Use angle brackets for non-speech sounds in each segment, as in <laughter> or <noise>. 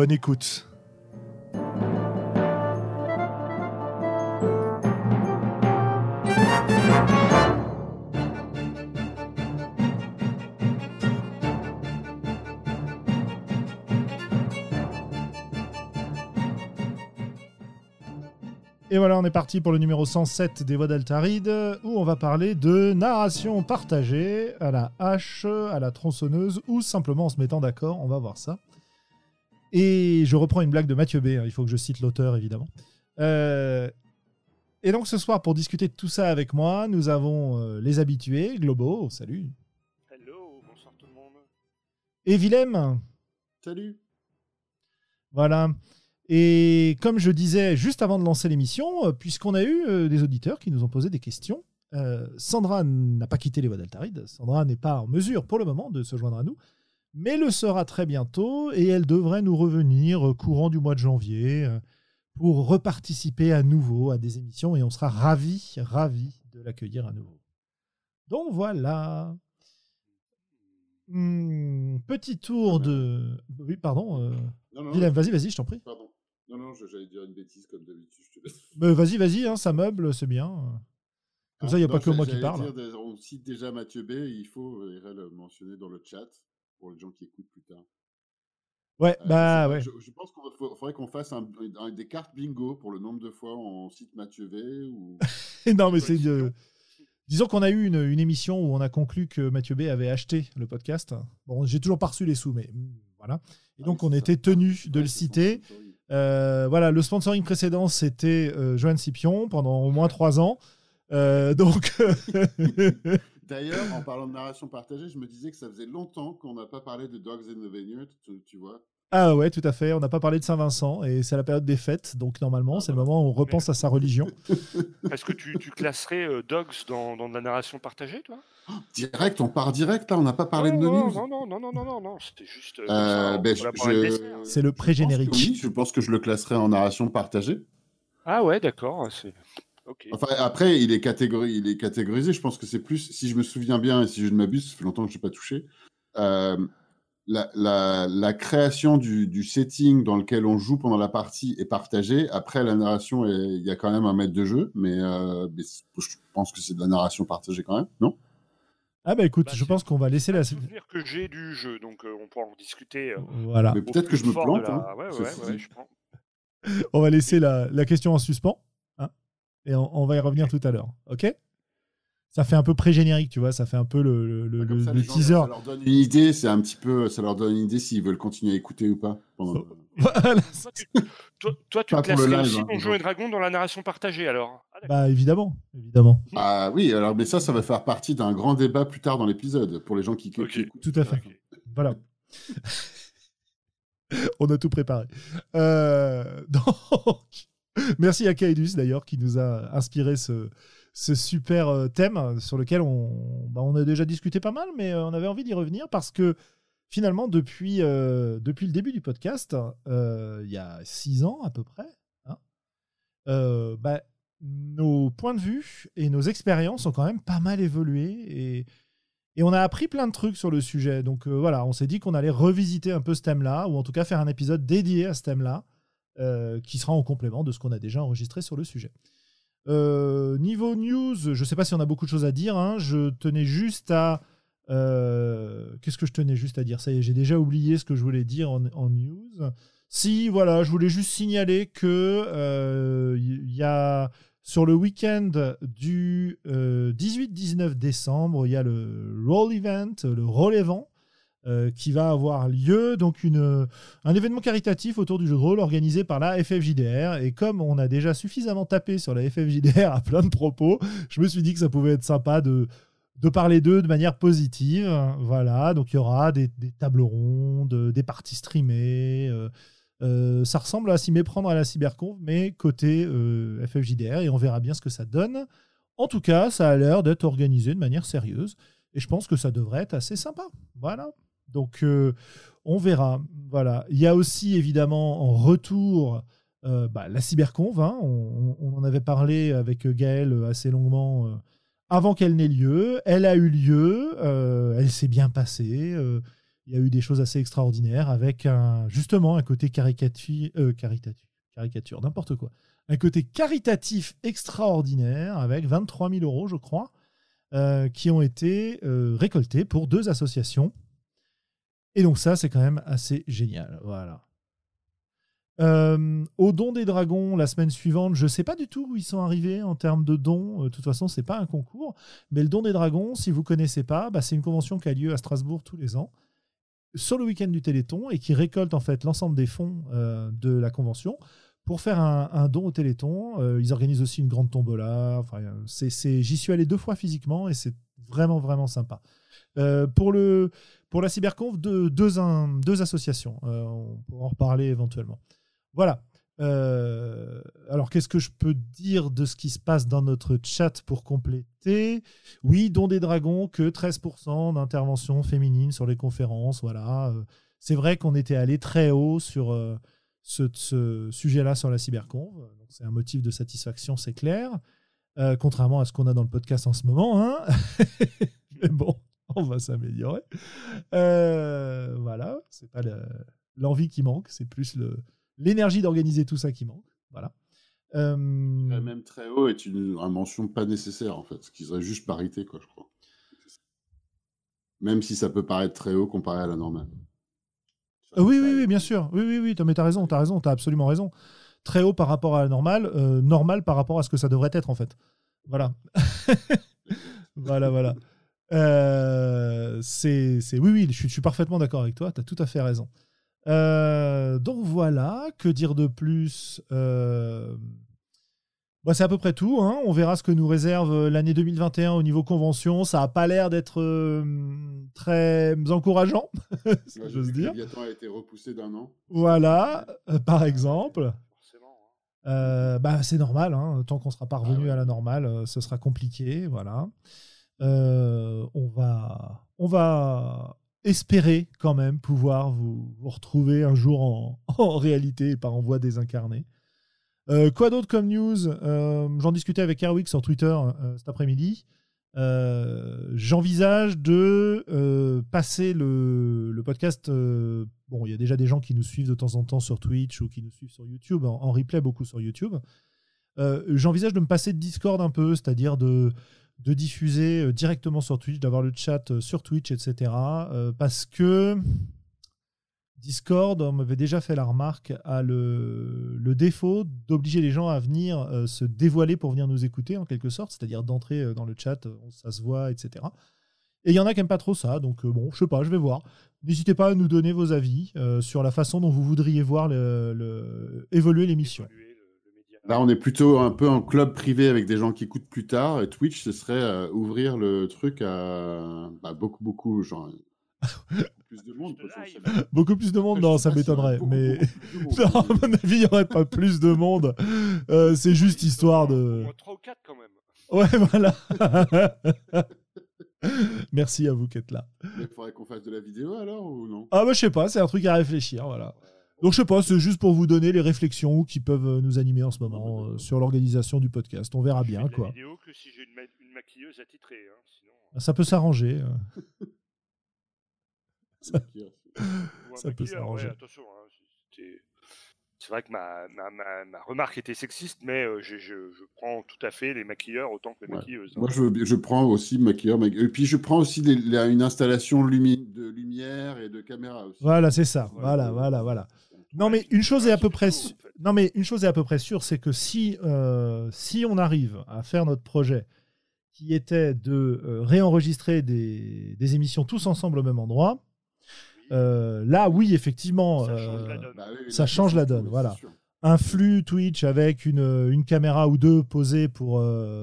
Bonne écoute. Et voilà, on est parti pour le numéro 107 des Voix d'Altaride, où on va parler de narration partagée à la hache, à la tronçonneuse, ou simplement en se mettant d'accord, on va voir ça. Et je reprends une blague de Mathieu B, hein, il faut que je cite l'auteur évidemment. Euh, et donc ce soir, pour discuter de tout ça avec moi, nous avons euh, les habitués, Globo, salut. Hello, bonsoir tout le monde. Et Willem. Salut. Voilà. Et comme je disais juste avant de lancer l'émission, euh, puisqu'on a eu des auditeurs qui nous ont posé des questions, Sandra n'a pas quitté les voies d'Altaride. Sandra n'est pas en mesure pour le moment de se joindre à nous mais le sera très bientôt et elle devrait nous revenir euh, courant du mois de janvier euh, pour reparticiper à nouveau à des émissions et on sera ravis, ravis de l'accueillir à nouveau. Donc voilà. Hmm, petit tour de. Oui, pardon. Euh... vas-y, vas-y, je t'en prie. Pardon. Non, non, j'allais dire une bêtise comme d'habitude. vas-y, vas-y, hein, ça meuble, c'est bien. Comme ça, il n'y a pas que moi qui parle. Dire, on cite déjà Mathieu B, il faut le mentionner dans le chat pour les gens qui écoutent plus tard. Ouais, euh, bah ouais. Je, pense qu'il faudrait qu'on fasse un, des cartes bingo pour le nombre de fois on cite Mathieu V. Ou... <laughs> non, mais c'est. Disons qu'on a eu une, une, émission où on a conclu que Mathieu B avait acheté le podcast. Bon, j'ai toujours pas reçu les sous, mais voilà. Et ah donc, on était tenu de le citer. Euh, voilà, le sponsoring précédent, c'était euh, Joanne Scipion pendant au moins trois ans. Donc. <laughs> <laughs> D'ailleurs, en parlant de narration partagée, je me disais que ça faisait longtemps qu'on n'a pas parlé de Dogs in the Vineyard, tu, vois. Ah ouais, tout à fait. On n'a pas parlé de Saint-Vincent et c'est la période des fêtes, donc normalement, c'est le moment où on repense à sa religion. <laughs> Est-ce que tu, classerais euh, Dogs dans, dans, la narration partagée, toi? Direct, on part direct là, on n'a pas parlé de nos non, non, non, non, non, non, non, c'était juste. Euh, euh, ben, c'est le pré-générique. Oui, je pense que je le classerais en narration partagée. Ah ouais, d'accord. C'est après, il est, il est catégorisé. Je pense que c'est plus, si je me souviens bien et si je ne m'abuse, ça fait longtemps que je n'ai pas touché. Euh, la, création du, setting dans lequel on joue pendant la partie est partagée. Après, la narration, il y a quand même un maître de jeu, mais, euh, je pense que c'est de la narration partagée quand même, non? Ah bah écoute, bah, je pense qu'on va laisser la. souvenir que j'ai du jeu, donc euh, on pourra en discuter. voilà. Mais peut-être que je me plante. Hein, ouais, ouais, je On va laisser la, la question en suspens. Et on, va y revenir tout à l'heure. Ok? Ça fait un peu pré-générique, tu vois, ça fait un peu le, le, le, teaser. Ça leur donne une idée, c'est un petit peu, ça leur donne une idée s'ils veulent continuer à écouter ou pas. <laughs> toi, tu classerais aussi hein, Donjons et Dragons dans la narration partagée, alors ah, Bah évidemment, évidemment. Ah oui, alors mais ça, ça va faire partie d'un grand débat plus tard dans l'épisode pour les gens qui, écoutent. Tout à fait. Voilà. <laughs> On a tout préparé. Euh, <laughs> donc, <laughs> Merci à Kaidus d'ailleurs qui nous a inspiré ce, super euh, thème sur lequel on, bah, on a déjà discuté pas mal, mais euh, on avait envie d'y revenir parce que finalement, depuis, euh, depuis le début du podcast, il y a six ans à peu près, hein, bah, nos points de vue et nos expériences ont quand même pas mal évolué et, et on a appris plein de trucs sur le sujet. Donc voilà, on s'est dit qu'on allait revisiter un peu ce thème-là, ou en tout cas faire un épisode dédié à ce thème-là. Euh, qui sera en complément de ce qu'on a déjà enregistré sur le sujet. Euh, niveau news, je ne sais pas si on a beaucoup de choses à dire. Hein. Je tenais juste à. Euh, qu'est-ce que je tenais juste à dire? Ça y est, j'ai déjà oublié ce que je voulais dire en, news. Si, voilà, je voulais juste signaler que il y a sur le week-end du 18-19 décembre, il y a le Roll Event, le Roll Event, euh, qui va avoir lieu, donc une, un événement caritatif autour du jeu de rôle organisé par la FFJDR. Et comme on a déjà suffisamment tapé sur la FFJDR à plein de propos, je me suis dit que ça pouvait être sympa de, de parler d'eux de manière positive. Voilà, donc il y aura des, des tables rondes, des parties streamées. euh, euh, ça ressemble à s'y méprendre à la cyberconf, mais côté euh, FFJDR, et on verra bien ce que ça donne. En tout cas, ça a l'air d'être organisé de manière sérieuse, et je pense que ça devrait être assez sympa. Voilà. Donc, euh, on verra. Voilà. Il y a aussi évidemment en retour euh, bah, la cyberconf. hein. On, en avait parlé avec Gaël assez longuement euh, avant qu'elle n'ait lieu. Elle a eu lieu. euh, elle s'est bien passée. euh, il y a eu des choses assez extraordinaires avec justement un côté caricature, euh, caricature, n'importe quoi. Un côté caritatif extraordinaire avec 23 000 euros, je crois, euh, qui ont été euh, récoltés pour deux associations. Et donc ça, c'est quand même assez génial. Voilà. Euh, au don des dragons, la semaine suivante, je ne sais pas du tout où ils sont arrivés en termes de dons. Euh, De toute façon, c'est pas un concours. Mais le don des dragons, si vous connaissez pas, bah, c'est une convention qui a lieu à Strasbourg tous les ans sur le week-end du Téléthon et qui récolte en fait l'ensemble des fonds euh, de la convention pour faire un, don au Téléthon. Ils organisent aussi une grande tombola. Enfin, c'est, J'y suis allé deux fois physiquement et c'est vraiment, vraiment sympa. Pour, le, pour la cyberconf, deux, associations. Euh, on pourra en reparler éventuellement. Voilà. Euh, alors, qu'est-ce que je peux dire de ce qui se passe dans notre chat pour compléter? Oui, don des dragons, que 13% d'intervention féminine sur les conférences. Voilà. Euh, C'est vrai qu'on était allé très haut sur ce, sujet-là sur la cyberconf. C'est un motif de satisfaction, c'est clair. Contrairement à ce qu'on a dans le podcast en ce moment. hein. <laughs> Mais bon, <laughs> on va s'améliorer. Euh, voilà, c'est pas le- l'envie qui manque, c'est plus l'énergie d'organiser tout ça qui manque. Voilà. Euh, même très haut est une, mention pas nécessaire, en fait, ce qui serait juste parité, quoi, je crois. Même si ça peut paraître très haut comparé à la normale. Oui, oui, oui, bien sûr. Oui, oui, oui. Mais t'as raison, t'as raison, t'as absolument raison. Très haut par rapport à la normale, euh, normal par rapport à ce que ça devrait être en fait. Voilà. <laughs> voilà, voilà. Euh, c'est, oui, oui, je suis, je suis parfaitement d'accord avec toi. T'as tout à fait raison. Euh, donc voilà, que dire de plus Euh, bah, C'est à peu près tout. hein. On verra ce que nous réserve l'année 2021 au niveau convention. Ça n'a pas l'air d'être euh, très encourageant, <laughs> si Ouais, j'ose dire. Léviathan a été repoussé d'un an. Voilà, euh, par exemple. Hein. Euh, bah, c'est normal, hein, tant qu'on sera pas revenu Ah ouais. à la normale, euh, ce sera compliqué. Voilà. Euh, on, va, on va espérer quand même pouvoir vous, retrouver un jour en, <laughs> réalité et pas en voix désincarnée. Euh, quoi d'autre comme news? Euh, J'en discutais avec Erwick sur Twitter cet après-midi. J'envisage de passer le, podcast. bon, il y a déjà des gens qui nous suivent de temps en temps sur Twitch ou qui nous suivent sur YouTube, en replay beaucoup sur YouTube. Euh, J'envisage de me passer de Discord un peu, c'est-à-dire de, diffuser euh, directement sur Twitch, d'avoir le chat euh, sur Twitch, etc. parce que Discord, on m'avait déjà fait la remarque, a le, défaut d'obliger les gens à venir se dévoiler pour venir nous écouter, en quelque sorte, c'est-à-dire d'entrer dans le chat, ça se voit, etc. Et il y en a qui n'aiment pas trop ça, donc bon, je sais pas, je vais voir. N'hésitez pas à nous donner vos avis sur la façon dont vous voudriez voir évoluer l'émission. Évoluer le, le média. Là, on est plutôt un peu en club privé avec des gens qui écoutent plus tard. Et Twitch, ce serait euh, ouvrir le truc à bah, beaucoup, beaucoup, genre, plus de <laughs> monde. Beaucoup plus de monde, non, ça m'étonnerait, mais beaucoup <laughs> non, à mon avis, il n'y aurait pas plus de monde. Euh, c'est juste histoire de. moins 3 ou 4 quand même. Ouais, <laughs> voilà. Merci à vous qui êtes là. Il faudrait qu'on fasse de la vidéo alors ou non? Ah bah je sais pas, c'est un truc à réfléchir, voilà. Donc je sais pas, c'est juste pour vous donner les réflexions qui peuvent nous animer en ce moment euh, sur l'organisation du podcast. On verra Je fais bien de la quoi. vidéo que si j'ai une, ma- une maquilleuse attitrée. Hein, sinon, Ça peut s'arranger. euh. <laughs> Ça- peut maquilleur, s'arranger. ouais, attention. hein, c'est vrai que ma, ma, ma, ma remarque était sexiste, mais euh, je, je, je prends tout à fait les maquilleurs autant que les Ouais. maquilleuses. hein. Moi, je, je prends aussi maquilleur. ma- Et puis, je prends aussi des- la- une installation lumi- de lumière et de caméra aussi. Voilà, c'est ça. Voilà, voilà, voilà. Non mais une chose est à peu près non mais une chose est à peu près sûre, c'est que si euh, si on arrive à faire notre projet qui était de euh, réenregistrer des, des émissions tous ensemble au même endroit, Oui, euh, là oui effectivement ça euh, change la donne. Bah oui, Ça là, change c'est la sûr, donne, c'est voilà. un flux Twitch avec une, une caméra ou deux posées pour,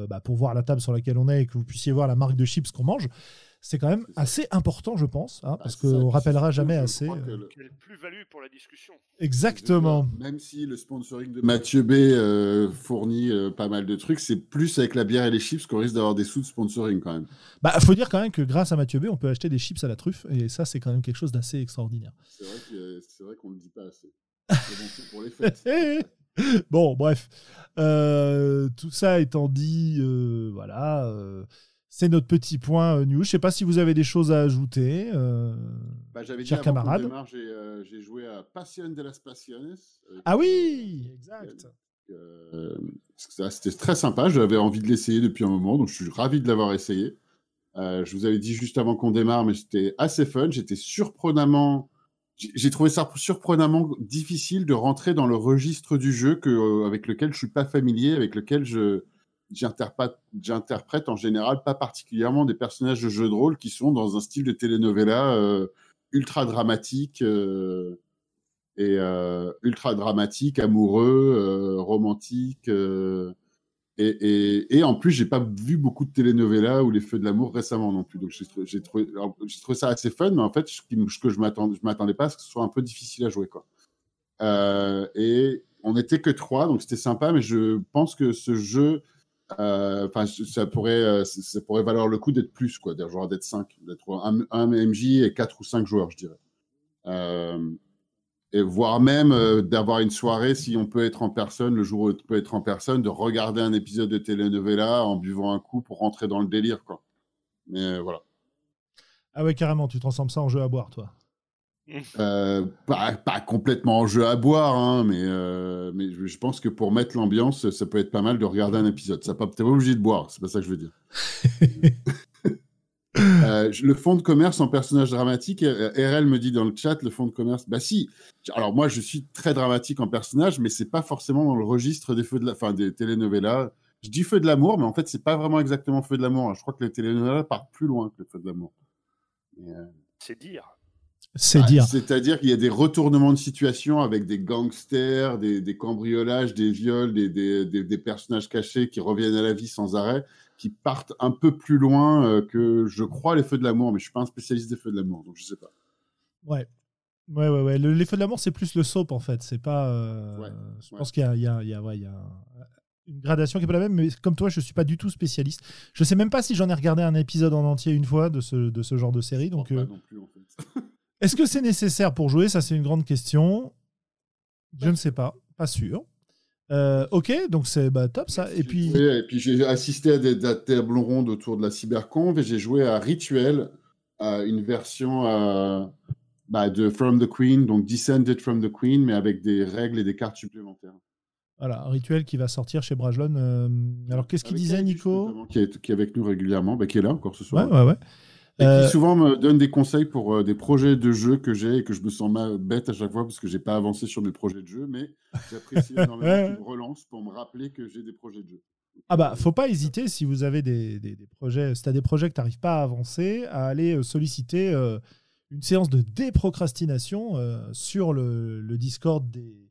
bah, pour voir la table sur laquelle on est et que vous puissiez voir la marque de chips qu'on mange c'est quand même assez important, je pense, hein, parce bah, qu'on rappellera jamais assez. Euh, Quelle plus-value pour la discussion. Exactement. Même si le sponsoring de Mathieu B euh, fournit euh, pas mal de trucs, c'est plus avec la bière et les chips qu'on risque d'avoir des sous de sponsoring quand même. Bah, faut dire quand même que grâce à Mathieu B, on peut acheter des chips à la truffe, et ça, c'est quand même quelque chose d'assez extraordinaire. C'est vrai qu'on ne le dit pas assez. bon, pour les fêtes. <laughs> bon, bref. tout ça étant dit, voilà. C'est notre petit point euh, news. Je ne sais pas si vous avez des choses à ajouter, euh, bah, chers camarades. Euh, j'ai joué à Passion de las Pasiones. Ah oui, exact. C'était très sympa. J'avais envie de l'essayer depuis un moment, donc je suis ravi de l'avoir essayé. je vous avais dit juste avant qu'on démarre, mais c'était assez fun. J'étais surprenamment. J'ai trouvé ça surprenamment difficile de rentrer dans le registre du jeu que, avec lequel je suis pas familier, avec lequel je, j'interprète en général pas particulièrement des personnages de jeux de rôle qui sont dans un style de telenovela euh, ultra dramatique euh, et euh, ultra dramatique, amoureux, romantique. Et, et, en plus, j'ai pas vu beaucoup de telenovelas ou les feux de l'amour récemment non plus. Donc j'ai trouvé, ça assez fun, mais en fait, ce, que je m'attendais, je m'attendais pas à ce que ce soit un peu difficile à jouer, quoi. et on n'était que trois, donc c'était sympa, mais je pense que ce jeu enfin, ça pourrait, euh, ça pourrait valoir le coup d'être plus, quoi, genre d'être 5, d'être un, un, MJ et 4 ou 5 joueurs, je dirais. Euh, et voire même d'avoir une soirée, si on peut être en personne, le jour où on peut être en personne, de regarder un épisode de telenovela en buvant un coup pour rentrer dans le délire, quoi. Mais voilà. Ah ouais, carrément, tu transformes ça en jeu à boire, toi. Euh, pas, pas, complètement en jeu à boire, hein, mais, euh, mais je pense que pour mettre l'ambiance, ça peut être pas mal de regarder un épisode. Pas, t'es pas obligé de boire, c'est pas ça que je veux dire. <laughs> euh, le fonds de commerce en personnage dramatique, RL me dit dans le chat, le fonds de commerce, bah si. Alors moi, je suis très dramatique en personnage, mais c'est pas forcément dans le registre des feux de la, fin des telenovelas. Je dis feu de l'amour, mais en fait, c'est pas vraiment exactement feu de l'amour. Hein. Je crois que les telenovelas partent plus loin que le feu de l'amour. Euh, c'est dire. C'est dire. C'est-à-dire qu'il y a des retournements de situation avec des gangsters, des, cambriolages, des viols, des, des, personnages cachés qui reviennent à la vie sans arrêt, qui partent un peu plus loin euh, que, je crois, les feux de l'amour, mais je suis pas un spécialiste des feux de l'amour, donc je sais pas. Ouais. Ouais, ouais, ouais. les feux de l'amour, c'est plus le soap, en fait. C'est pas. Euh, je pense qu'il y a, il y a, il y a, ouais, il y a une gradation qui est pas la même, mais comme toi, je suis pas du tout spécialiste. Je sais même pas si j'en ai regardé un épisode en entier une fois de ce, de ce genre de série. Donc, euh, non plus, en fait. <laughs> Est-ce que c'est nécessaire pour jouer? Ça, c'est une grande question. Je ne sais pas, pas sûr. Euh, ok, donc c'est bah, top ça. Et puis, et puis j'ai assisté à des, tables rondes autour de la cyberconf et j'ai joué à Rituel, à une version euh, bah, de From the Queen, donc Descended from the Queen, mais avec des règles et des cartes supplémentaires. Voilà, Rituel qui va sortir chez Brajlon. Euh, alors qu'est-ce qu'il disait, Nico? qui est, qui est, avec nous régulièrement, bah, qui est là encore ce soir. Ouais, ouais, ouais. Et qui euh, souvent me donne des conseils pour euh, des projets de jeu que j'ai et que je me sens mal, bête à chaque fois parce que j'ai pas avancé sur mes projets de jeu, mais j'apprécie <laughs> énormément qu'il me relance pour me rappeler que j'ai des projets de jeu. Ah bah, faut pas hésiter si vous avez des, des, projets, si tu as des projets que tu n'arrives pas à avancer, à aller euh, solliciter une séance de déprocrastination sur le, le, Discord des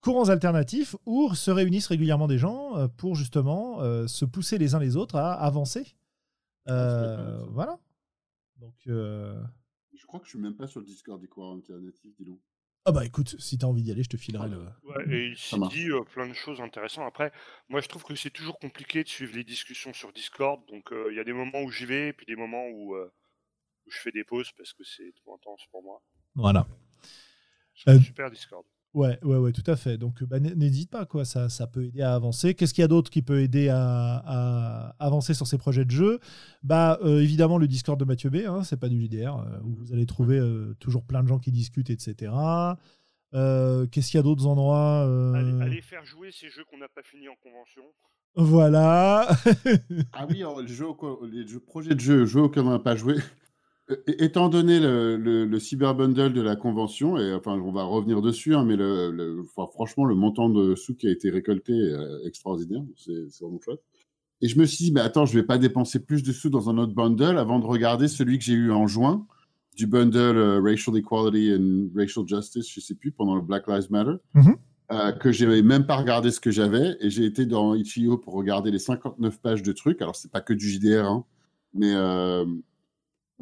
courants alternatifs où se réunissent régulièrement des gens pour justement se pousser les uns les autres à avancer. Ah, voilà. Donc, euh, Je crois que je suis même pas sur le Discord des courants alternatifs, dis donc. Ah bah écoute, si tu as envie d'y aller, je te filerai le. Ouais, et il s'est dit euh, plein de choses intéressantes. Après, moi je trouve que c'est toujours compliqué de suivre les discussions sur Discord. Donc euh, il y a des moments où j'y vais, et puis des moments où, je fais des pauses parce que c'est trop intense pour moi. Voilà. super Discord. Ouais, ouais, ouais, tout à fait. Donc, bah, n'hésite pas, quoi. Ça, ça peut aider à avancer. Qu'est-ce qu'il y a d'autre qui peut aider à, avancer sur ces projets de jeu? Bah, euh, évidemment, le Discord de Mathieu B. Hein, c'est pas du JDR euh, où vous allez trouver euh, toujours plein de gens qui discutent, etc. Qu'est-ce qu'il y a d'autres endroits allez, faire jouer ces jeux qu'on n'a pas fini en convention. Voilà. ah oui, les, jeux, les projets de jeux, jeux auxquels on n'a pas joué. Étant donné le, le, cyber bundle de la convention, et enfin on va revenir dessus, hein, mais le, franchement le montant de sous qui a été récolté est extraordinaire, c'est vraiment chouette. Et je me suis dit, mais attends, je vais pas dépenser plus de sous dans un autre bundle avant de regarder celui que j'ai eu en juin du bundle euh, Racial Equality and Racial Justice, je sais plus, pendant le Black Lives Matter. Mm-hmm. euh, que j'avais même pas regardé ce que j'avais et j'ai été dans Itch.io pour regarder les 59 pages de trucs. Alors c'est pas que du JDR, hein, mais, euh,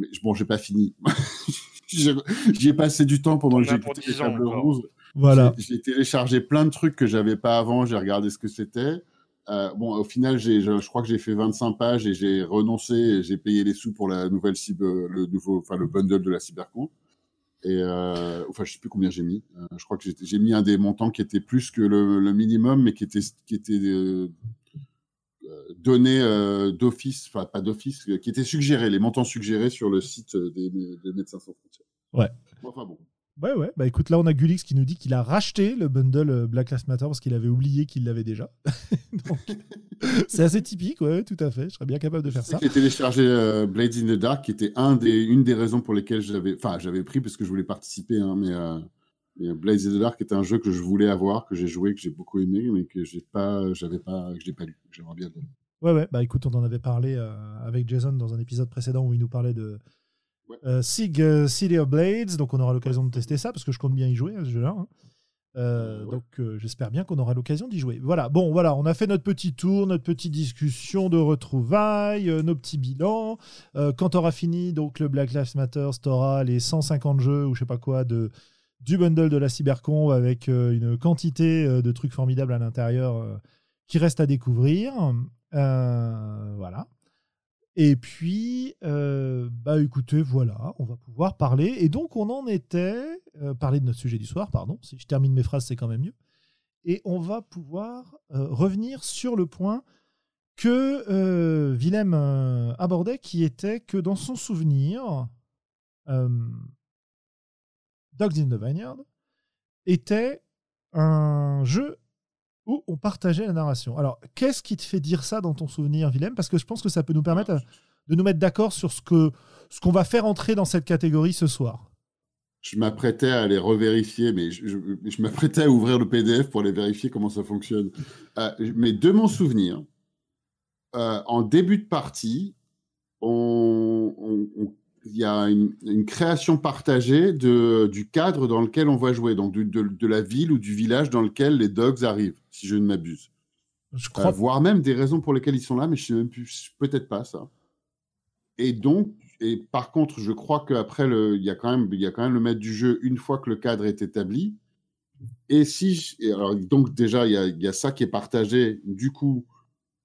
mais bon, j'ai pas fini. <laughs> J'y ai passé du temps pendant On que écouté les 10 ans tables rondes. Voilà. J'ai téléchargé plein de trucs que j'avais pas avant, j'ai regardé ce que c'était. Euh, bon, au final, j'ai, je, je crois que j'ai fait 25 pages et j'ai renoncé j'ai payé les sous pour la nouvelle cyber, le nouveau, enfin le bundle de la cybercon. Et euh, enfin, je sais plus combien j'ai mis. Euh, je crois que j'ai, j'ai mis un des montants qui était plus que le, le minimum, mais qui était, qui était euh, euh, donné euh, d'office, enfin pas d'office, euh, qui était suggéré, les montants suggérés sur le site des, des Médecins sans frontières. Ouais. Enfin bon. Ouais, ouais. Bah écoute, là, on a Gulix qui nous dit qu'il a racheté le bundle Black Lives Matter parce qu'il avait oublié qu'il l'avait déjà. <laughs> C'est assez typique, ouais, tout à fait. Je serais bien capable de faire ça. J'ai téléchargé euh, Blades in the Dark, qui était un des, une des raisons pour lesquelles j'avais, enfin, j'avais pris parce que je voulais participer, hein, mais, euh, Blades in the Dark était un jeu que je voulais avoir, que j'ai joué, que j'ai beaucoup aimé, mais que j'ai pas, j'avais pas, que je l'ai pas lu. J'aimerais bien le lire. Ouais, ouais. Bah écoute, on en avait parlé euh, avec Jason dans un épisode précédent où il nous parlait de Ouais. euh, Sig City of Blades. Donc on aura l'occasion de tester ça parce que je compte bien y jouer à ce jeu-là. hein. Euh, Ouais. Donc j'espère bien qu'on aura l'occasion d'y jouer. Voilà, bon, voilà, on a fait notre petit tour, notre petite discussion de retrouvailles, nos petits bilans. Quand tu auras fini donc le Black Lives Matter, tu auras les 150 jeux ou je sais pas quoi de du bundle de la Cybercon avec euh, une quantité euh, de trucs formidables à l'intérieur euh, qui reste à découvrir. Voilà. Et puis, bah écoutez, voilà, on va pouvoir parler. Et donc, on en était, parler de notre sujet du soir, pardon. Si je termine mes phrases, c'est quand même mieux. Et on va pouvoir revenir sur le point que Willem abordait, qui était que dans son souvenir, Dogs in the Vineyard était un jeu où on partageait la narration. Alors, qu'est-ce qui te fait dire ça dans ton souvenir, Willem? Parce que je pense que ça peut nous permettre euh, de nous mettre d'accord sur ce que ce qu'on va faire entrer dans cette catégorie ce soir. Je m'apprêtais à les revérifier, mais je, je- je m'apprêtais à ouvrir le PDF pour les vérifier comment ça fonctionne. Euh, mais de mon souvenir, euh, en début de partie, on- on- on- il y a une, une création partagée de, du cadre dans lequel on va jouer, donc du- de, de la ville ou du village dans lequel les dogs arrivent, si je ne m'abuse. Je Euh, voire même des raisons pour lesquelles ils sont là, mais je sais même plus, peut-être pas ça. Et donc, et par contre, je crois qu'après, il y, a quand même- y a quand même le maître du jeu une fois que le cadre est établi. Et si, je- et alors, donc déjà, il y, a, y a ça qui est partagé. Du coup,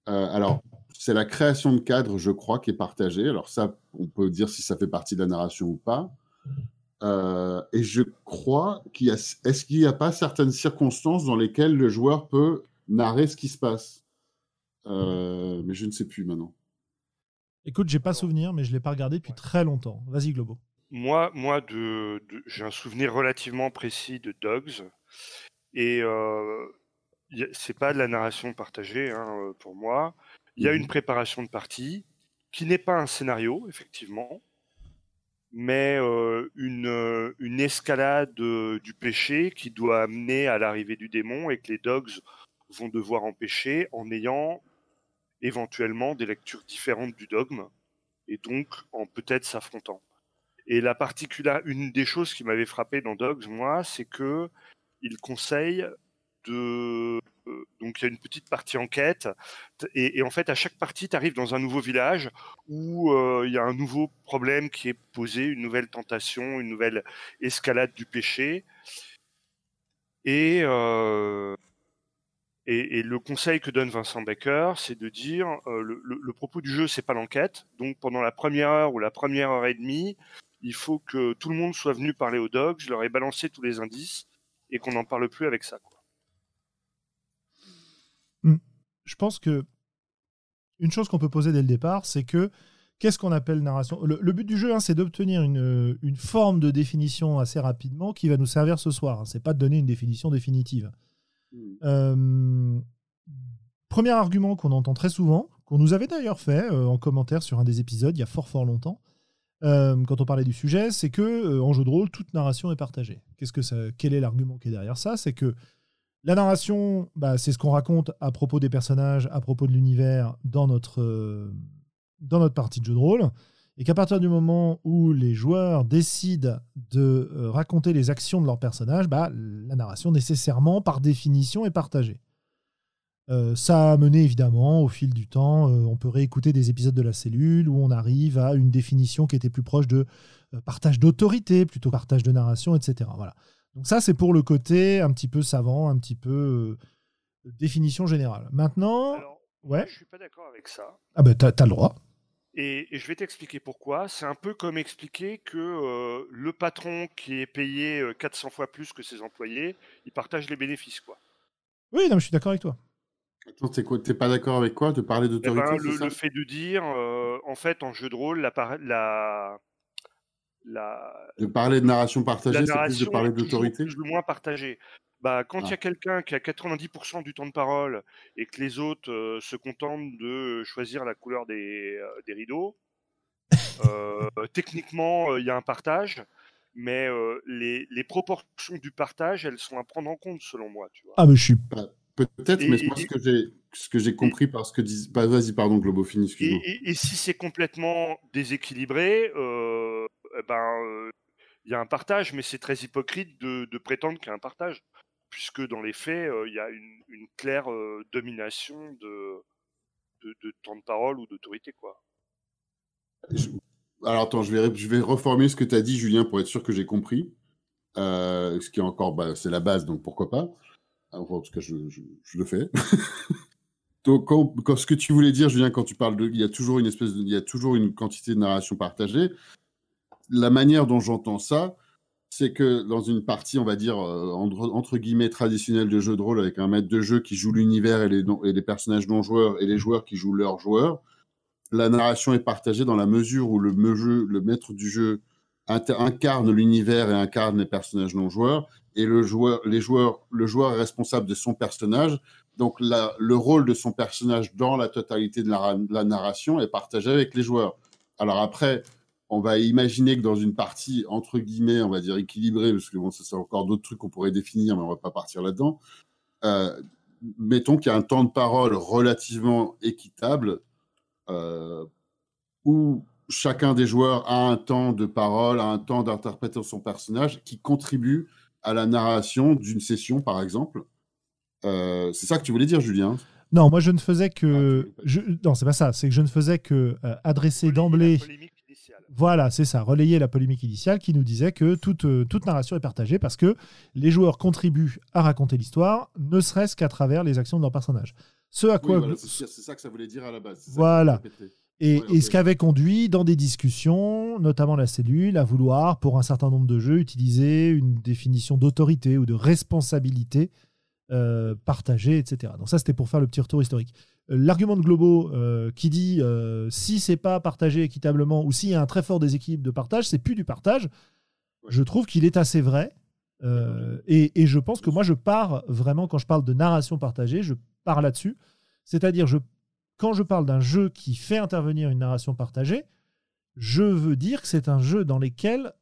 euh, alors, c'est la création de cadre, je crois, qui est partagée. Alors ça, on peut dire si ça fait partie de la narration ou pas. Euh, et je crois qu'il y a, est-ce qu'il n'y a pas certaines circonstances dans lesquelles le joueur peut narrer ce qui se passe? Euh, Mais je ne sais plus maintenant. Écoute, j'ai pas souvenir, mais je l'ai pas regardé depuis très longtemps. Vas-y, Globo. Moi, moi de, de- j'ai un souvenir relativement précis de Dogs. Et euh, c'est pas de la narration partagée hein, pour moi. Il y a Mhm. une préparation de partie qui n'est pas un scénario, effectivement, mais euh, une, euh, une escalade euh, du péché qui doit amener à l'arrivée du démon et que les Dogs vont devoir empêcher en ayant éventuellement des lectures différentes du dogme et donc en peut-être s'affrontant. Et la particular... une des choses qui m'avait frappé dans Dogs, moi, c'est que il conseille de donc il y a une petite partie enquête et, en fait à chaque partie tu arrives dans un nouveau village où euh, il y a un nouveau problème qui est posé, une nouvelle tentation, une nouvelle escalade du péché et euh, le conseil que donne Vincent Becker, c'est de dire euh, le, propos du jeu, c'est pas l'enquête. Donc pendant la première heure ou la première heure et demie, il faut que tout le monde soit venu parler aux dogs, je leur ai balancé tous les indices et qu'on n'en parle plus avec ça. Je pense que une chose qu'on peut poser dès le départ, c'est que qu'est-ce qu'on appelle narration? Le, le but du jeu, hein, c'est d'obtenir une, une forme de définition assez rapidement qui va nous servir ce soir. C'est pas de donner une définition définitive. Euh, premier argument qu'on entend très souvent, qu'on nous avait d'ailleurs fait euh, en commentaire sur un des épisodes il y a fort fort longtemps, euh, quand on parlait du sujet, c'est que euh, en jeu de rôle, toute narration est partagée. Qu'est-ce que ça, quel est l'argument qui est derrière ça? C'est que la narration, bah, c'est ce qu'on raconte à propos des personnages, à propos de l'univers dans notre, euh, dans notre partie de jeu de rôle. et qu'à partir du moment où les joueurs décident de euh, raconter les actions de leur personnage, bah, la narration nécessairement, par définition, est partagée. Euh, ça a mené évidemment au fil du temps, on peut réécouter des épisodes de la cellule où on arrive à une définition qui était plus proche de partage d'autorité plutôt que partage de narration, etc. Voilà. Donc ça c'est pour le côté un petit peu savant, un petit peu définition générale. Maintenant, Alors, ouais. Je suis pas d'accord avec ça. Ah ben t'as as le droit. Et, et je vais t'expliquer pourquoi. C'est un peu comme expliquer que euh, le patron qui est payé euh, 400 fois plus que ses employés, il partage les bénéfices, quoi. Oui, non, mais je suis d'accord avec toi. Attends, t'es quoi T'es pas d'accord avec quoi? De parler Eh d'autorité ben, c'est le, fait de dire, euh, en fait, en jeu de rôle, la, par- la, la, De parler de narration partagée, c'est plus de parler d'autorité plus ou moins partagée. Bah, quand il y Ah. a quelqu'un qui a 90% du temps de parole et que les autres euh, se contentent de choisir la couleur des, euh, des rideaux, <laughs> euh, techniquement, euh, il y a un partage, mais euh, les, les proportions du partage, elles sont à prendre en compte, selon moi. Tu vois. Ah, mais je suis. Peut-être, Et- mais moi, ce que j'ai, ce que j'ai compris parce que dis... bah, vas-y, pardon, Globo, finis, Et, excuse-moi. et- et si c'est complètement déséquilibré, euh, ben, euh, il y a un partage, mais c'est très hypocrite de, prétendre qu'il y a un partage, puisque dans les faits, euh, il y a une, claire euh, domination de, temps de parole ou d'autorité, quoi. Alors attends, je vais, reformer ce que tu as dit, Julien, pour être sûr que j'ai compris. Euh, ce qui est encore, bah, c'est la base, donc pourquoi pas. Enfin, en tout cas, je le fais. <laughs> donc, quand, quand- ce que tu voulais dire, Julien, quand tu parles de, il y a toujours une espèce, de, il y a toujours une quantité de narration partagée. La manière dont j'entends ça, c'est que dans une partie, on va dire euh, entre, guillemets traditionnelle de jeu de rôle, avec un maître de jeu qui joue l'univers et les, personnages non joueurs et les joueurs qui jouent leurs joueurs, la narration est partagée dans la mesure où le, le maître du jeu incarne l'univers et incarne les personnages non joueurs, et le joueur, les joueurs, le joueur est responsable de son personnage. Donc le rôle de son personnage dans la totalité de la, la narration est partagé avec les joueurs. Alors après, on va imaginer que dans une partie entre guillemets, on va dire équilibrée, parce que bon, ça c'est encore d'autres trucs qu'on pourrait définir, mais on va pas partir là-dedans. Euh, mettons qu'il y a un temps de parole relativement équitable euh, où chacun des joueurs a un temps de parole, a un temps d'interpréter son personnage qui contribue à la narration d'une session, par exemple. Euh, c'est ça que tu voulais dire, Julien? Non, moi je ne faisais Ah, que. pas je... Non, c'est pas ça. C'est que je ne faisais que euh, adresser d'emblée. Voilà, c'est ça, relayer la polémique initiale qui nous disait que toute, euh, toute narration est partagée parce que les joueurs contribuent à raconter l'histoire, ne serait-ce qu'à travers les actions de leur personnage. Ce à Oui, quoi. voilà, c'est ça que ça voulait dire à la base. Voilà. Et, Ouais, et ok. ce qu'avait conduit dans des discussions, notamment la cellule, à vouloir, pour un certain nombre de jeux, utiliser une définition d'autorité ou de responsabilité euh, partagée, etc. Donc ça, c'était pour faire le petit retour historique. L'argument de Globo euh, qui dit euh, si c'est pas partagé équitablement ou s'il y a un très fort déséquilibre de partage, c'est plus du partage. Je trouve qu'il est assez vrai. Euh, et, et je pense que moi, je pars vraiment, quand je parle de narration partagée, je pars là-dessus. C'est-à-dire, je quand je parle d'un jeu qui fait intervenir une narration partagée, je veux dire que c'est un jeu dans lequel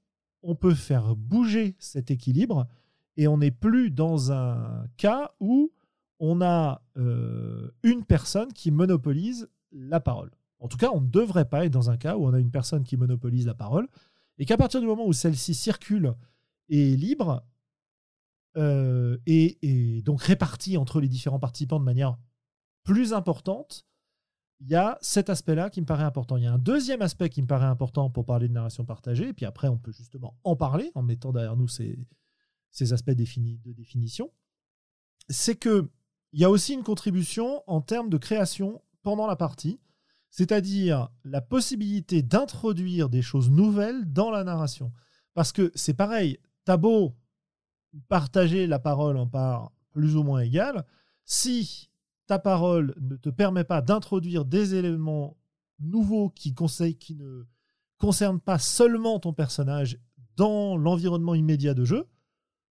on peut faire bouger cet équilibre et on n'est plus dans un cas où on a euh, une personne qui monopolise la parole. En tout cas, on ne devrait pas être dans un cas où on a une personne qui monopolise la parole et qu'à partir du moment où celle-ci circule et est libre euh, et, donc répartie entre les différents participants de manière plus importante, il y a cet aspect-là qui me paraît important. Il y a un deuxième aspect qui me paraît important pour parler de narration partagée, et puis après on peut justement en parler en mettant derrière nous ces, aspects de définition. C'est que il y a aussi une contribution en termes de création pendant la partie, c'est-à-dire la possibilité d'introduire des choses nouvelles dans la narration. Parce que c'est pareil, t'as beau partager la parole en parts plus ou moins égales, si ta parole ne te permet pas d'introduire des éléments nouveaux qui, qui ne concernent pas seulement ton personnage dans l'environnement immédiat de jeu,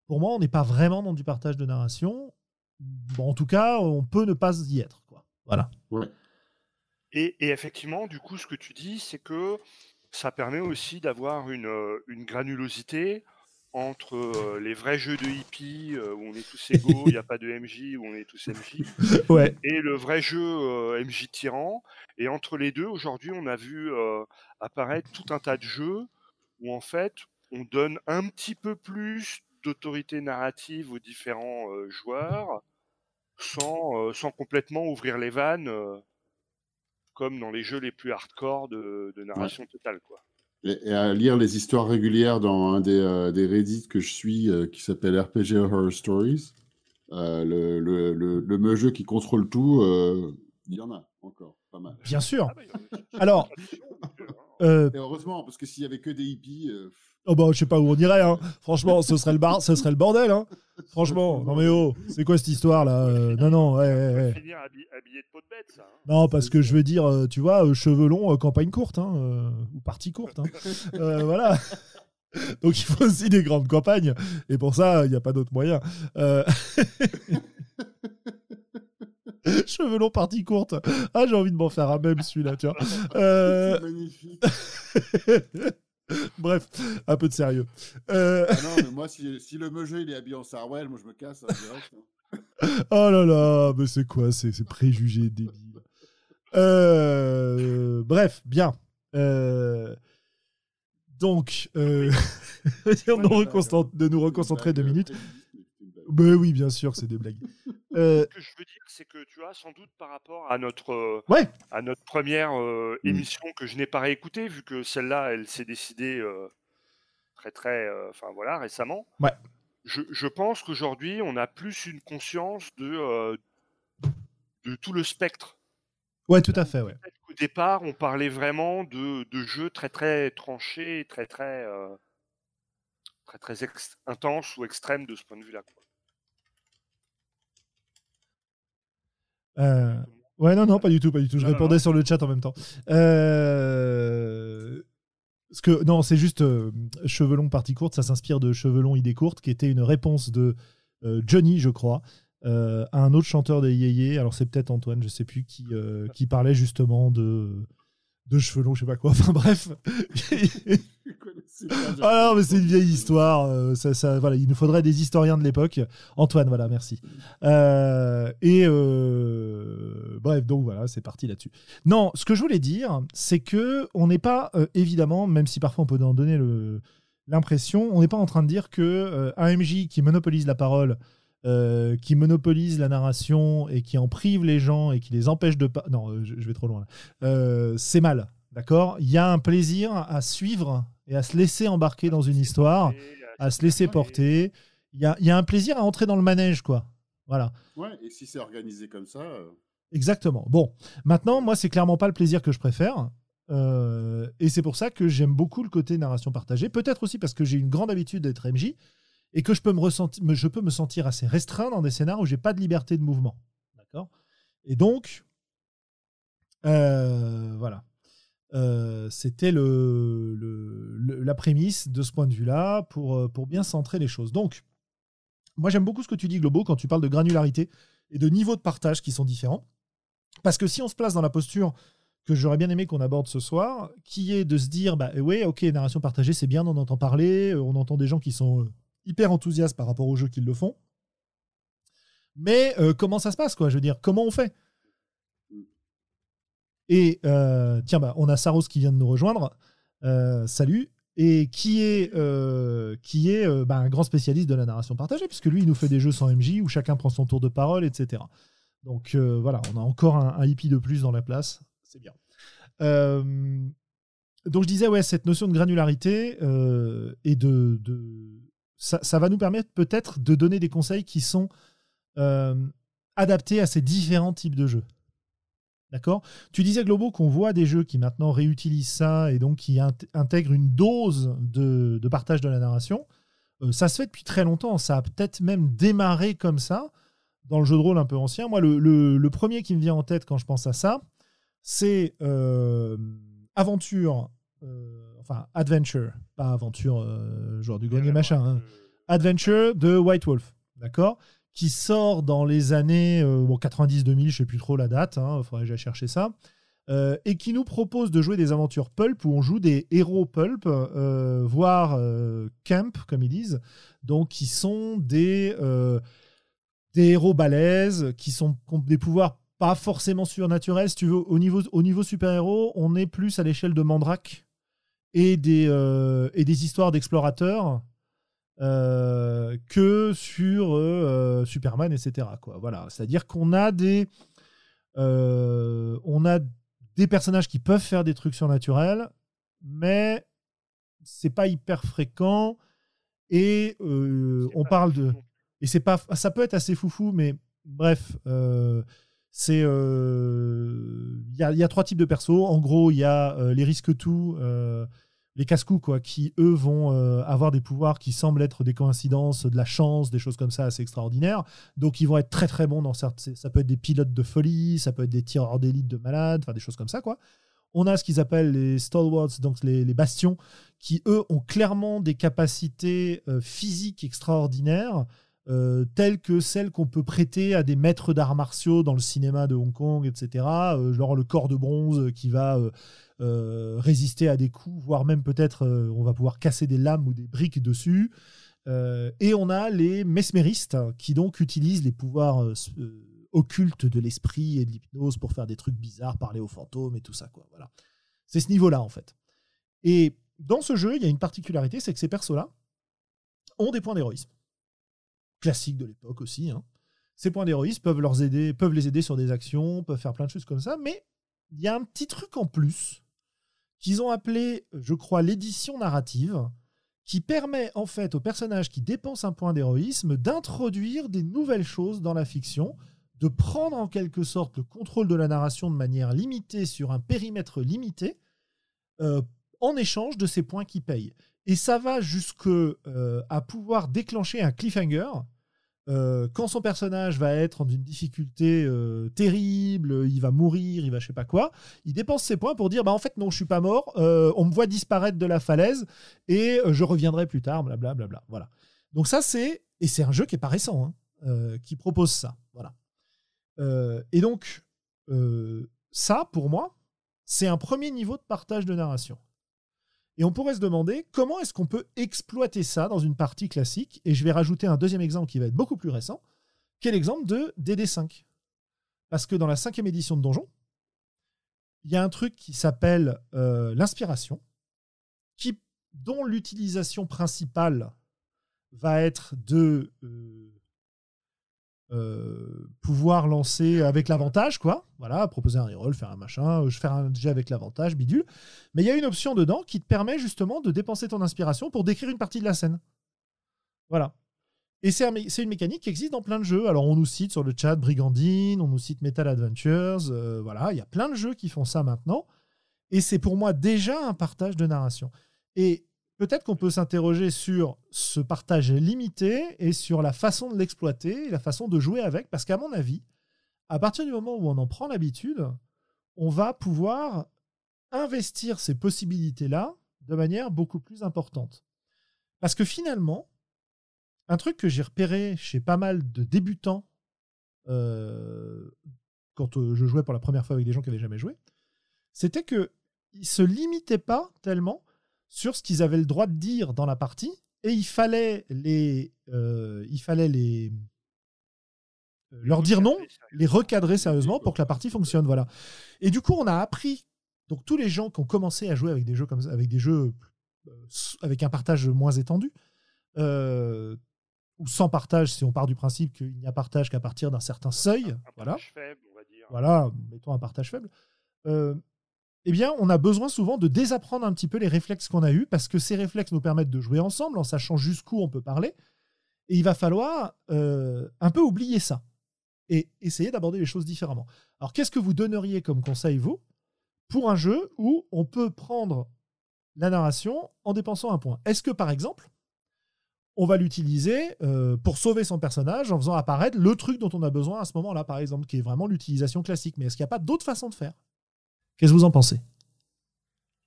pour moi, on n'est pas vraiment dans du partage de narration. Bon, en tout cas, on peut ne pas y être. Quoi. Voilà. Et, et effectivement, du coup, ce que tu dis, c'est que ça permet aussi d'avoir une, euh, une granulosité entre euh, les vrais jeux de hippie euh, où on est tous égaux, il n'y a pas de MJ, où on est tous MJ, <laughs> Ouais. et le vrai jeu euh, MJ tyran. Et entre les deux, aujourd'hui, on a vu euh, apparaître tout un tas de jeux où en fait, on donne un petit peu plus d'autorité narrative aux différents euh, joueurs sans, euh, sans complètement ouvrir les vannes euh, comme dans les jeux les plus hardcore de, de narration totale. Quoi. Et, et à lire les histoires régulières dans un des, euh, des Reddit que je suis euh, qui s'appelle RPG Horror Stories. Euh, le, le, le, le me jeu qui contrôle tout, euh, il y en a encore, pas mal. Bien sûr. Ah bah, Alors, <laughs> euh, Et heureusement, parce que s'il y avait que des hippies, euh, oh bah, je sais pas où on irait. Hein. Franchement, ce serait le bar, ce serait le bordel. Hein. Franchement, non mais oh, c'est quoi cette histoire là Euh, Non non, ouais, ouais, finir habillé de peau de bête, ça. hein. Non, parce que je veux dire, euh, tu vois, euh, cheveux longs, campagne courte, hein, euh, ou partie courte. hein. <laughs> Euh, voilà. Donc il faut aussi des grandes campagnes, et pour ça, il n'y a pas d'autre moyen. Euh, <laughs> Cheveux longs, partie courte. Ah, j'ai envie de m'en faire un même celui-là, tu vois. Euh, c'est magnifique. <laughs> <laughs> Bref, un peu de sérieux. Euh, Ah non, mais <laughs> moi, si, si le me jeu il est habillé en Sarwell, moi je me casse hein, direct. hein. <laughs> Oh là là, mais c'est quoi ces, ces préjugés débiles Euh, Bref, bien. Euh, donc, euh, nous, de nous reconcentrer deux minutes. Ben oui, bien sûr, c'est des blagues. <laughs> Euh, Ce que je veux dire, c'est que tu vois, sans doute par rapport à notre, euh, ouais, à notre première euh, Mm. émission que je n'ai pas réécoutée, vu que celle-là, elle s'est décidée euh, très très, euh, enfin voilà, récemment. Ouais. Je, je pense qu'aujourd'hui, on a plus une conscience de, euh, de tout le spectre. ouais, tout à fait, ouais. Qu'au départ, on parlait vraiment de, de jeux très très tranchés, très très euh, très très ex- intenses ou extrêmes de ce point de vue-là. quoi. Euh, ouais, non, non, pas du tout, pas du tout. Je Non, répondais non. sur le chat en même temps. Euh, parce que, non, c'est juste euh, Cheveux longs, partie courte, ça s'inspire de Cheveux longs, idée courte, qui était une réponse de euh, Johnny, je crois, à un autre chanteur des Yéyé. Alors, c'est peut-être Antoine, je sais plus, qui, qui parlait justement de, de cheveux longs, je sais pas quoi. <laughs> Enfin, bref. <laughs> <laughs> Ah non, mais c'est une vieille histoire. euh, ça, ça, voilà, il nous faudrait des historiens de l'époque. Antoine, voilà, merci. Euh, et euh, bref, donc voilà, c'est parti là-dessus. Non, ce que je voulais dire, c'est que on n'est pas évidemment, même si parfois on peut en donner l'impression, on n'est pas en train de dire que euh, un MJ qui monopolise la parole, euh, qui monopolise la narration et qui en prive les gens et qui les empêche de pas. Non, je, je vais trop loin. là. Euh, c'est mal. D'accord? Il y a un plaisir à suivre et à se laisser embarquer dans une histoire, à se laisser porter. Il y a, il y a un plaisir à entrer dans le manège, quoi. Voilà. Ouais, et si c'est organisé comme ça, euh, Exactement. Bon, maintenant, moi, c'est clairement pas le plaisir que je préfère. Euh, et c'est pour ça que j'aime beaucoup le côté narration partagée. Peut-être aussi parce que j'ai une grande habitude d'être MJ et que je peux me, ressentir, je peux me sentir assez restreint dans des scénarios où j'ai pas de liberté de mouvement. D'accord? Et donc, euh, voilà. Euh, C'était le, la prémisse de ce point de vue-là pour, euh, pour bien centrer les choses. Donc, moi, j'aime beaucoup ce que tu dis, Globo, quand tu parles de granularité et de niveau de partage qui sont différents. Parce que si on se place dans la posture que j'aurais bien aimé qu'on aborde ce soir, qui est de se dire, bah ouais, ok, narration partagée, c'est bien, on en entend parler, euh, on entend des gens qui sont hyper enthousiastes par rapport aux jeux qu'ils le font. Mais comment ça se passe, quoi? Je veux dire, comment on fait? Et euh, tiens, bah, on a Saros qui vient de nous rejoindre. Euh, salut. Et qui est, euh, qui est bah, un grand spécialiste de la narration partagée, puisque lui, il nous fait des jeux sans MJ où chacun prend son tour de parole, etc. Donc voilà, on a encore un, hippie de plus dans la place. C'est bien. Donc je disais, ouais, cette notion de granularité et de. ça, va nous permettre peut-être de donner des conseils qui sont adaptés à ces différents types de jeux. D'accord? Tu disais, Globo, qu'on voit des jeux qui maintenant réutilisent ça et donc qui int- intègrent une dose de, de partage de la narration. Euh, ça se fait depuis très longtemps. Ça a peut-être même démarré comme ça dans le jeu de rôle un peu ancien. Moi, le, le- le premier qui me vient en tête quand je pense à ça, c'est euh, Aventure, euh, enfin Adventure, pas Aventure, euh, genre du grenier machin. hein. Adventure de White Wolf, d'accord? Qui sort dans les années euh, bon, 90-2000, je sais plus trop la date, il faudrait que j'aille chercher ça. euh, et qui nous propose de jouer des aventures pulp où on joue des héros pulp, euh, voire euh, camp, comme ils disent, donc qui sont des, héros balèzes, qui, sont, ont des pouvoirs pas forcément surnaturels. Tu veux, au niveau, au niveau super-héros, on est plus à l'échelle de Mandrake et des histoires d'explorateurs. Que sur Superman, etc. Quoi. Voilà, c'est-à-dire qu'on a des, on a des personnages qui peuvent faire des trucs surnaturels, mais c'est pas hyper fréquent. Et euh, on parle de. Et c'est pas. Ça peut être assez foufou, mais bref. Euh, c'est. Euh, il y, a, y, a, trois types de persos. En gros, il y a les risques tout les casse-coups, quoi, qui eux vont euh, avoir des pouvoirs qui semblent être des coïncidences, de la chance, des choses comme ça assez extraordinaires. Donc ils vont être très très bons dans certains. Ça peut être des pilotes de folie, ça peut être des tireurs d'élite de malades, enfin des choses comme ça, quoi. On a ce qu'ils appellent les stalwarts, donc les, bastions, qui eux ont clairement des capacités euh, physiques extraordinaires. Euh, telles que celles qu'on peut prêter à des maîtres d'arts martiaux dans le cinéma de Hong Kong, etc. genre le corps de bronze qui va euh, résister à des coups, voire même peut-être euh, on va pouvoir casser des lames ou des briques dessus. Euh, et on a les mesméristes qui donc utilisent les pouvoirs occultes de l'esprit et de l'hypnose pour faire des trucs bizarres, parler aux fantômes et tout ça. Quoi. Voilà. C'est ce niveau-là en fait. Et dans ce jeu, il y a une particularité, c'est que ces persos-là ont des points d'héroïsme. Classique de l'époque aussi. Hein. Ces points d'héroïsme peuvent, leur aider, peuvent les aider sur des actions, peuvent faire plein de choses comme ça, mais il y a un petit truc en plus qu'ils ont appelé, je crois, l'édition narrative, qui permet en fait aux personnages qui dépensent un point d'héroïsme d'introduire des nouvelles choses dans la fiction, de prendre en quelque sorte le contrôle de la narration de manière limitée sur un périmètre limité, euh, en échange de ces points qui payent. Et ça va jusque euh, à pouvoir déclencher un cliffhanger euh, quand son personnage va être en une difficulté euh, terrible, il va mourir, il va je sais pas quoi, il dépense ses points pour dire bah en fait non je suis pas mort, euh, on me voit disparaître de la falaise et je reviendrai plus tard, blablabla. Bla, bla, voilà. Donc ça c'est et c'est un jeu qui est pas récent, hein, qui propose ça, voilà. et donc ça pour moi c'est un premier niveau de partage de narration. Et on pourrait se demander comment est-ce qu'on peut exploiter ça dans une partie classique? Et je vais rajouter un deuxième exemple qui va être beaucoup plus récent, qui est l'exemple de DD5. Parce que dans la cinquième édition de Donjon, il y a un truc qui s'appelle euh, l'inspiration, dont l'utilisation principale va être de euh, euh, pouvoir lancer avec l'avantage, quoi. Voilà, proposer un reroll, faire un machin, euh, faire un jet avec l'avantage, bidule. Mais il y a une option dedans qui te permet justement de dépenser ton inspiration pour décrire une partie de la scène. Voilà. Et c'est une mécanique qui existe dans plein de jeux. Alors on nous cite sur le chat Brigandine, on nous cite Metal Adventures, euh, voilà, il y a plein de jeux qui font ça maintenant. Et c'est pour moi déjà un partage de narration. Et peut-être qu'on peut, s'interroger sur ce partage limité et sur la façon de l'exploiter, la façon de jouer avec, parce qu'à mon avis, à partir du moment où on en prend l'habitude, on va pouvoir investir ces possibilités-là de manière beaucoup plus importante. Parce que finalement, un truc que j'ai repéré chez pas mal de débutants euh, quand euh, je jouais pour la première fois avec des gens qui n'avaient jamais joué, c'était qu'ils ne se limitaient pas tellement sur ce qu'ils avaient le droit de dire dans la partie et il fallait les, euh, il fallait les euh, leur dire non, les recadrer sérieusement pour que la partie fonctionne, voilà. Et du coup, on a appris donc tous les gens qui ont commencé à jouer avec des jeux comme avec des jeux euh, avec un partage moins étendu ou sans partage si on part du principe qu'il n'y a partage qu'à partir d'un certain seuil, voilà. Faible, on va dire. Voilà, mettons un partage faible eh bien, on a besoin souvent de désapprendre un petit peu les réflexes qu'on a eus, parce que ces réflexes nous permettent de jouer ensemble en sachant jusqu'où on peut parler. Et il va falloir euh, un peu oublier ça et essayer d'aborder les choses différemment. Alors, qu'est-ce que vous donneriez comme conseil, vous, pour un jeu où on peut prendre la narration en dépensant un point? Est-ce que, par exemple, on va l'utiliser euh, pour sauver son personnage en faisant apparaître le truc dont on a besoin à ce moment-là, par exemple, qui est vraiment l'utilisation classique? Mais est-ce qu'il n'y a pas d'autres façons de faire? Qu'est-ce que vous en pensez?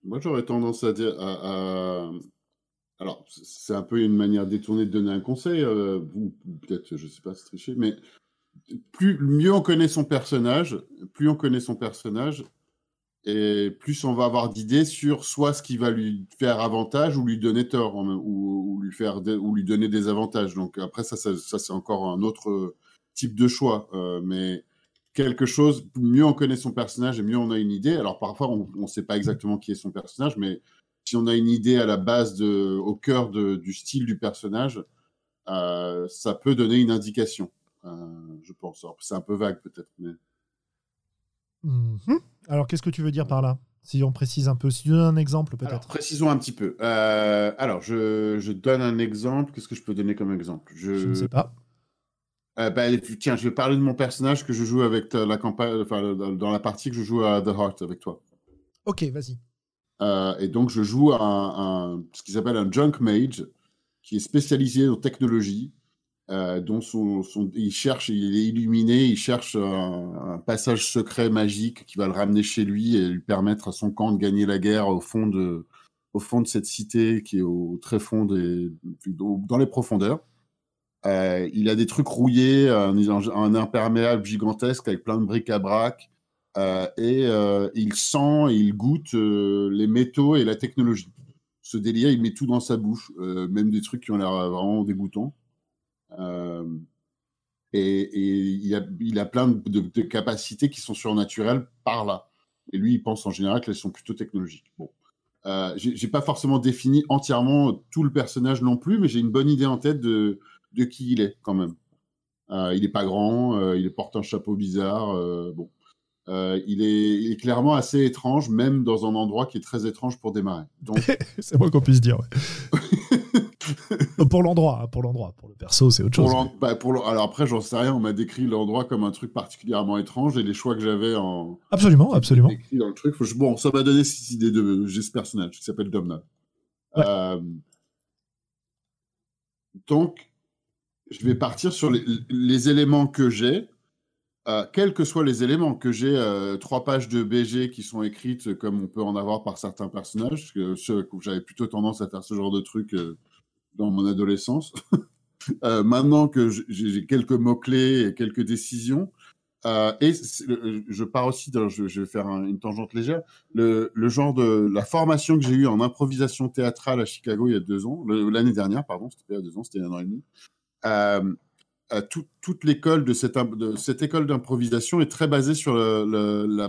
Moi, j'aurais tendance à dire. Alors, c'est un peu une manière détournée de donner un conseil, euh, peut-être, je ne sais pas, se tricher, mais plus mieux on connaît son personnage, plus on connaît son personnage, et plus on va avoir d'idées sur soit ce qui va lui faire avantage ou lui donner tort, ou, lui, faire ou lui donner des avantages. Donc après, ça, ça, c'est encore un autre type de choix. Euh, mais quelque chose, mieux on connaît son personnage et mieux on a une idée. Alors parfois, on ne sait pas exactement qui est son personnage, mais si on a une idée à la base, de, au cœur du style du personnage, euh, ça peut donner une indication, euh, je pense. C'est un peu vague peut-être, mais... Mhm. Alors, qu'est-ce que tu veux dire par là? Si on précise un peu, si tu donnes un exemple peut-être. Précisons un petit peu. Euh, alors, je, donne un exemple. Qu'est-ce que je peux donner comme exemple? Je... ne sais pas. Euh, bah, tiens, je vais parler de mon personnage que je joue avec la campagne, enfin, dans la partie que je joue à The Heart avec toi. Ok, vas-y. Euh, et donc, je joue un, ce qui s'appelle un Junk Mage, qui est spécialisé en technologie, euh, dont son, il cherche, il est illuminé, il cherche un, passage secret magique qui va le ramener chez lui et lui permettre à son camp de gagner la guerre au fond de, au fond de cette cité qui est au très fond des, dans les profondeurs. Euh, il a des trucs rouillés, un, imperméable gigantesque avec plein de bric-à-brac. Euh, et il sent et il goûte les métaux et la technologie. Ce délire, il met tout dans sa bouche, même des trucs qui ont l'air vraiment dégoûtants. Euh, et, il, a, plein de, capacités qui sont surnaturelles par là. Et lui, il pense en général qu'elles sont plutôt technologiques. Bon. Euh, j'ai pas forcément défini entièrement tout le personnage non plus, mais j'ai une bonne idée en tête de, de qui il est quand même. Euh, il est pas grand, euh, il porte un chapeau bizarre. bon, il est, il, est, clairement assez étrange, même dans un endroit qui est très étrange pour démarrer. <laughs> c'est moi qu'on puisse dire. Ouais. <laughs> pour l'endroit, hein, pour l'endroit. Pour le perso, c'est autre chose. Bah, pour alors après, j'en sais rien. On m'a décrit l'endroit comme un truc particulièrement étrange et les choix que j'avais en. Absolument, absolument. Dans le truc. Bon, ça m'a donné cette idée de j'ai ce personnage qui s'appelle Domna. Euh, donc, je vais partir sur les, éléments que j'ai. Euh, quels que soient les éléments que j'ai, euh, trois pages de BG qui sont écrites comme on peut en avoir par certains personnages, que, j'avais plutôt tendance à faire ce genre de truc dans mon adolescence. <laughs> Euh, maintenant que j'ai quelques mots-clés et quelques décisions, euh, et je pars aussi, je, vais faire une tangente légère, le, genre de la formation que j'ai eue en improvisation théâtrale à Chicago il y a deux ans, l'année dernière, pardon, c'était il y a deux ans, c'était un an et demi. Euh, toute l'école de cette, école d'improvisation est très basée sur le,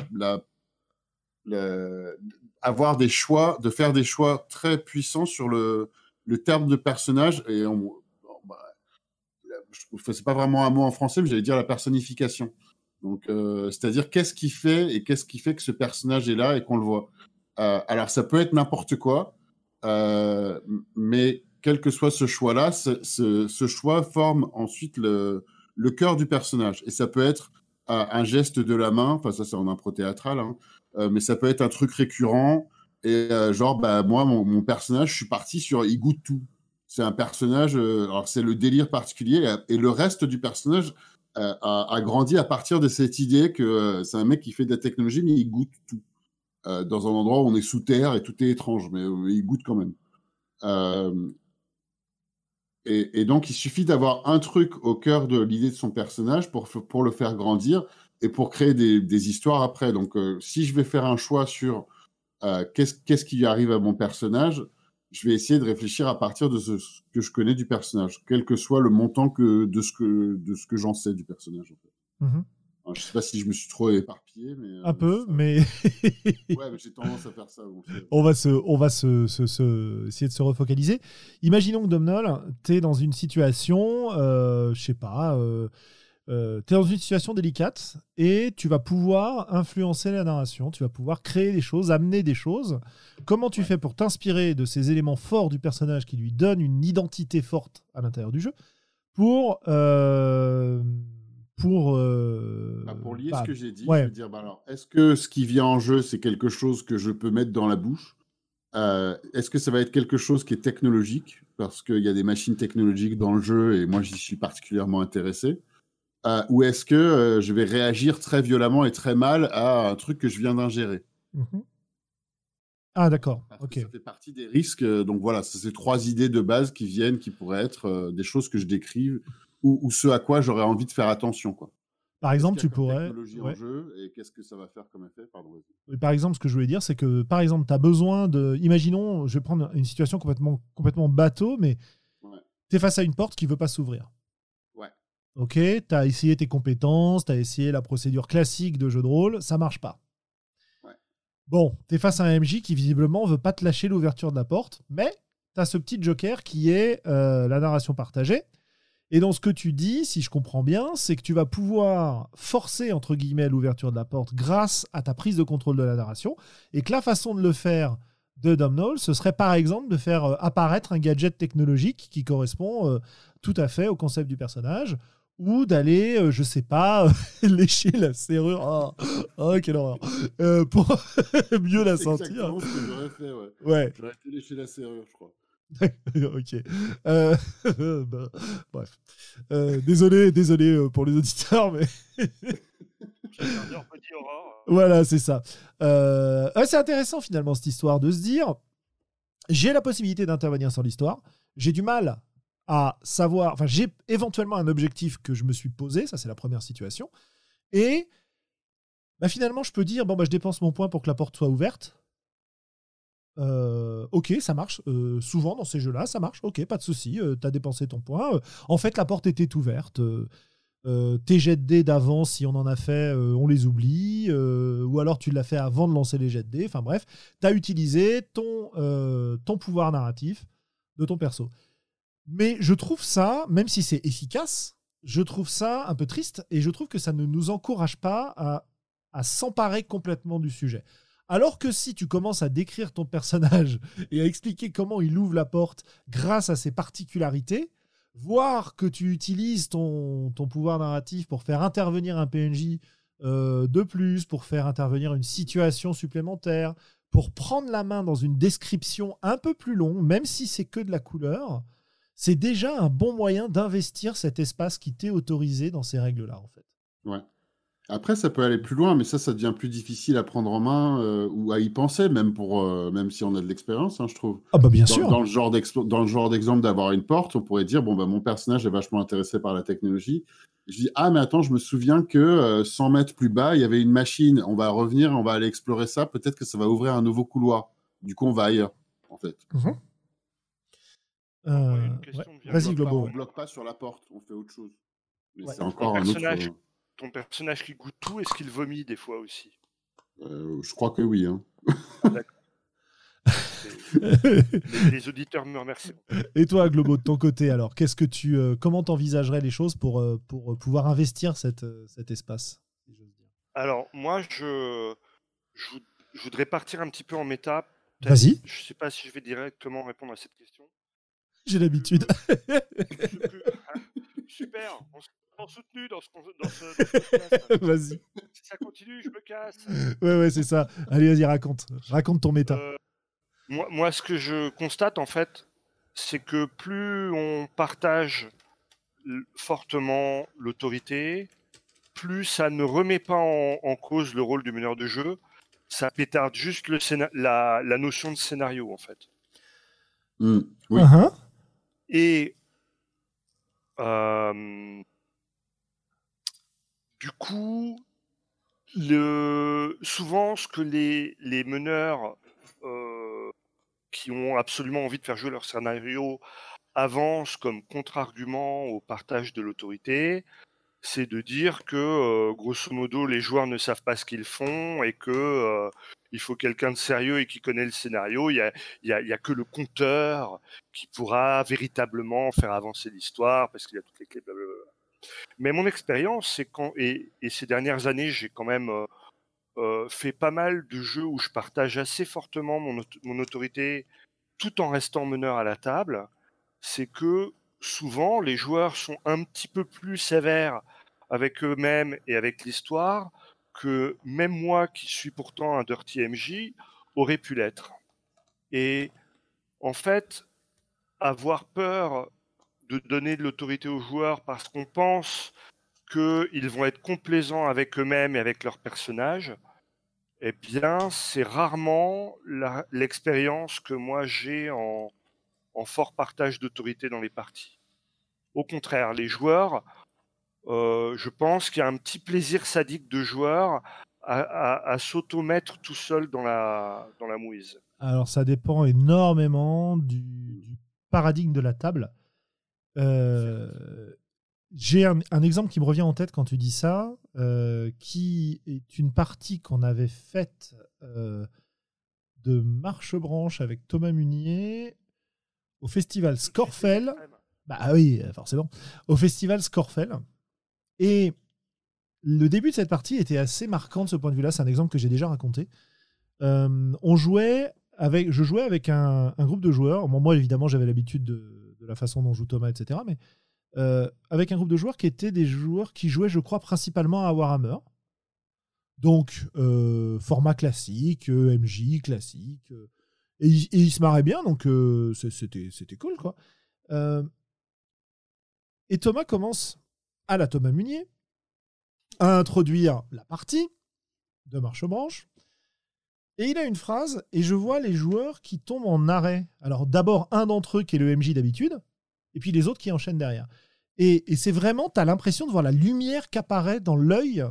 avoir des choix, de faire des choix très puissants sur le, terme de personnage, et on, bah, c'est pas vraiment un mot en français, mais j'allais dire la personnification. Donc, euh, c'est-à-dire qu'est-ce qui fait et qu'est-ce qui fait que ce personnage est là et qu'on le voit? Euh, alors, ça peut être n'importe quoi, euh, mais quel que soit ce choix-là, ce, choix forme ensuite le, cœur du personnage. Et ça peut être un geste de la main, enfin ça c'est en impro théâtral, hein, mais ça peut être un truc récurrent, et euh, genre, bah, moi, mon, personnage, je suis parti sur il goûte tout. C'est un personnage, euh, alors c'est le délire particulier, et, le reste du personnage euh, a, grandi à partir de cette idée que c'est un mec qui fait de la technologie, mais il goûte tout. dans un endroit où on est sous terre et tout est étrange, mais, il goûte quand même. Et, donc, il suffit d'avoir un truc au cœur de l'idée de son personnage pour, pour le faire grandir et pour créer des, histoires après. Donc, si je vais faire un choix sur euh, qu'est-ce qui arrive à mon personnage, je vais essayer de réfléchir à partir de ce que je connais du personnage, quel que soit le montant que, de ce que, que j'en sais du personnage. En fait. Mmh je sais pas si je me suis trop éparpillé, mais un euh, peu, mais ouais, <laughs> j'ai tendance à faire ça. on va se, on va se, se, essayer de se refocaliser. Imaginons que Domnol, tu es dans une situation, euh, je sais pas. Euh, euh, tu es dans une situation délicate et tu vas pouvoir influencer la narration, tu vas pouvoir créer des choses, amener des choses. Comment tu fais pour t'inspirer de ces éléments forts du personnage qui lui donnent une identité forte à l'intérieur du jeu pour... Euh, pour, euh, bah, pour lier ce bah, que j'ai dit, je veux dire, bah, alors, est-ce que ce qui vient en jeu, c'est quelque chose que je peux mettre dans la bouche? Est-ce que ça va être quelque chose qui est technologique? Parce qu'il y a des machines technologiques dans le jeu et moi, j'y suis particulièrement intéressé. Euh, ou est-ce que euh, je vais réagir très violemment et très mal à un truc que je viens d'ingérer? Mhm. Ah d'accord, ok. Ça fait partie des risques. Euh, donc voilà, c'est ces trois idées de base qui viennent, qui pourraient être des choses que je décrive ou, ce à quoi j'aurais envie de faire attention. Quoi. Par exemple, tu pourrais. technologie ouais. en jeu et qu'est-ce que ça va faire comme effet? Pardon, vas-y. Et Par exemple, ce que je voulais dire, c'est que, par exemple, tu as besoin de. Imaginons, je vais prendre une situation complètement, complètement bateau, mais Ouais. tu es face à une porte qui veut pas s'ouvrir. Ouais. Ok, tu as essayé tes compétences, tu as essayé la procédure classique de jeu de rôle, ça marche pas. Ouais. Bon, tu es face à un MJ qui visiblement veut pas te lâcher l'ouverture de la porte, mais tu as ce petit joker qui est euh, la narration partagée. Et dans ce que tu dis, si je comprends bien, c'est que tu vas pouvoir forcer, entre guillemets, l'ouverture de la porte grâce à ta prise de contrôle de la narration, et que la façon de le faire de Domhnall, ce serait par exemple de faire euh, apparaître un gadget technologique qui correspond euh, tout à fait au concept du personnage, ou d'aller, euh, je sais pas, <laughs> lécher la serrure. Oh, oh, quelle horreur. Euh, pour <laughs> mieux la sentir. exactement ce que j'aurais fait, ouais. Ouais, J'aurais été lécher la serrure, je crois. <laughs> ok. Euh, <laughs> bah, bref. Euh, désolé, désolé euh, pour les auditeurs, mais <laughs> voilà, c'est ça. Euh, ouais, c'est intéressant finalement cette histoire de se dire j'ai la possibilité d'intervenir sur l'histoire, j'ai du mal à savoir, enfin j'ai éventuellement un objectif que je me suis posé, ça c'est la première situation, et bah, finalement je peux dire bon bah je dépense mon point pour que la porte soit ouverte. Euh, ok, ça marche. Euh, souvent dans ces jeux-là, ça marche. Ok, pas de souci. Euh, T'as dépensé ton point. En fait, la porte était ouverte. Tes jets de dés d'avant, si on en a fait, on les oublie. Ou alors tu l'as fait avant de lancer les jets de dés. Enfin bref, tu as utilisé ton, ton pouvoir narratif de ton perso. Mais je trouve ça, même si c'est efficace, je trouve ça un peu triste et je trouve que ça ne nous encourage pas à, à s'emparer complètement du sujet. Alors que si tu commences à décrire ton personnage <laughs> et à expliquer comment il ouvre la porte grâce à ses particularités, voir que tu utilises ton, pouvoir narratif pour faire intervenir un PNJ euh, de plus, pour faire intervenir une situation supplémentaire, pour prendre la main dans une description un peu plus longue, même si c'est que de la couleur, c'est déjà un bon moyen d'investir cet espace qui t'est autorisé dans ces règles-là, en fait. Ouais. Après, ça peut aller plus loin, mais ça, ça devient plus difficile à prendre en main euh, ou à y penser, même pour, euh, même si on a de l'expérience, hein, je trouve. Ah bah bien Dans, sûr. dans le genre d'expo- dans le genre d'exemple d'avoir une porte, on pourrait dire bon bah mon personnage est vachement intéressé par la technologie. Je dis ah mais attends, je me souviens que euh, 100 mètres plus bas, il y avait une machine. On va revenir, on va aller explorer ça. Peut-être que ça va ouvrir un nouveau couloir. Du coup, on va ailleurs, en fait. Euh, Ouais, ouais. vient Vas-y, Globo. on bloque pas sur la porte, on fait autre chose. Mais Ouais. c'est encore un autre. Personnage. Ton personnage qui goûte tout, est-ce qu'il vomit des fois aussi? Euh, je crois que oui. Hein. <laughs> les, les auditeurs me remercient. Et toi, Globo, de ton côté, alors, qu'est-ce que tu, euh, comment t'envisagerais les choses pour, euh, pour pouvoir investir cette, cet espace Alors, moi, je, je, vou- je voudrais partir un petit peu en méta. Vas-y, Je sais pas si je vais directement répondre à cette question. j'ai l'habitude. Ah, Super, on se sent soutenu dans ce, dans ce, dans <laughs> ce podcast. Vas-y. Si ça continue, je me casse. Ouais, ouais, c'est ça. Allez, vas-y, raconte. Raconte ton méta. Euh, moi, moi, ce que je constate, en fait, c'est que plus on partage fortement l'autorité, plus ça ne remet pas en, en cause le rôle du meneur de jeu, ça pétarde juste le la, la notion de scénario, en fait. Hmm, Oui. Uh-huh. Et euh, du coup, souvent, ce que les, meneurs euh, qui ont absolument envie de faire jouer leur scénario avancent comme contre-argument au partage de l'autorité, c'est de dire que, euh, grosso modo, les joueurs ne savent pas ce qu'ils font et que euh, il faut quelqu'un de sérieux et qui connaît le scénario. Il y a, a- que le conteur qui pourra véritablement faire avancer l'histoire parce qu'il y a toutes les clés, blablabla. Mais mon expérience, et, ces dernières années, j'ai quand même euh, euh, fait pas mal de jeux où je partage assez fortement mon, mon autorité tout en restant meneur à la table. C'est que souvent les joueurs sont un petit peu plus sévères avec eux-mêmes et avec l'histoire que même moi qui suis pourtant un dirty MJ aurait pu l'être. Et en fait, avoir peur de donner de l'autorité aux joueurs parce qu'on pense qu'ils vont être complaisants avec eux-mêmes et avec leurs personnages, eh bien, c'est rarement l'expérience que moi j'ai en, fort partage d'autorité dans les parties. Au contraire, les joueurs euh, je pense qu'il y a un petit plaisir sadique de joueur à, s'automettre tout seul dans la, dans la mouise. Alors ça dépend énormément du, paradigme de la table. Euh, j'ai un, exemple qui me revient en tête quand tu dis ça, euh, qui est une partie qu'on avait faite de marche-branche avec Thomas Munier au festival Scorfell. Bah oui, forcément. Au festival Scorfell. Et le début de cette partie était assez marquant de ce point de vue-là. C'est un exemple que j'ai déjà raconté. Euh, on jouait avec, je jouais avec un, groupe de joueurs. moi, évidemment, j'avais l'habitude de, la façon dont joue Thomas, etc. Mais euh, avec un groupe de joueurs qui étaient des joueurs qui jouaient, je crois, principalement à Warhammer. Donc, euh, format classique, MJ classique. Et, ils se marraient bien, donc c'était cool, quoi. et Thomas commence à la Thomas Munier à introduire la partie de marche-branche. Et il a une phrase, et je vois les joueurs qui tombent en arrêt. Alors d'abord un d'entre eux qui est le MJ d'habitude, et puis les autres qui enchaînent derrière. Et, c'est vraiment, tu as l'impression de voir la lumière qui apparaît dans l'œil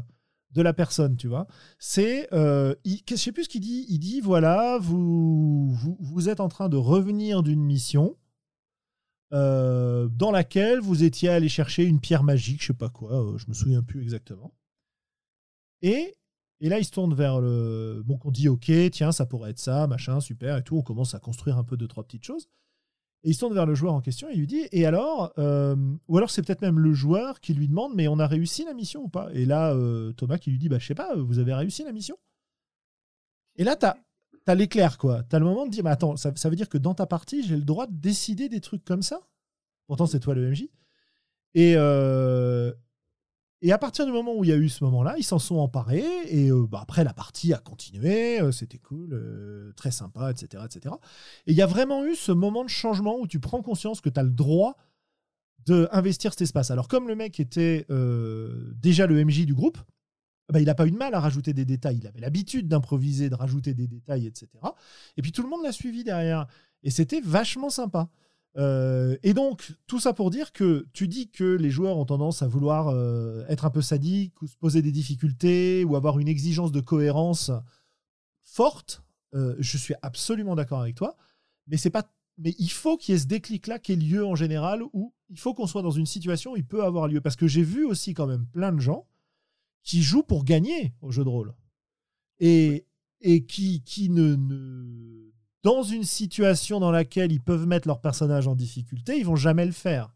de la personne, tu vois. C'est, euh, je sais plus ce qu'il dit, il dit, voilà, vous, vous, vous êtes en train de revenir d'une mission, euh, dans laquelle vous étiez allé chercher une pierre magique, je sais pas quoi, euh, je me souviens plus exactement. Et, et là, il se tourne vers le. Bon, on dit ok, tiens, ça pourrait être ça, machin, super et tout. On commence à construire un peu deux, trois petites choses. Et il se tourne vers le joueur en question et lui dit Et alors euh, Ou alors c'est peut-être même le joueur qui lui demande Mais on a réussi la mission ou pas? Et là, Thomas qui lui dit Bah, je sais pas, vous avez réussi la mission? Et là, tu as t'as l'éclair, quoi. T'as le moment de dire, mais attends, ça, veut dire que dans ta partie, j'ai le droit de décider des trucs comme ça? Pourtant, c'est toi le MJ. Et, euh, et à partir du moment où il y a eu ce moment-là, ils s'en sont emparés. Et euh, bah, après, la partie a continué. Euh, c'était cool, très sympa, etc., etc. Et il y a vraiment eu ce moment de changement où tu prends conscience que tu as le droit d'investir cet espace. Alors, comme le mec était déjà le MJ du groupe, ah bah, il n'a pas eu de mal à rajouter des détails. Il avait l'habitude d'improviser, de rajouter des détails, etc. Et puis tout le monde l'a suivi derrière. Et c'était vachement sympa. Euh, et donc, tout ça pour dire que tu dis que les joueurs ont tendance à vouloir euh, être un peu sadiques ou se poser des difficultés ou avoir une exigence de cohérence forte. Euh, je suis absolument d'accord avec toi. Mais c'est pas. Mais il faut qu'il y ait ce déclic-là qui ait lieu en général où il faut qu'on soit dans une situation où il peut avoir lieu. Parce que j'ai vu aussi quand même plein de gens qui jouent pour gagner au jeu de rôle. Et, et qui, qui ne, Dans une situation dans laquelle ils peuvent mettre leur personnage en difficulté, ils vont jamais le faire.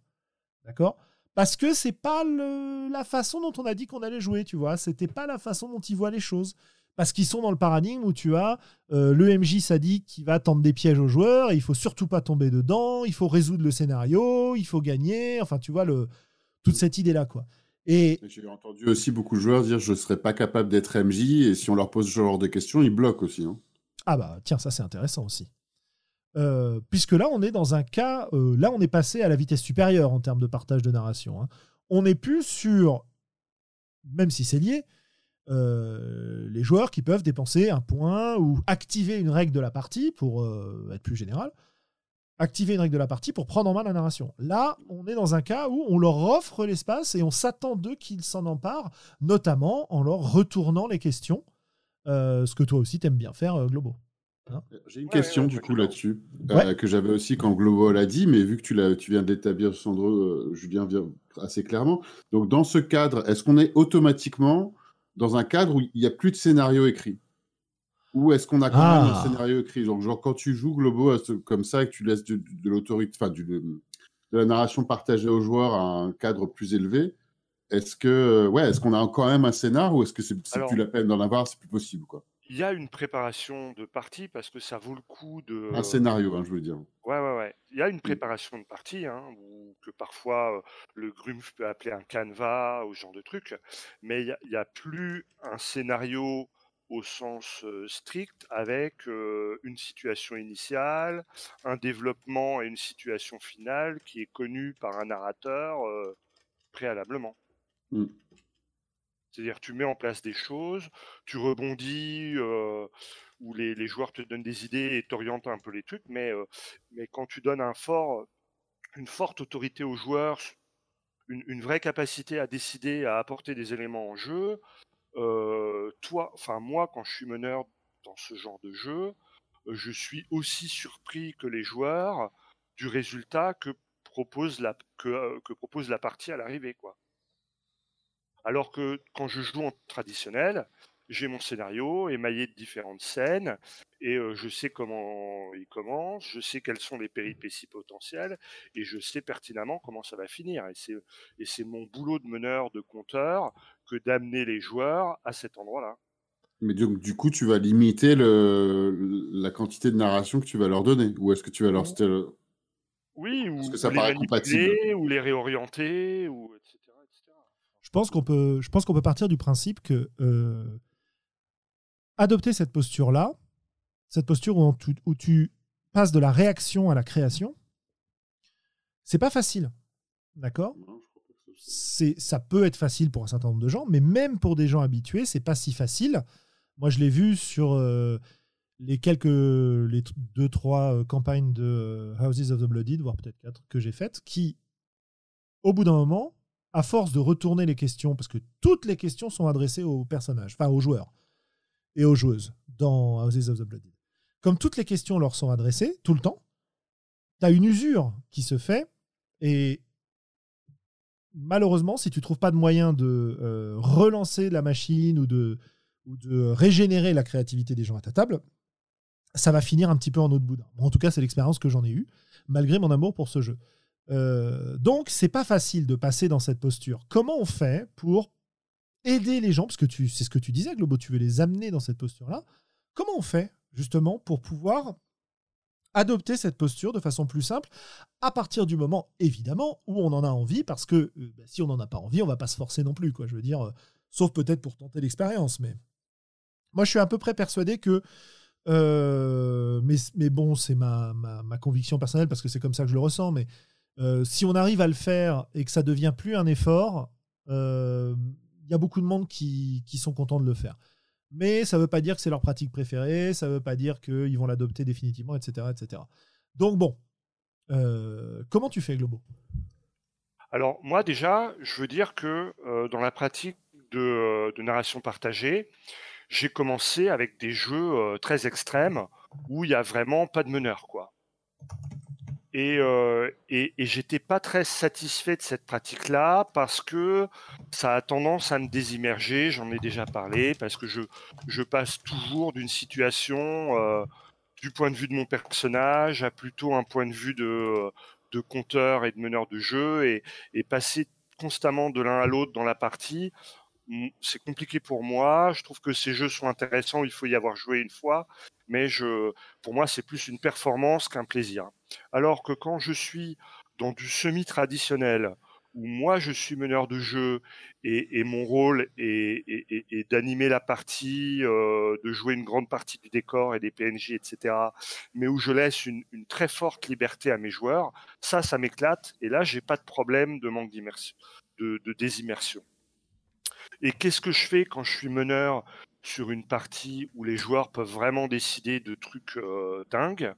D'accord? Parce que c'est pas la façon dont on a dit qu'on allait jouer, tu vois. C'était pas la façon dont ils voient les choses. Parce qu'ils sont dans le paradigme où tu as euh, le MJ sadique qui va tendre des pièges aux joueurs, il faut surtout pas tomber dedans, il faut résoudre le scénario, il faut gagner, enfin tu vois le, toute cette idée-là. quoi. Et j'ai entendu aussi beaucoup de joueurs dire je ne serais pas capable d'être MJ et si on leur pose ce genre de questions, ils bloquent aussi. Hein. Ah bah tiens, ça c'est intéressant aussi. Euh, puisque là on est dans un cas, euh, là on est passé à la vitesse supérieure en termes de partage de narration. Hein. On n'est plus sur, même si c'est lié, euh, les joueurs qui peuvent dépenser un point ou activer une règle de la partie pour être plus général activer une règle de la partie pour prendre en main la narration. Là, on est dans un cas où on leur offre l'espace et on s'attend d'eux qu'ils s'en emparent, notamment en leur retournant les questions, ce que toi aussi t'aimes bien faire, euh, Globo. Hein J'ai une question du coup là-dessus, euh, que j'avais aussi quand Globo l'a dit, mais vu que tu, tu viens de l'établir, Sandro, Julien vient assez clairement. Donc dans ce cadre, est-ce qu'on est automatiquement dans un cadre où il n'y a plus de scénario écrit ou est-ce qu'on a quand même un ah. scénario écrit? Genre, genre, quand tu joues Globo comme ça et que tu laisses de, l'autorité, enfin de la narration partagée aux joueurs à un cadre plus élevé, est-ce que ouais, est-ce qu'on a quand même un scénar ou est-ce que c'est plus la peine d'en avoir, c'est plus possible quoi? Il y a une préparation de partie parce que ça vaut le coup de. Un scénario, hein, je veux dire. Ouais, ouais, ouais. Il y a une mmh. préparation de partie, hein, que parfois euh, le Grumpf peut appeler un canevas ou ce genre de truc, mais il n'y a, a, plus un scénario au sens strict avec une situation initiale, un développement et une situation finale qui est connue par un narrateur préalablement. Mmh. C'est-à-dire tu mets en place des choses, tu rebondis, où les, joueurs te donnent des idées et t'orientent un peu les trucs, mais, quand tu donnes un fort, une forte autorité aux joueurs une, vraie capacité à décider, à apporter des éléments en jeu. Euh, toi, enfin moi, quand je suis meneur dans ce genre de jeu, je suis aussi surpris que les joueurs du résultat que propose la, partie à l'arrivée. Alors que quand je joue en traditionnel, j'ai mon scénario émaillé de différentes scènes et je sais comment il commence, je sais quelles sont les péripéties potentielles et je sais pertinemment comment ça va finir. Et c'est, mon boulot de meneur, de compteur, que d'amener les joueurs à cet endroit-là. Mais du, du, coup, tu vas limiter le, la quantité de narration que tu vas leur donner Ou est-ce que tu vas leur. Oui, ou, que ça les manipuler, ou les réorienter, ou etc. Je pense qu'on peut, je pense qu'on peut partir du principe que adopter cette posture-là, cette posture où, où, tu passes de la réaction à la création, c'est pas facile. D'accord? C'est, Ça peut être facile pour un certain nombre de gens, mais même pour des gens habitués, c'est pas si facile. Moi, je l'ai vu sur euh, les quelques, les deux, trois euh, campagnes de euh, Houses of the Blooded, voire peut-être quatre, que j'ai faites, qui, au bout d'un moment, à force de retourner les questions, parce que toutes les questions sont adressées aux personnages, enfin aux joueurs et aux joueuses dans Houses of the Blood. Comme toutes les questions leur sont adressées tout le temps, tu as une usure qui se fait et malheureusement, si tu trouves pas de moyen de euh, relancer la machine ou de, de régénérer la créativité des gens à ta table, ça va finir un petit peu en autre boudin. en tout cas, c'est l'expérience que j'en ai eue, malgré mon amour pour ce jeu. Euh, donc, c'est pas facile de passer dans cette posture. Comment on fait pour aider les gens, parce que c'est ce que tu disais, Globo, tu veux les amener dans cette posture-là. Comment on fait justement pour pouvoir adopter cette posture de façon plus simple à partir du moment, évidemment, où on en a envie, parce que euh, bah, si on n'en a pas envie, on va pas se forcer non plus, quoi. Je veux dire, euh, sauf peut-être pour tenter l'expérience, mais moi, je suis à peu près persuadé que mais, bon, c'est ma, ma, ma, conviction personnelle parce que c'est comme ça que je le ressens. Mais si on arrive à le faire et que ça devient plus un effort, il y a beaucoup de monde qui, sont contents de le faire. Mais ça ne veut pas dire que c'est leur pratique préférée, ça ne veut pas dire qu'ils vont l'adopter définitivement, etc., etc. Donc bon, euh, comment tu fais, Globo? Alors moi déjà, je veux dire que euh, dans la pratique de, narration partagée, j'ai commencé avec des jeux euh, très extrêmes où il n'y a vraiment pas de meneur. Et, euh, et, j'étais pas très satisfait de cette pratique-là parce que ça a tendance à me désimmerger. J'en ai déjà parlé parce que je, passe toujours d'une situation euh, du point de vue de mon personnage à plutôt un point de vue de, compteur et de meneur de jeu et passer constamment de l'un à l'autre dans la partie c'est compliqué pour moi. Je trouve que ces jeux sont intéressants. Il faut y avoir joué une fois, mais je, pour moi, c'est plus une performance qu'un plaisir. Alors que quand je suis dans du semi-traditionnel, où moi je suis meneur de jeu et, mon rôle est, d'animer la partie, euh, de jouer une grande partie du décor et des PNJ, etc., mais où je laisse une, très forte liberté à mes joueurs, ça, ça m'éclate. Et là, j'ai pas de problème de manque d'immersion, de, de désimmersion. Et qu'est-ce que je fais quand je suis meneur sur une partie où les joueurs peuvent vraiment décider de trucs euh, dingues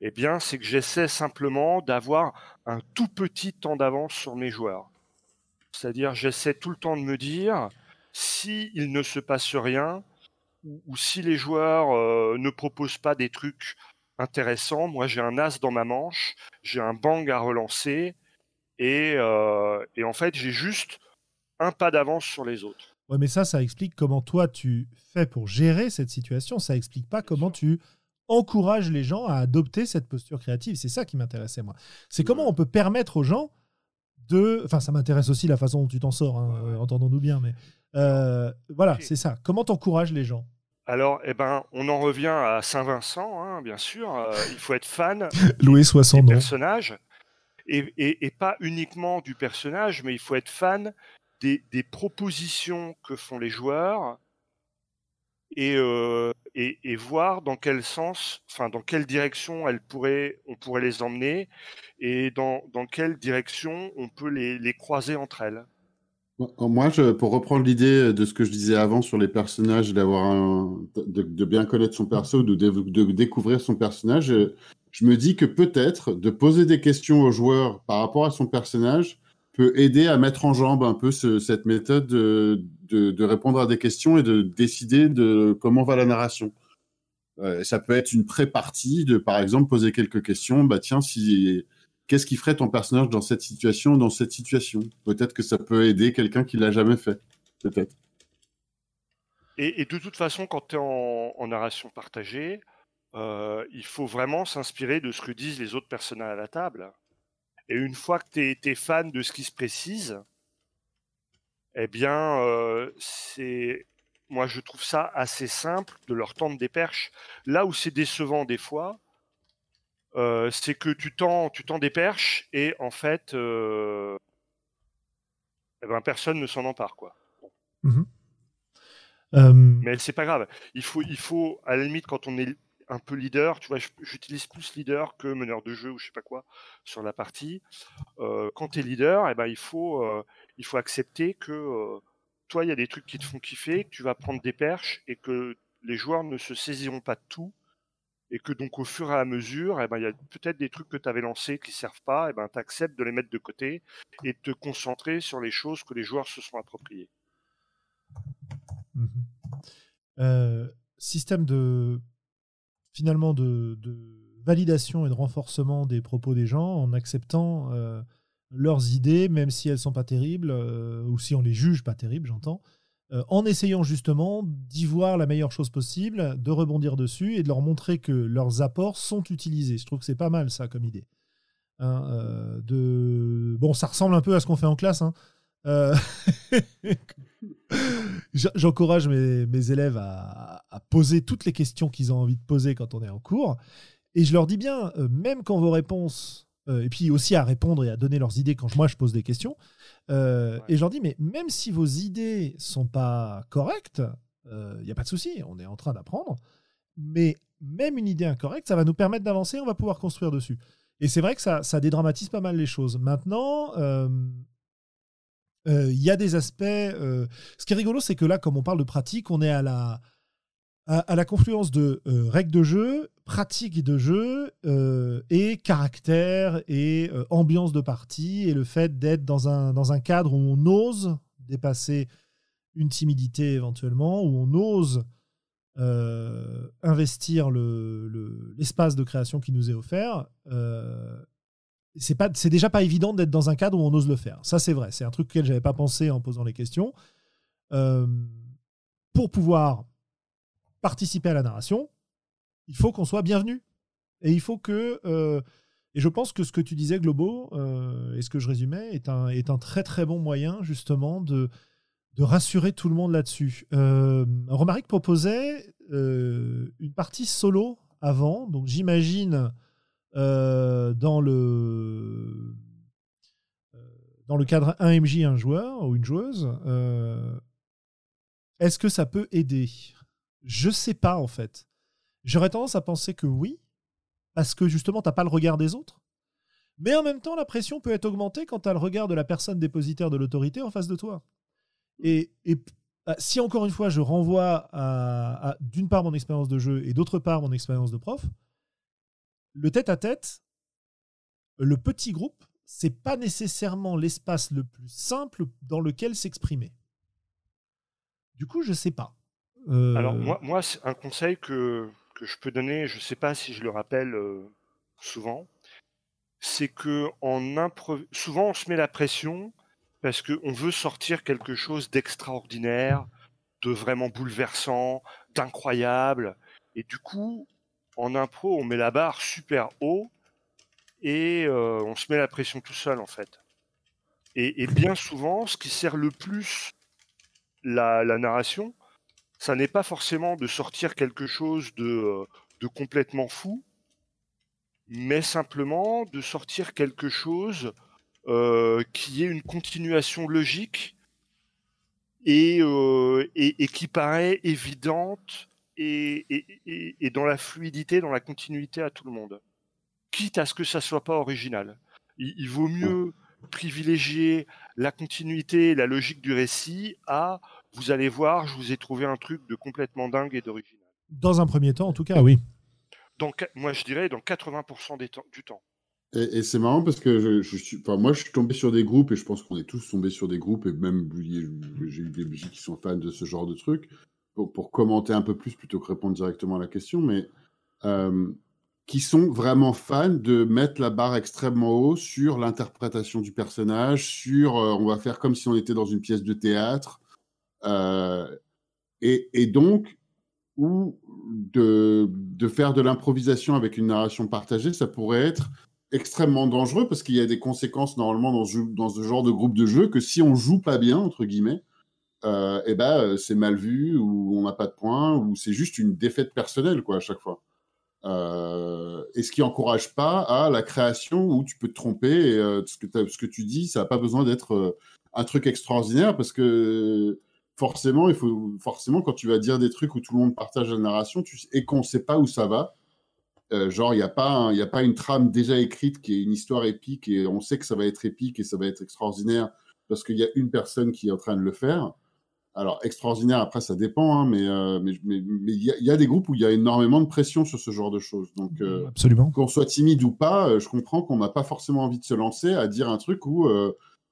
Eh bien, c'est que j'essaie simplement d'avoir un tout petit temps d'avance sur mes joueurs. C'est-à-dire, j'essaie tout le temps de me dire, s'il ne se passe rien, ou, si les joueurs euh, ne proposent pas des trucs intéressants, moi j'ai un as dans ma manche, j'ai un bang à relancer, et, euh, et en fait j'ai juste un pas d'avance sur les autres. Ouais, mais ça, ça explique comment toi tu fais pour gérer cette situation. Ça explique pas comment tu encourages les gens à adopter cette posture créative. C'est ça qui m'intéressait, moi. C'est comment on peut permettre aux gens de. Enfin, ça m'intéresse aussi la façon dont tu t'en sors, hein, euh, entendons-nous bien, mais euh, voilà, c'est ça. Comment t'encourages les gens? Alors, eh ben, on en revient à Saint-Vincent, hein, bien sûr. Euh, il faut être fan <laughs> Louis 60 des personnages. Et, et, pas uniquement du personnage, mais il faut être fan des, propositions que font les joueurs euh, et, voir dans quel sens, enfin dans quelle direction elles pourraient, on pourrait les emmener et dans, dans quelle direction on peut les, les croiser entre elles. Moi, je, pour reprendre l'idée de ce que je disais avant sur les personnages, d'avoir de, bien connaître son perso, de, de, découvrir son personnage, je me dis que peut-être de poser des questions aux joueurs par rapport à son personnage, peut aider à mettre en jambe un peu cette méthode de, de, répondre à des questions et de décider de comment va la narration. Euh, ça peut être une pré-partie de, par exemple, poser quelques questions. Bah tiens, si qu'est-ce qui ferait ton personnage dans cette situation, dans cette situation? Peut-être que ça peut aider quelqu'un qui l'a jamais fait. Peut-être. Et, de toute façon, quand tu es en, narration partagée, euh, il faut vraiment s'inspirer de ce que disent les autres personnages à la table. Et une fois que tu es, fan de ce qui se précise, eh bien, euh, c'est. Moi, je trouve ça assez simple de leur tendre des perches. Là où c'est décevant des fois, euh, c'est que tu tends, tu tends des perches et en fait, euh, eh ben, personne ne s'en empare. Quoi. Mmh Mais c'est pas grave. Il faut, il faut, à la limite, quand on est un peu leader. Tu vois, j'utilise plus leader que meneur de jeu ou je sais pas quoi sur la partie. Euh, quand tu es leader, eh ben, il, faut, euh, il faut accepter que euh, toi, il y a des trucs qui te font kiffer, que tu vas prendre des perches et que les joueurs ne se saisiront pas de tout. Et que donc au fur et à mesure, eh ben, il y a peut-être des trucs que tu avais lancés qui servent pas, et eh ben, tu acceptes de les mettre de côté et de te concentrer sur les choses que les joueurs se sont appropriées. Mmh système de finalement de, validation et de renforcement des propos des gens en acceptant euh, leurs idées, même si elles sont pas terribles, euh, ou si on les juge pas terribles, j'entends, euh, en essayant justement d'y voir la meilleure chose possible, de rebondir dessus et de leur montrer que leurs apports sont utilisés. Je trouve que c'est pas mal ça comme idée. Hein, de... Bon, ça ressemble un peu à ce qu'on fait en classe. Hein. <laughs> J'encourage mes, élèves à, poser toutes les questions qu'ils ont envie de poser quand on est en cours. Et je leur dis bien, euh, même quand vos réponses, euh, et puis aussi à répondre et à donner leurs idées quand moi je pose des questions, euh, et je leur dis, mais même si vos idées sont pas correctes, il n'y a pas de souci, on est en train d'apprendre. Mais même une idée incorrecte, ça va nous permettre d'avancer, on va pouvoir construire dessus. Et c'est vrai que ça, ça dédramatise pas mal les choses. Maintenant, euh, il y a des aspects. Euh, ce qui est rigolo, c'est que là, comme on parle de pratique, on est à la, à, la confluence de euh, règles de jeu, pratiques de jeu et caractère et ambiance de partie et le fait d'être dans un, dans un cadre où on ose dépasser une timidité éventuellement, où on ose investir l'espace le, de création qui nous est offert c'est pas c'est déjà pas évident d'être dans un cadre où on ose le faire. Ça c'est vrai, c'est un truc auquel j'avais pas pensé en posant les questions. Euh, pour pouvoir participer à la narration, il faut qu'on soit bienvenu et il faut que euh, et je pense que ce que tu disais Globo euh, et ce que je résumais est un est un très très bon moyen justement de de rassurer tout le monde là-dessus. Romaric proposait une partie solo avant, donc j'imagine euh, dans le euh, dans le cadre 1 MJ, un joueur ou une joueuse, euh, est-ce que ça peut aider? Je sais pas en fait. J'aurais tendance à penser que oui, parce que justement, t'as pas le regard des autres. Mais en même temps, la pression peut être augmentée quand tu as le regard de la personne dépositaire de l'autorité en face de toi. Et, bah, si encore une fois, je renvoie à d'une part mon expérience de jeu et d'autre part mon expérience de prof, le tête-à-tête, le petit groupe, c'est pas nécessairement l'espace le plus simple dans lequel s'exprimer. Du coup, je sais pas. Euh, Alors moi, moi c'est un conseil que, que, je peux donner, je sais pas si je le rappelle euh, souvent, c'est que en souvent on se met la pression parce qu'on veut sortir quelque chose d'extraordinaire, de vraiment bouleversant, d'incroyable, et du coup en impro, on met la barre super haut et euh, on se met la pression tout seul en fait. Et, bien souvent, ce qui sert le plus la, narration, ça n'est pas forcément de sortir quelque chose de, euh, complètement fou, mais simplement de sortir quelque chose euh, qui est une continuation logique et qui paraît évidente et, dans la fluidité, dans la continuité à tout le monde. Quitte à ce que ça soit pas original. Il, vaut mieux privilégier la continuité, la logique du récit à vous allez voir, je vous ai trouvé un truc de complètement dingue et d'original. Dans un premier temps, en tout cas, oui. Donc, moi, je dirais dans 80% des du temps. Et, c'est marrant parce que je, suis, enfin, moi, je suis tombé sur des groupes et je pense qu'on est tous tombés sur des groupes et même j'ai eu des musiques qui sont fans de ce genre de trucs pour, commenter un peu plus plutôt que répondre directement à la question, mais euh, qui sont vraiment fans de mettre la barre extrêmement haut sur l'interprétation du personnage, sur euh, on va faire comme si on était dans une pièce de théâtre, euh, et, donc ou de, de faire de l'improvisation avec une narration partagée, ça pourrait être extrêmement dangereux parce qu'il y a des conséquences normalement dans ce, dans ce genre de groupe de jeu que si on joue pas bien entre guillemets, euh, eh ben euh, c'est mal vu ou on n'a pas de points ou c'est juste une défaite personnelle quoi à chaque fois. Euh, et ce qui encourage pas à la création où tu peux te tromper et ce, que tu dis ça n'a pas besoin d'être un truc extraordinaire parce que forcément il faut forcément quand tu vas dire des trucs où tout le monde partage la narration et qu'on sait pas où ça va genre, il n'y a, pas a pas une trame déjà écrite qui est une histoire épique et on sait que ça va être épique et ça va être extraordinaire parce qu'il y a une personne qui est en train de le faire. Alors, extraordinaire, après, ça dépend, hein, mais euh, mais il mais, y, a, y, a des groupes où il y a énormément de pression sur ce genre de choses. Donc, euh, Absolument. qu'on soit timide ou pas, je comprends qu'on n'a pas forcément envie de se lancer à dire un truc où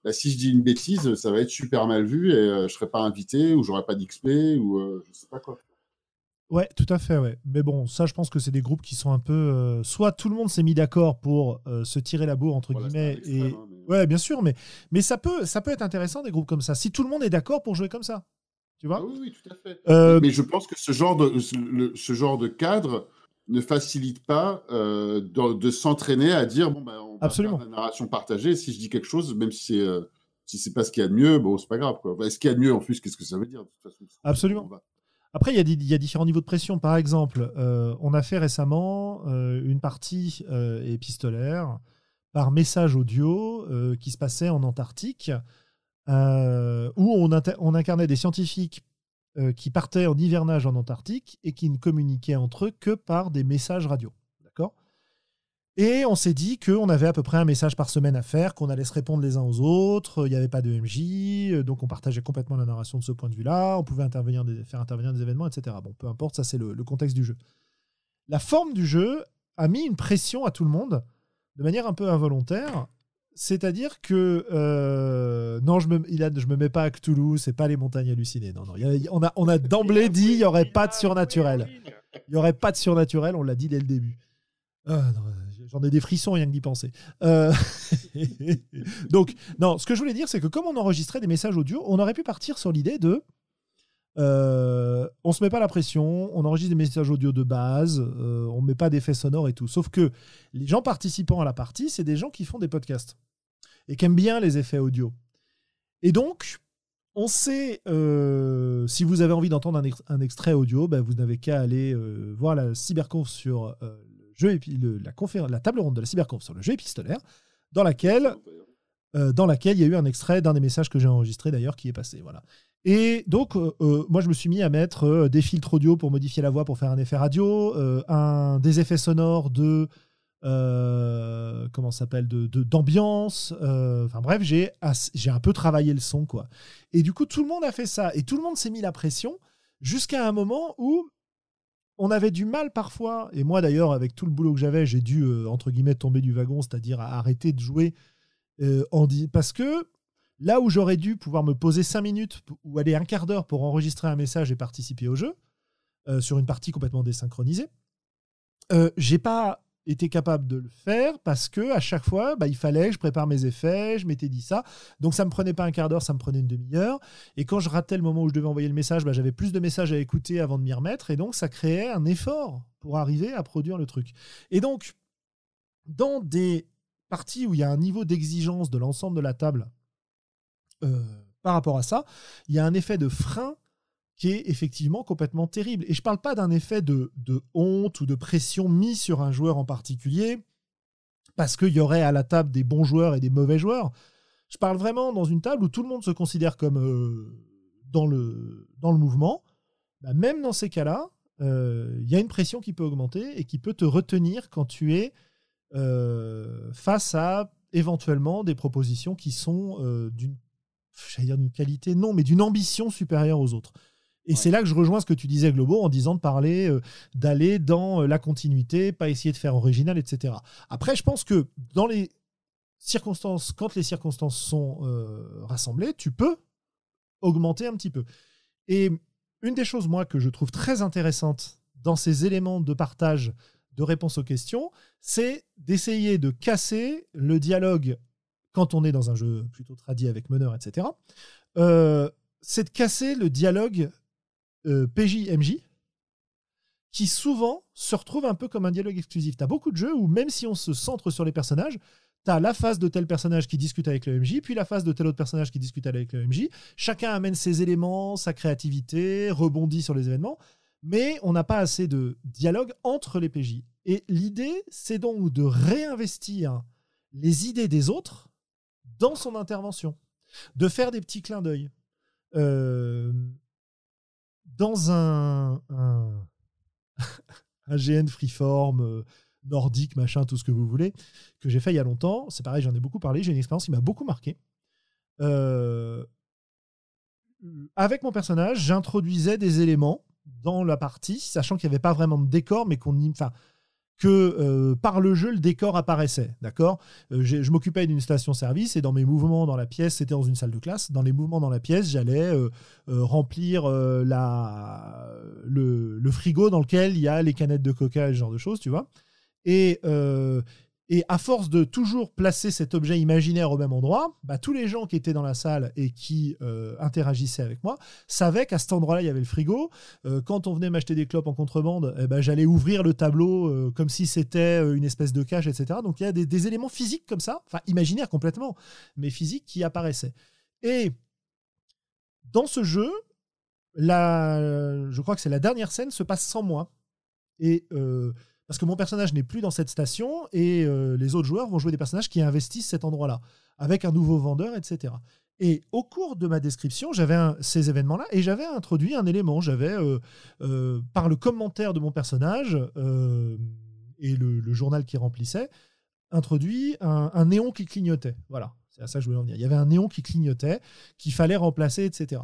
bah, si je dis une bêtise, ça va être super mal vu et je ne serai pas invité ou j'aurai pas d'XP ou je sais pas quoi. Ouais, tout à fait, ouais. Mais bon, ça, je pense que c'est des groupes qui sont un peu. Euh, soit tout le monde s'est mis d'accord pour euh, se tirer la bourre, entre guillemets. Et... Hein, ouais, bien sûr, mais, mais ça, peut, ça peut être intéressant, des groupes comme ça. Si tout le monde est d'accord pour jouer comme ça. Tu vois? Ah oui, oui, tout à fait. Euh, mais je pense que ce genre de, ce, genre de cadre ne facilite pas de, s'entraîner à dire bon, ben, on va Absolument. faire la narration partagée. Si je dis quelque chose, même si c'est. si c'est pas ce qu'il y a de mieux, bon, c'est pas grave. Quoi. ce qu'il y a de mieux, en plus, qu'est-ce que ça veut dire? De toute façon, Absolument. Après, il y, a différents niveaux de pression. Par exemple, euh, on a fait récemment euh, une partie euh, épistolaire par message audio qui se passait en Antarctique, où on, on, incarnait des scientifiques qui partaient en hivernage en Antarctique et qui ne communiquaient entre eux que par des messages radio. Et on s'est dit qu'on avait à peu près un message par semaine à faire, qu'on allait se répondre les uns aux autres, il n'y avait pas de MJ, euh, donc on partageait complètement la narration de ce point de vue-là, on pouvait intervenir faire intervenir des événements, etc. Bon, peu importe, ça c'est le, contexte du jeu. La forme du jeu a mis une pression à tout le monde, de manière un peu involontaire, c'est-à-dire que euh, non, je me, il a, je me mets pas à Cthulhu, c'est pas les montagnes hallucinées. Non, non, on a, on a d'emblée dit il y aurait pas de surnaturel. Il y aurait pas de surnaturel, on l'a dit dès le début. Ah, non, J'en ai des frissons rien que d'y penser. Euh, <laughs> donc, non, ce que je voulais dire, c'est que comme on enregistrait des messages audio, on aurait pu partir sur l'idée de. Euh, on se met pas la pression, on enregistre des messages audio de base, euh, on met pas d'effets sonores et tout. Sauf que les gens participant à la partie, c'est des gens qui font des podcasts et qui aiment bien les effets audio. Et donc, on sait, euh, si vous avez envie d'entendre un, extrait audio, ben, vous n'avez qu'à aller voir la cyberconf sur jeu la, la table ronde de la cyberconf sur le jeu épistolaire, dans laquelle, euh, dans laquelle il y a eu un extrait d'un des messages que j'ai enregistré d'ailleurs qui est passé. Voilà. Et donc, euh, euh, moi, je me suis mis à mettre des filtres audio pour modifier la voix pour faire un effet radio, des effets sonores de. comment s'appelle de d'ambiance enfin bref j'ai j'ai un peu travaillé le son quoi et du coup tout le monde a fait ça et tout le monde s'est mis la pression jusqu'à un moment où on avait du mal parfois, et moi d'ailleurs, avec tout le boulot que j'avais, j'ai dû, euh, entre guillemets, tomber du wagon, c'est-à-dire arrêter de jouer euh, en parce que là où j'aurais dû pouvoir me poser cinq minutes ou aller un quart d'heure pour enregistrer un message et participer au jeu, euh, sur une partie complètement désynchronisée, j'ai pas était capable de le faire parce que à chaque fois, bah, il fallait je prépare mes effets, je m'étais dit ça. Donc ça me prenait pas un quart d'heure, ça me prenait une demi-heure. Et quand je ratais le moment où je devais envoyer le message, bah, j'avais plus de messages à écouter avant de m'y remettre. Et donc ça créait un effort pour arriver à produire le truc. Et donc, dans des parties où il y a un niveau d'exigence de l'ensemble de la table euh, par rapport à ça, il y a un effet de frein qui est effectivement complètement terrible. Et je ne parle pas d'un effet de, honte ou de pression mis sur un joueur en particulier, parce qu'il y aurait à la table des bons joueurs et des mauvais joueurs. Je parle vraiment dans une table où tout le monde se considère comme euh, dans, le, dans le mouvement. Bah, même dans ces cas-là, euh, il y a une pression qui peut augmenter et qui peut te retenir quand tu es euh, face à éventuellement des propositions qui sont d'une, d'une qualité, non, mais d'une ambition supérieure aux autres. Et c'est là que je rejoins ce que tu disais, Globo, en disant de parler, euh, d'aller dans euh, la continuité, pas essayer de faire original, etc. Après, je pense que dans les circonstances, quand les circonstances sont euh, rassemblées, tu peux augmenter un petit peu. Et une des choses, moi, que je trouve très intéressante dans ces éléments de partage de réponse aux questions, c'est d'essayer de casser le dialogue quand on est dans un jeu plutôt tradit avec meneur, etc. c'est de casser le dialogue euh, PJ-MJ, qui souvent se retrouve un peu comme un dialogue exclusif. Tu as beaucoup de jeux où même si on se centre sur les personnages, tu as la phase de tel personnage qui discute avec le MJ, puis la phase de tel autre personnage qui discute avec le MJ. Chacun amène ses éléments, sa créativité, rebondit sur les événements, mais on n'a pas assez de dialogue entre les PJ. Et l'idée, c'est donc de réinvestir les idées des autres dans son intervention, de faire des petits clins d'œil. Euh, dans un, un, <laughs> GN freeform euh, nordique, machin, tout ce que vous voulez, que j'ai fait il y a longtemps. C'est pareil, j'en ai beaucoup parlé. J'ai une expérience qui m'a beaucoup marqué. Euh, avec mon personnage, j'introduisais des éléments dans la partie, sachant qu'il n'y avait pas vraiment de décor, mais qu'on enfin, que euh, par le jeu, le décor apparaissait. D'accord? Euh, Je m'occupais d'une station-service et dans mes mouvements dans la pièce, c'était dans une salle de classe. Dans les mouvements dans la pièce, j'allais euh, remplir le, le, frigo dans lequel il y a les canettes de coca et ce genre de choses, tu vois? Et, et à force de toujours placer cet objet imaginaire au même endroit, bah, tous les gens qui étaient dans la salle et qui euh, interagissaient avec moi savaient qu'à cet endroit-là, il y avait le frigo. Euh, quand on venait m'acheter des clopes en contrebande, eh ben, j'allais ouvrir le tableau euh, comme si c'était une espèce de cache, etc. Donc il y a des, éléments physiques comme ça, enfin imaginaires complètement, mais physiques qui apparaissaient. Et dans ce jeu, je crois que c'est la dernière scène, se passe sans moi. Et parce que mon personnage n'est plus dans cette station et euh, les autres joueurs vont jouer des personnages qui investissent cet endroit-là, avec un nouveau vendeur, etc. Et au cours de ma description, j'avais ces événements-là et j'avais introduit un élément. J'avais, euh, euh, par le commentaire de mon personnage et le, journal qui remplissait, introduit un, un, néon qui clignotait. Voilà, c'est à ça que je voulais en venir. Il y avait un néon qui clignotait, qu'il fallait remplacer, etc.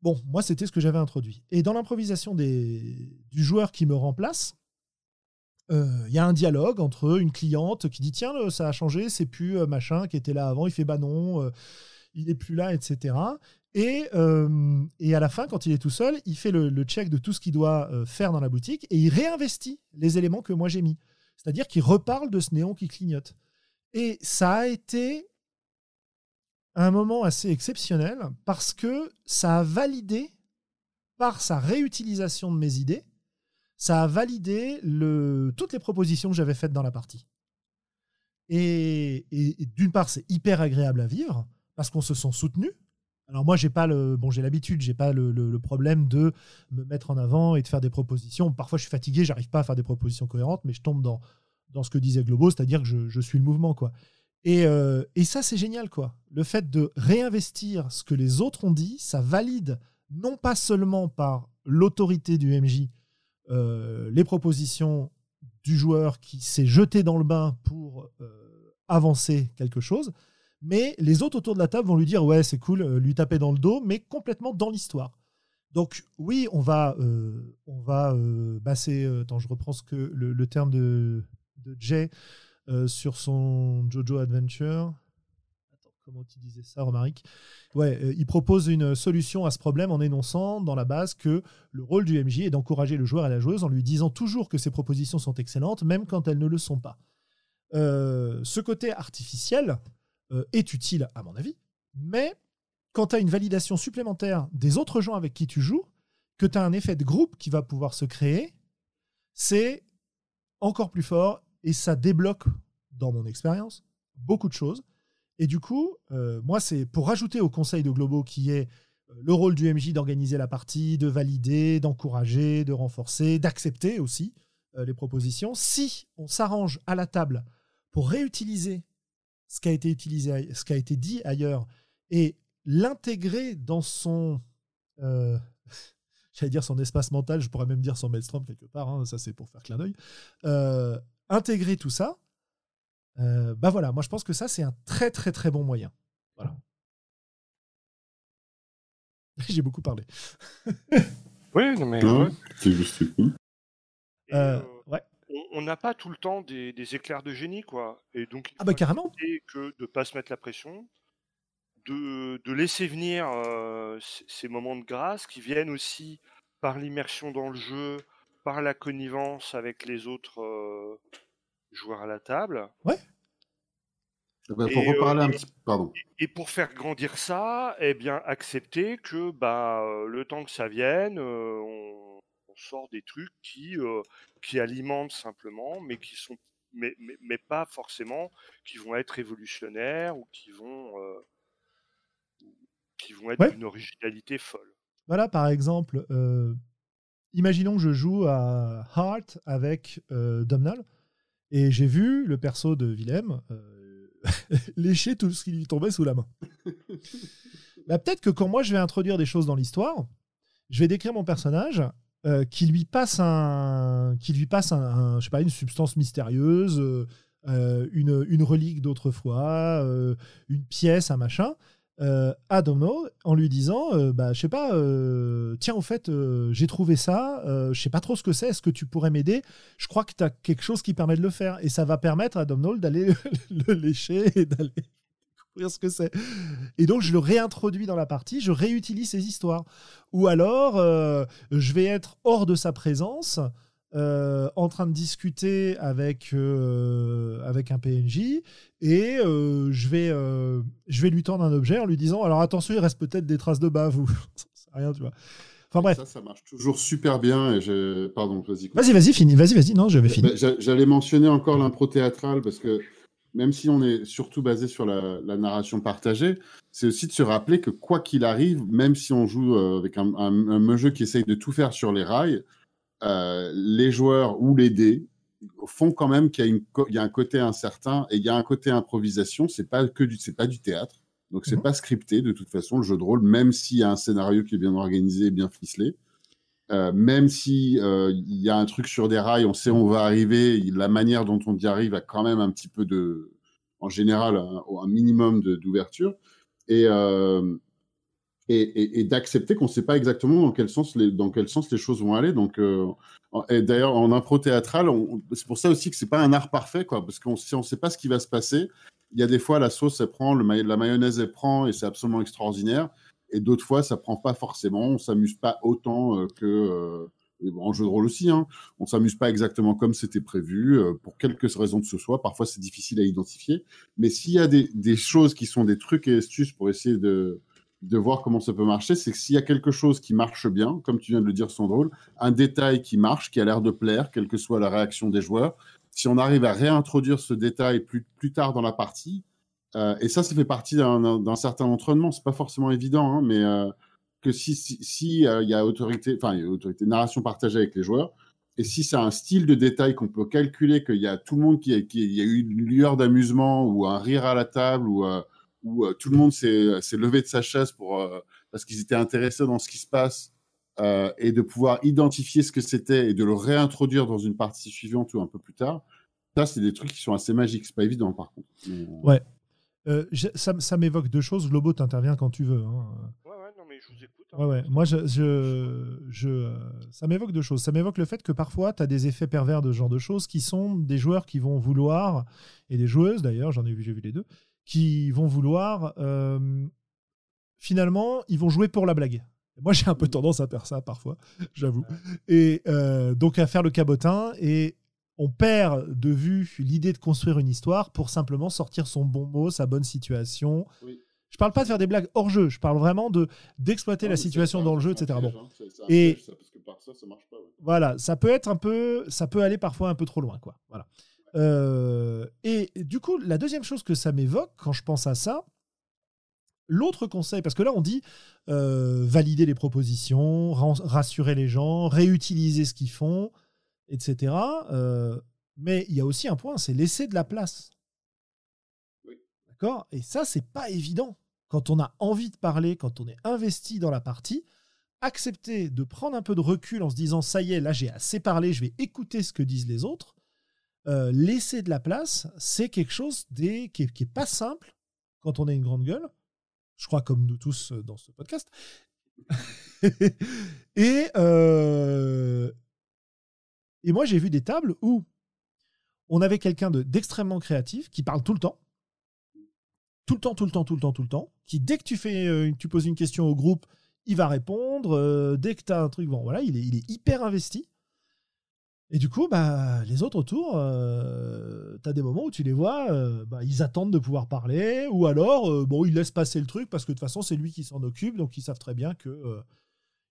Bon, moi, c'était ce que j'avais introduit. Et dans l'improvisation du joueur qui me remplace, il euh, y a un dialogue entre une cliente qui dit tiens ça a changé c'est plus euh, machin qui était là avant il fait bah non euh, il est plus là etc et, et à la fin quand il est tout seul il fait le, check de tout ce qu'il doit faire dans la boutique et il réinvestit les éléments que moi j'ai mis. C'est-à-dire qu'il reparle de ce néon qui clignote. Et ça a été un moment assez exceptionnel parce que ça a validé par sa réutilisation de mes idées ça a validé toutes les propositions que j'avais faites dans la partie. Et, d'une part, c'est hyper agréable à vivre parce qu'on se sent soutenu. Alors moi, j'ai pas le bon, j'ai l'habitude, j'ai pas le, problème de me mettre en avant et de faire des propositions. Parfois, je suis fatigué, j'arrive pas à faire des propositions cohérentes, mais je tombe dans dans ce que disait Globo, c'est-à-dire que je, suis le mouvement, quoi. Et, euh, et ça, c'est génial, quoi. Le fait de réinvestir ce que les autres ont dit, ça valide non pas seulement par l'autorité du MJ, euh, les propositions du joueur qui s'est jeté dans le bain pour euh, avancer quelque chose, mais les autres autour de la table vont lui dire ouais c'est cool, euh, lui taper dans le dos, mais complètement dans l'histoire. Donc oui, on va, on va passer. attends, je reprends ce que le, terme de, de Jay sur son Jojo Adventure comment tu disais ça, Romaric Ouais, euh, il propose une solution à ce problème en énonçant dans la base que le rôle du MJ est d'encourager le joueur et la joueuse en lui disant toujours que ses propositions sont excellentes, même quand elles ne le sont pas. Euh, ce côté artificiel euh, est utile, à mon avis, mais quand tu as une validation supplémentaire des autres gens avec qui tu joues, que tu as un effet de groupe qui va pouvoir se créer, c'est encore plus fort et ça débloque, dans mon expérience, beaucoup de choses. Et du coup, euh, moi, c'est pour rajouter au conseil de Globo qui est euh, le rôle du MJ d'organiser la partie, de valider, d'encourager, de renforcer, d'accepter aussi euh, les propositions. Si on s'arrange à la table pour réutiliser ce qui a été utilisé, ce qui a été dit ailleurs, et l'intégrer dans son, <laughs> j'allais dire son espace mental, je pourrais même dire son maelstrom quelque part, hein, ça c'est pour faire clin d'œil, intégrer tout ça, euh, bah voilà, moi je pense que ça c'est un très très très bon moyen. Voilà. <laughs> J'ai beaucoup parlé. <laughs> oui, non mais. Ouais, C'est juste cool. Euh, euh, ouais. on- n'a pas tout le temps des, des éclairs de génie, quoi. Et donc, Ah bah carrément. que de pas se mettre la pression, de, de laisser venir euh, ces moments de grâce qui viennent aussi par l'immersion dans le jeu, par la connivence avec les autres euh, joueurs à la table. Bah, Et, pour reparler euh, un et- petit pardon. Et pour faire grandir ça, eh bien, accepter que bah, euh, le temps que ça vienne, euh, on, on sort des trucs qui, euh, qui alimentent simplement, mais qui sont mais, mais, mais pas forcément qui vont être révolutionnaires ou qui vont euh, qui vont être Ouais. d'une originalité folle. Voilà, par exemple, euh, imaginons que je joue à Heart avec euh, Domnall, et j'ai vu le perso de Willem euh, <laughs> lécher tout ce qui lui tombait sous la main. <laughs> Bah, Peut-être que quand moi je vais introduire des choses dans l'histoire, je vais décrire mon personnage euh, qui lui passe un, qui lui passe un, un- je sais pas, une substance mystérieuse, euh, une, une relique d'autrefois, une pièce, un machin euh, à en lui disant euh, bah je sais pas euh, tiens au fait euh, j'ai trouvé ça euh, je sais pas trop ce que c'est est-ce que tu pourrais m'aider? Je crois que tu as quelque chose qui permet de le faire. Et ça va permettre à Domno d'aller <laughs> le lécher et d'aller découvrir ce que c'est. Et donc je le réintroduis dans la partie je réutilise ces histoires. Ou alors je vais être hors de sa présence euh, en train de discuter avec, euh, avec un PNJ et euh, je, vais, je vais lui tendre un objet en lui disant alors attention il reste peut-être des traces de bave ou <laughs> rien tu vois enfin bref Ça, ça marche toujours super bien. Et je... Pardon, vas-y. vas-y vas-y fini vas-y vas-y non j'avais fini Bah, j'a- J'allais mentionner encore l'impro théâtrale parce que même si on est surtout basé sur la, la narration partagée, c'est aussi de se rappeler que quoi qu'il arrive, même si on joue avec un, un- un jeu qui essaye de tout faire sur les rails, euh, les joueurs ou les dés font quand même qu'il y, a y un côté incertain et il y a un côté improvisation. C'est pas que du, c'est pas du théâtre. Donc c'est Mhm. pas scripté de toute façon le jeu de rôle, même s'il y a un scénario qui est bien organisé et bien ficelé. Euh, même si euh, il y a un truc sur des rails, on sait où on va arriver, la manière dont on y arrive a quand même un petit peu de, en général, un, un minimum d'ouverture. Et, euh, et, d'accepter qu'on ne sait pas exactement dans quel sens les, dans quel sens les choses vont aller. Donc, euh, d'ailleurs, en impro théâtrale, on- c'est pour ça aussi que c'est pas un art parfait, quoi, parce qu'on si on ne sait pas ce qui va se passer, il y a des fois la sauce elle prend, la mayonnaise elle prend, et c'est absolument extraordinaire. Et d'autres fois, ça prend pas forcément. On s'amuse pas autant euh, que euh, en jeu de rôle aussi. Hein, on s'amuse pas exactement comme c'était prévu pour quelques raisons que ce soit. Parfois, c'est difficile à identifier. Mais s'il y a des choses qui sont des trucs et astuces pour essayer de de voir comment ça peut marcher, c'est que s'il y a quelque chose qui marche bien, comme tu viens de le dire sans drôle, un détail qui marche, qui a l'air de plaire, quelle que soit la réaction des joueurs, si on arrive à réintroduire ce détail plus, plus tard dans la partie, euh, et ça, ça fait partie d'un- certain entraînement, c'est pas forcément évident, hein, mais euh, que si si, si, euh, y a autorité, enfin autorité, narration partagée avec les joueurs, et si c'est un style de détail qu'on peut calculer, qu'il y a tout le monde qui, a- qui a eu une lueur d'amusement ou un rire à la table ou où euh, tout le monde s'est s'est levé de sa chaise pour euh, parce qu'ils étaient intéressés dans ce qui se passe euh, et de pouvoir identifier ce que c'était et de le réintroduire dans une partie suivante ou un peu plus tard. Ça, c'est des trucs qui sont assez magiques. C'est pas évident, par contre. Mais, euh, Ouais. Euh, je- ça, ça m'évoque deux choses. Globo, t'interviens quand tu veux. hein. Ouais, ouais, non, mais je vous écoute. hein. Ouais, ouais. Moi, je, je, je, euh, ça m'évoque deux choses. Ça m'évoque le fait que parfois, tu as des effets pervers de ce genre de choses qui sont des joueurs qui vont vouloir, et des joueuses d'ailleurs, j'en ai vu, j'ai vu les deux, qui vont vouloir, euh, finalement, ils vont jouer pour la blague. Moi, j'ai un peu tendance à faire ça parfois, <laughs> j'avoue. Et euh, donc à faire le cabotin, et on perd de vue l'idée de construire une histoire pour simplement sortir son bon mot, sa bonne situation. Oui. Je parle pas de faire des blagues hors jeu, je parle vraiment de d'exploiter la situation ça, dans le jeu, etc. Bon. Et- piège, ça, parce que par ça, ça marche pas. ouais. Voilà, ça peut être un peu, ça peut aller parfois un peu trop loin, quoi. Voilà. Euh, et du coup, la deuxième chose que ça m'évoque quand je pense à ça, l'autre conseil, parce que là on dit euh, valider les propositions, rassurer les gens, réutiliser ce qu'ils font, etc. Euh, mais il y a aussi un point, c'est laisser de la place. Oui. D'accord? Et ça, c'est pas évident. Quand on a envie de parler, quand on est investi dans la partie, accepter de prendre un peu de recul en se disant ça y est, là j'ai assez parlé, je vais écouter ce que disent les autres. Euh, laisser de la place, c'est quelque chose qui, est, qui est pas simple quand on a une grande gueule. Je crois comme nous tous euh, dans ce podcast. <laughs> et, euh, et moi, j'ai vu des tables où on avait quelqu'un d'extrêmement créatif qui parle tout le temps. Tout le temps, tout le temps, tout le temps, tout le temps. Qui, dès que tu, fais, tu poses une question au groupe, il va répondre. Dès que tu as un truc, voilà, il est, il est hyper investi. Et du coup, bah, les autres autour, euh, tu as des moments où tu les vois, euh, bah, ils attendent de pouvoir parler, ou alors, euh, bon, ils laissent passer le truc parce que de toute façon, c'est lui qui s'en occupe, donc ils savent très bien que euh,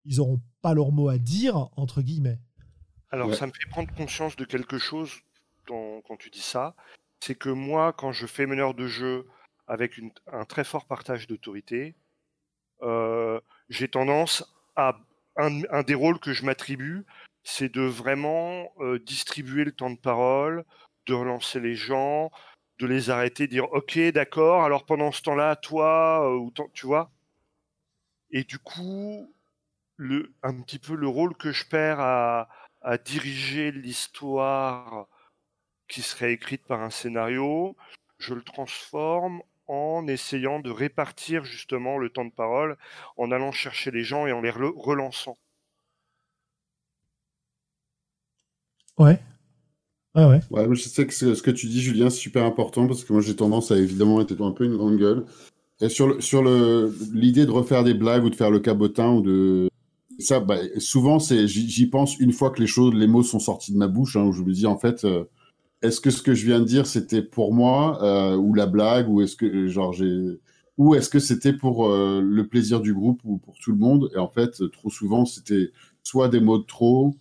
ils n'auront pas leur mot à dire, entre guillemets. Alors, Ouais. ça me fait prendre conscience de quelque chose quand tu dis ça. C'est que moi, quand je fais meneur de jeu avec une- un très fort partage d'autorité, euh, j'ai tendance à. Un, un des rôles que je m'attribue, c'est de vraiment euh, distribuer le temps de parole, de relancer les gens, de les arrêter, dire Ok, d'accord, alors pendant ce temps-là, toi, euh, tu vois. Et du coup, un petit peu le rôle que je perds à, diriger l'histoire qui serait écrite par un scénario, je le transforme en essayant de répartir justement le temps de parole, en allant chercher les gens et en les rel- relançant. Ouais. Ouais, ouais. Ouais, je sais que ce que tu dis, Julien, c'est super important parce que moi j'ai tendance à évidemment être un peu une grande gueule. Et sur le, sur le, l'idée de refaire des blagues ou de faire le cabotin ou de. Ça, bah, souvent, c'est, j'y j'y pense une fois que les choses, les mots sont sortis de ma bouche, hein, où je me dis en fait, euh, est-ce que ce que je viens de dire c'était pour moi euh, ou la blague ou est-ce que genre j'ai ou est-ce que c'était pour euh, le plaisir du groupe ou pour tout le monde? Et en fait, trop souvent, c'était soit des mots de trop,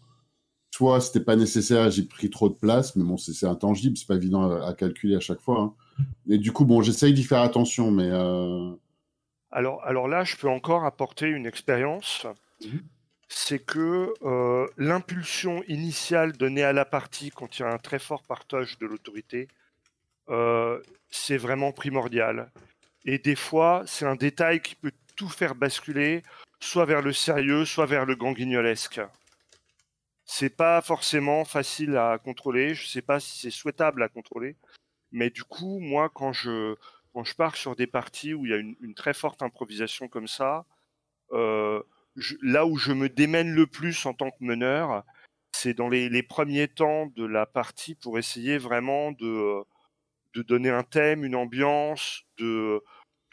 soit c'était pas nécessaire, j'ai pris trop de place, mais bon, c'est intangible, c'est pas évident à, à calculer à chaque fois. hein. Et du coup, bon, j'essaye d'y faire attention, mais euh, Alors, alors là, je peux encore apporter une expérience. Mhm. C'est que euh, l'impulsion initiale donnée à la partie quand il y a un très fort partage de l'autorité, euh, c'est vraiment primordial. Et des fois, c'est un détail qui peut tout faire basculer, soit vers le sérieux, soit vers le ganguignolesque. C'est pas forcément facile à contrôler. Je sais pas si c'est souhaitable à contrôler. Mais du coup, moi, quand je, quand je pars sur des parties où il y a une, très forte improvisation comme ça, euh, là où je me démène le plus en tant que meneur, c'est dans les, les premiers temps de la partie pour essayer vraiment de, de donner un thème, une ambiance, de,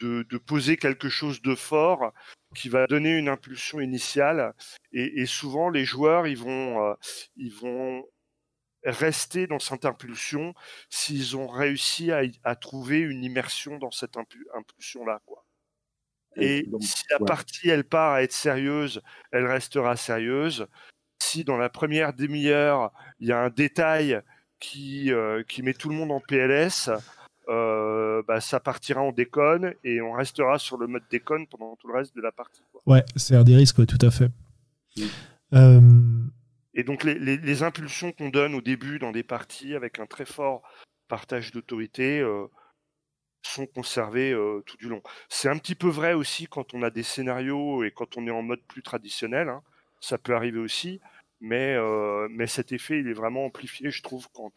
de poser quelque chose de fort qui va donner une impulsion initiale. Et, et souvent, les joueurs, ils vont, euh, ils vont rester dans cette impulsion s'ils ont réussi à, trouver une immersion dans cette impu- impulsion-là. quoi. Et donc, si la ouais. partie, elle part à être sérieuse, elle restera sérieuse. Si dans la première demi-heure, il y a un détail qui, euh, qui met tout le monde en PLS, euh, bah, ça partira en déconne et on restera sur le mode déconne pendant tout le reste de la partie. quoi. Ouais, c'est un des risques, ouais, tout à fait. Mm. Euh, Et donc les, les- les impulsions qu'on donne au début dans des parties avec un très fort partage d'autorité euh, sont conservées tout du long. C'est un petit peu vrai aussi quand on a des scénarios et quand on est en mode plus traditionnel. hein. Ça peut arriver aussi, mais, mais cet effet il est vraiment amplifié, je trouve, quand,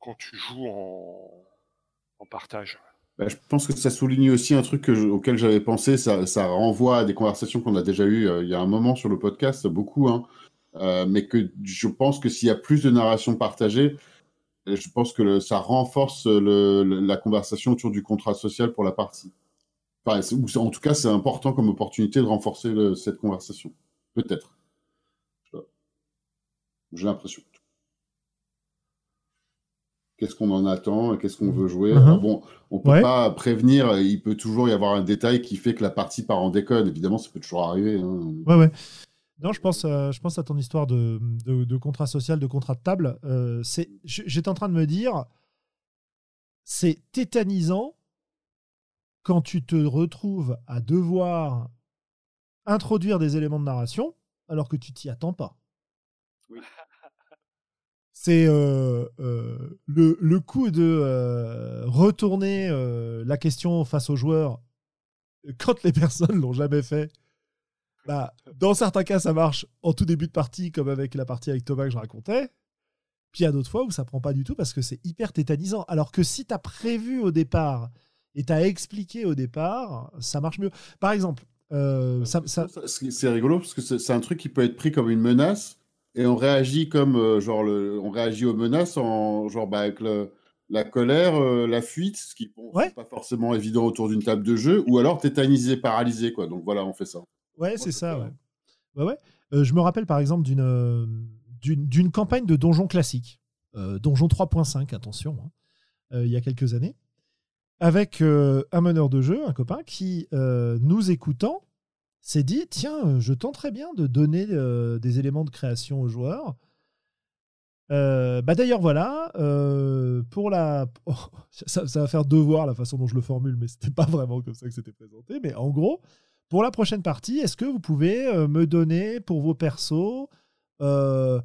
quand tu joues en, partage. bah, je pense que ça souligne aussi un truc auquel j'avais pensé. Ça, renvoie à des conversations qu'on a déjà eues euh, il y a un moment sur le podcast, beaucoup, hein, Euh, mais que je pense que s'il y a plus de narration partagée, euh, je pense que ça renforce la conversation autour du contrat social pour la partie. En tout cas, c'est important comme opportunité de renforcer cette conversation. Peut-être. J'ai l'impression. Qu'est-ce qu'on en attend qu'est-ce qu'on veut jouer Mhm. Alors bon, on peut Ouais. pas prévenir. Il peut toujours y avoir un détail qui fait que la partie part en déconne. Évidemment, ça peut toujours arriver. hein. Ouais, ouais. Non, je pense, euh, je pense à ton histoire de, de, de contrat social, de contrat de table. Euh, J'étais en train de me dire, c'est tétanisant quand tu te retrouves à devoir introduire des éléments de narration alors que tu t'y attends pas. Oui. C'est euh, euh, le, le coup de euh, retourner la question face aux joueurs quand les <laughs> personnes l'ont jamais fait. Bah, dans certains cas, ça marche en tout début de partie, comme avec la partie avec Thomas que je racontais. Puis il y a d'autres fois où ça prend pas du tout parce que c'est hyper tétanisant. Alors que si tu as prévu au départ et tu as expliqué au départ, ça marche mieux. Par exemple, ça, C'est rigolo parce que c'est un truc qui peut être pris comme une menace et on réagit comme euh, genre le, on réagit aux menaces en genre bah, avec le- la colère, euh, la fuite, ce qui Ouais. pas forcément évident autour d'une table de jeu, ou alors tétanisé, paralysé quoi. Donc voilà, on fait ça. Ouais, c'est ça, ouais. Ouais, ouais. Euh, je me rappelle par exemple d'une d'une d'une campagne de donjon classique, euh, donjon 3.5, attention, hein, euh, il y a quelques années, avec euh, un meneur de jeu, un copain, qui, euh, nous écoutant, s'est dit tiens, euh, je tenterais bien de donner euh, des éléments de création aux joueurs. Euh, bah d'ailleurs voilà pour la <laughs> oh, ça, va faire devoir la façon dont je le formule mais c'était pas vraiment comme ça que c'était présenté mais en gros pour la prochaine partie, est-ce que vous pouvez me donner pour vos persos un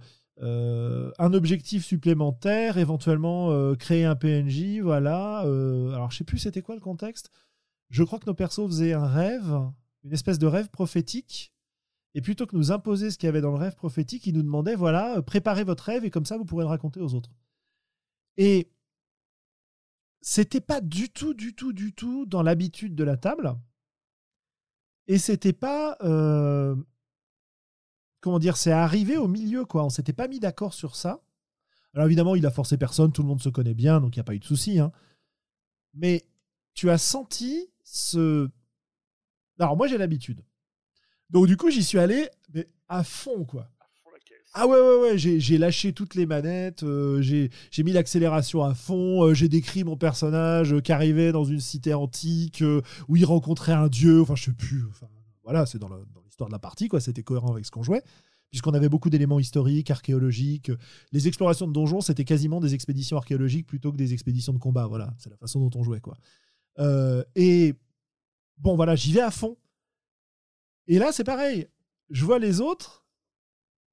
objectif supplémentaire, éventuellement créer un PNJ, voilà. alors je sais plus c'était quoi le contexte. Je crois que nos persos faisaient un rêve, une espèce de rêve prophétique. Et plutôt que nous imposer ce qu'il y avait dans le rêve prophétique, ils nous demandaient voilà, euh, préparez votre rêve et comme ça vous pourrez le raconter aux autres. Et c'était pas du tout, du tout, du tout dans l'habitude de la table. Et c'était pas. euh, comment dire C'est arrivé au milieu, quoi. On s'était pas mis d'accord sur ça. Alors évidemment, il a forcé personne, tout le monde se connaît bien, donc il n'y a pas eu de souci. hein. Mais tu as senti ce. Alors moi, j'ai l'habitude. Donc du coup, j'y suis allé mais à fond, quoi. À fond la caisse. Ah ouais, ouais, ouais, j'ai, lâché toutes les manettes, euh, j'ai, j'ai mis l'accélération à fond, euh, j'ai décrit mon personnage euh, qui arrivait dans une cité antique euh, où il rencontrait un dieu, enfin je sais plus, enfin voilà, c'est dans, l'histoire de la partie, quoi, c'était cohérent avec ce qu'on jouait, puisqu'on avait beaucoup d'éléments historiques, archéologiques. Les explorations de donjons, c'était quasiment des expéditions archéologiques plutôt que des expéditions de combat, voilà, c'est la façon dont on jouait, quoi. Euh, et bon, voilà, j'y vais à fond. Et là, c'est pareil, je vois les autres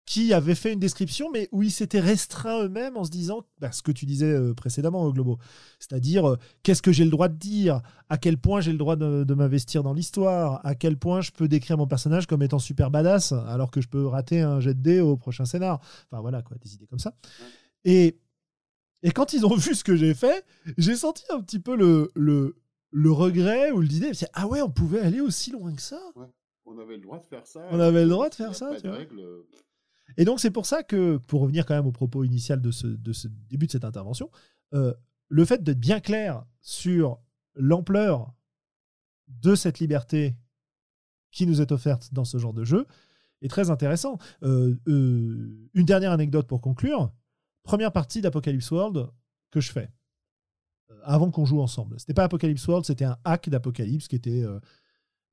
qui avaient fait une description, mais où ils s'étaient restreints eux-mêmes en se disant bah, ce que tu disais euh, précédemment, euh, Globo. C'est-à-dire, euh, qu'est-ce que j'ai le droit de dire? À quel point j'ai le droit de, de m'investir dans l'histoire? À quel point je peux décrire mon personnage comme étant super badass, alors que je peux rater un jet de dés au prochain scénar? Enfin, voilà, quoi, des idées comme ça. Et, et quand ils ont <laughs> vu ce que j'ai fait, j'ai senti un petit peu le, le, le regret ou l'idée. c'est, Ah ouais, on pouvait aller aussi loin que ça On avait le droit de faire ça. On avait le droit de faire ça, tu vois. euh, Et donc c'est pour ça que, pour revenir quand même au propos initial de ce, de ce début de cette intervention, euh, le fait d'être bien clair sur l'ampleur de cette liberté qui nous est offerte dans ce genre de jeu est très intéressant. Euh, euh, une dernière anecdote pour conclure. Première partie d'Apocalypse World que je fais euh, avant qu'on joue ensemble. C'était pas Apocalypse World, c'était un hack d'Apocalypse qui était euh,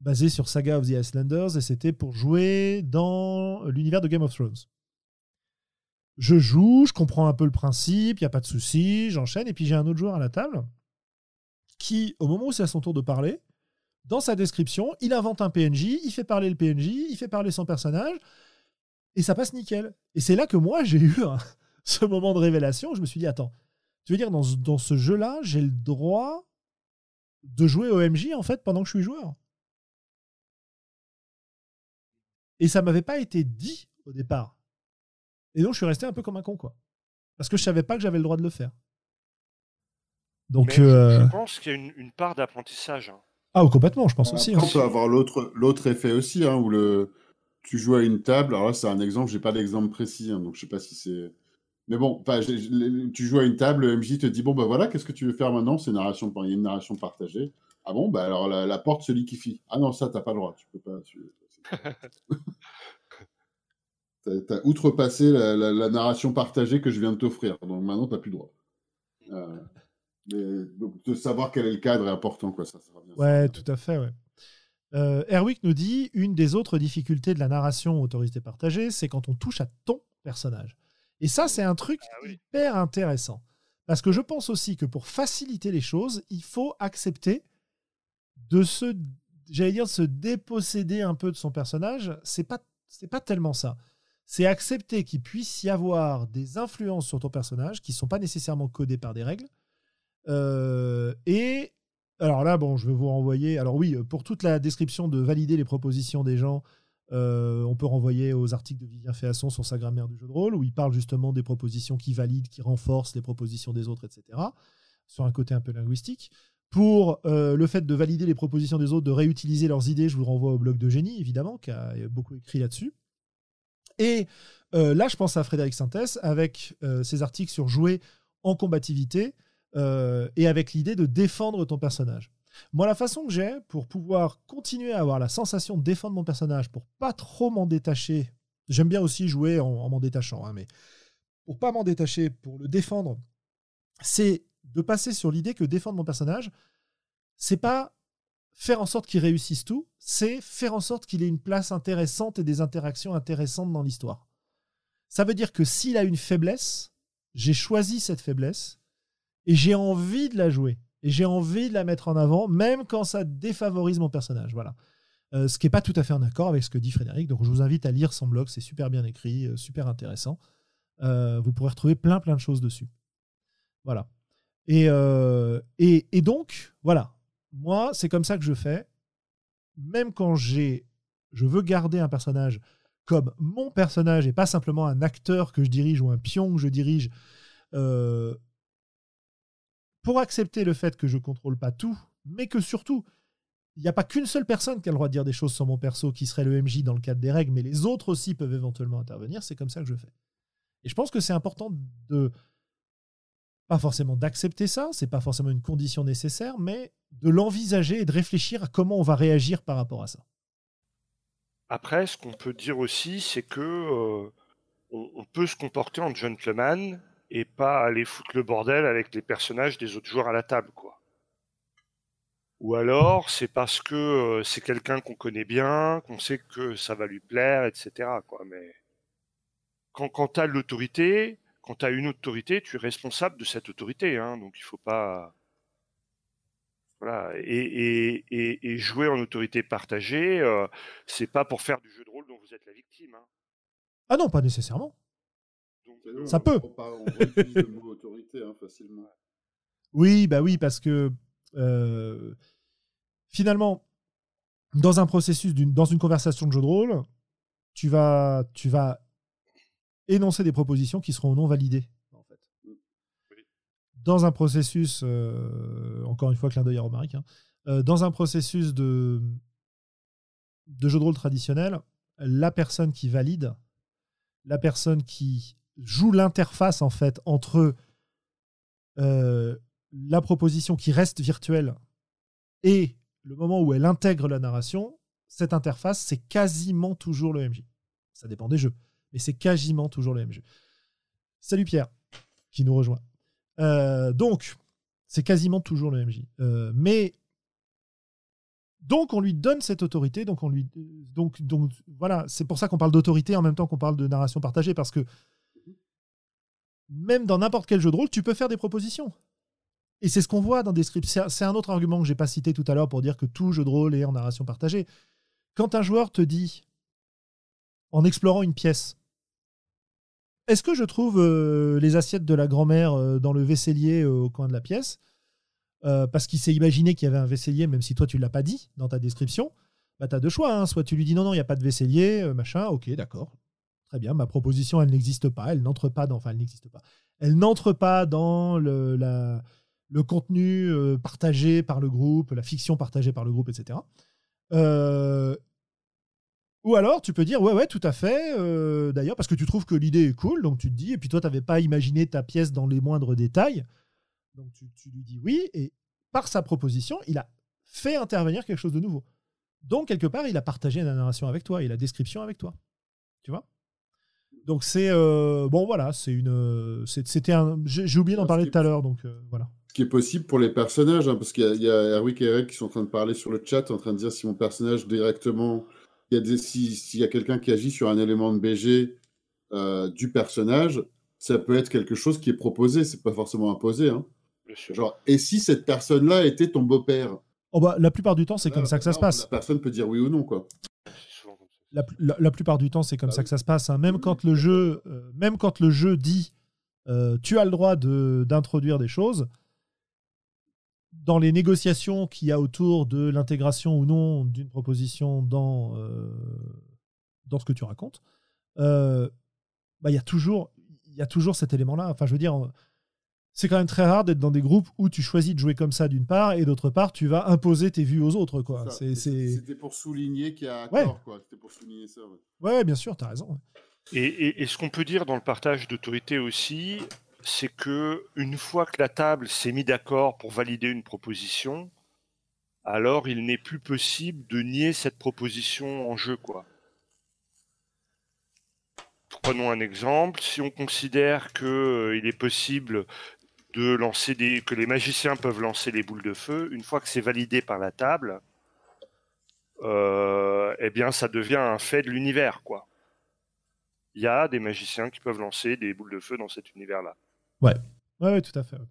basé sur Saga of the Icelanders et c'était pour jouer dans l'univers de Game of Thrones. Je joue, je comprends un peu le principe, il n'y a pas de souci, j'enchaîne, et puis j'ai un autre joueur à la table qui, au moment où c'est à son tour de parler, dans sa description, il invente un PNJ, il fait parler le PNJ, il fait parler son personnage, et ça passe nickel. Et c'est là que moi, j'ai eu <laughs> ce moment de révélation, où je me suis dit, attends, tu veux dire, dans ce, dans ce jeu-là, j'ai le droit de jouer au MJ, en fait, pendant que je suis joueur Et ça m'avait pas été dit au départ. Et donc, je suis resté un peu comme un con, quoi. Parce que je savais pas que j'avais le droit de le faire. Donc, Mais je- euh, je, pense qu'il y a une, une part d'apprentissage. hein. ah, oh, complètement, je pense aussi. Après, hein. on peut avoir l'autre l'autre effet aussi, hein, où le tu joues à une table. Alors là, c'est un exemple. J'ai pas d'exemple précis, hein, donc je sais pas si c'est. Mais bon, tu joues à une table, le MJ te dit bon bah voilà, qu'est-ce que tu veux faire maintenant? C'est narration, il y a une narration partagée. Ah bon, bah alors la, la porte se liquéfie. Ah non, ça t'as pas le droit, tu peux pas. Tu... <laughs> T'as outrepassé la, la- la narration partagée que je viens de t'offrir, donc maintenant t'as plus le droit. Euh, mais, donc, de savoir quel est le cadre est important, quoi. Ça, ça Ouais, tout à fait, ouais. Euh, Erwick nous dit une des autres difficultés de la narration autorité partagée, c'est quand on touche à ton personnage. Et ça, c'est un truc Ah oui. hyper intéressant. Parce que je pense aussi que pour faciliter les choses, il faut accepter de se, j'allais dire, se déposséder un peu de son personnage. C'est pas, c'est pas tellement ça. C'est accepter qu'il puisse y avoir des influences sur ton personnage qui sont pas nécessairement codées par des règles. Euh, et alors là, bon, je vais vous renvoyer. Alors oui, pour toute la description de valider les propositions des gens, euh, on peut renvoyer aux articles de Vivien Féasson sur sa grammaire du jeu de rôle, où il parle justement des propositions qui valident, qui renforcent les propositions des autres, etc. Sur un côté un peu linguistique. Pour euh, le fait de valider les propositions des autres, de réutiliser leurs idées, je vous renvoie au blog de Génie, évidemment, qui a beaucoup écrit là-dessus. Et euh, là, je pense à Frédéric Sintès avec ses articles sur jouer en combativité et avec l'idée de défendre ton personnage. Moi, la façon que j'ai pour pouvoir continuer à avoir la sensation de défendre mon personnage, pour pas trop m'en détacher, j'aime bien aussi jouer en, m'en détachant, hein, mais pour pas m'en détacher, pour le défendre, c'est de passer sur l'idée que défendre mon personnage, c'est pas faire en sorte qu'il réussisse tout, c'est faire en sorte qu'il ait une place intéressante et des interactions intéressantes dans l'histoire. Ça veut dire que s'il a une faiblesse, j'ai choisi cette faiblesse et j'ai envie de la jouer et j'ai envie de la mettre en avant, même quand ça défavorise mon personnage. Voilà. Euh, ce qui n'est pas tout à fait en accord avec ce que dit Frédéric. Donc je vous invite à lire son blog, c'est super bien écrit, euh, super intéressant. Euh, vous pourrez retrouver plein plein de choses dessus. Voilà. Et, donc, voilà, moi, c'est comme ça que je fais. Même quand j'ai, je veux garder un personnage comme mon personnage et pas simplement un acteur que je dirige ou un pion que je dirige. Pour accepter le fait que je contrôle pas tout, mais que surtout, il n'y a pas qu'une seule personne qui a le droit de dire des choses sur mon perso qui serait le MJ dans le cadre des règles, mais les autres aussi peuvent éventuellement intervenir. C'est comme ça que je fais. Et je pense que c'est important de pas forcément d'accepter ça, c'est pas forcément une condition nécessaire, mais de l'envisager et de réfléchir à comment on va réagir par rapport à ça. Après, ce qu'on peut dire aussi, c'est que euh, on, peut se comporter en gentleman et pas aller foutre le bordel avec les personnages des autres joueurs à la table, quoi. Ou alors, c'est parce que euh, c'est quelqu'un qu'on connaît bien, qu'on sait que ça va lui plaire, etc. Quoi. Mais quand, quand tu as l'autorité, quand tu as une autorité, tu es responsable de cette autorité. Hein, donc il faut pas. Et, jouer en autorité partagée, euh, c'est pas pour faire du jeu de rôle dont vous êtes la victime. Hein. Ah non, pas nécessairement. Ça peut. On, utilise le mot autorité hein, facilement. <laughs> Oui, bah oui, parce que euh, finalement, dans un processus, dans une conversation de jeu de rôle, tu vas, tu vas énoncer des propositions qui seront non validées. En fait. Dans un processus, euh, encore une fois, clin d'œil à Romaric, hein, euh, dans un processus de, de jeu de rôle traditionnel, la personne qui valide, la personne qui joue l'interface en fait entre euh, la proposition qui reste virtuelle et le moment où elle intègre la narration, cette interface, c'est quasiment toujours le MJ. Ça dépend des jeux mais c'est quasiment toujours le jeu. Salut Pierre, qui nous rejoint. Euh, donc, c'est quasiment toujours le MJ. Euh, mais donc on lui donne cette autorité, donc on lui donc donc voilà, c'est pour ça qu'on parle d'autorité en même temps qu'on parle de narration partagée parce que même dans n'importe quel jeu de rôle, tu peux faire des propositions. Et c'est ce qu'on voit dans des scripts. C'est un autre argument que j'ai pas cité tout à l'heure pour dire que tout jeu de rôle est en narration partagée. Quand un joueur te dit, en explorant une pièce, est-ce que je trouve euh, les assiettes de la grand-mère euh, dans le vaisselier euh, au coin de la pièce Parce qu'il s'est imaginé qu'il y avait un vaisselier, même si toi tu ne l'as pas dit dans ta description. Bah, tu as deux choix. Hein. Soit tu lui dis non, non, il n'y a pas de vaisselier, machin, ok, d'accord. Très bien, ma proposition, elle n'existe pas, elle n'entre pas dans. Enfin, elle n'existe pas. Elle n'entre pas dans le, le contenu partagé par le groupe, la fiction partagée par le groupe, etc. Euh, ou alors, tu peux dire, ouais, ouais, tout à fait, euh, d'ailleurs, parce que tu trouves que l'idée est cool, donc tu te dis, et puis toi, tu n'avais pas imaginé ta pièce dans les moindres détails, donc tu, lui dis oui, et par sa proposition, il a fait intervenir quelque chose de nouveau. Donc, quelque part, il a partagé la narration avec toi et la description avec toi. Tu vois? Donc, c'est. Euh, bon, voilà, c'est une. C'était un. J'ai oublié d'en parler tout à l'heure, donc euh, voilà. Ce qui est possible pour les personnages, hein, parce qu'il y, a Erwick et Eric qui sont en train de parler sur le chat, en train de dire si mon personnage directement s'il y a quelqu'un qui agit sur un élément de BG euh, du personnage, ça peut être quelque chose qui est proposé, c'est pas forcément imposé. Hein. Genre, et si cette personne-là était ton beau-père? Oh bah, La plupart du temps, c'est comme ça que ça se passe. La personne peut dire oui ou non, quoi. La, plupart du temps, c'est comme ah ça que ça se passe. Hein. Même, quand le jeu, euh, même quand le jeu dit euh, tu as le droit d'introduire des choses, dans les négociations qu'il y a autour de l'intégration ou non d'une proposition dans, euh, dans ce que tu racontes, euh, bah, il y, a toujours, y a toujours cet élément-là. Enfin, je veux dire, c'est quand même très rare d'être dans des groupes où tu choisis de jouer comme ça d'une part et d'autre part tu vas imposer tes vues aux autres quoi. C'était pour souligner qu'il y a Ouais. accord, quoi. C'était pour souligner ça. ouais. Ouais, bien sûr, t'as raison. Et, et- et ce qu'on peut dire dans le partage d'autorité aussi, c'est que une fois que la table s'est mise d'accord pour valider une proposition, alors il n'est plus possible de nier cette proposition en jeu, quoi. Prenons un exemple. Si on considère que euh, il est possible de lancer des, que les magiciens peuvent lancer les boules de feu, une fois que c'est validé par la table, euh, eh bien, ça devient un fait de l'univers, quoi il y a des magiciens qui peuvent lancer des boules de feu dans cet univers-là. Ouais, ouais, tout à fait. ouais.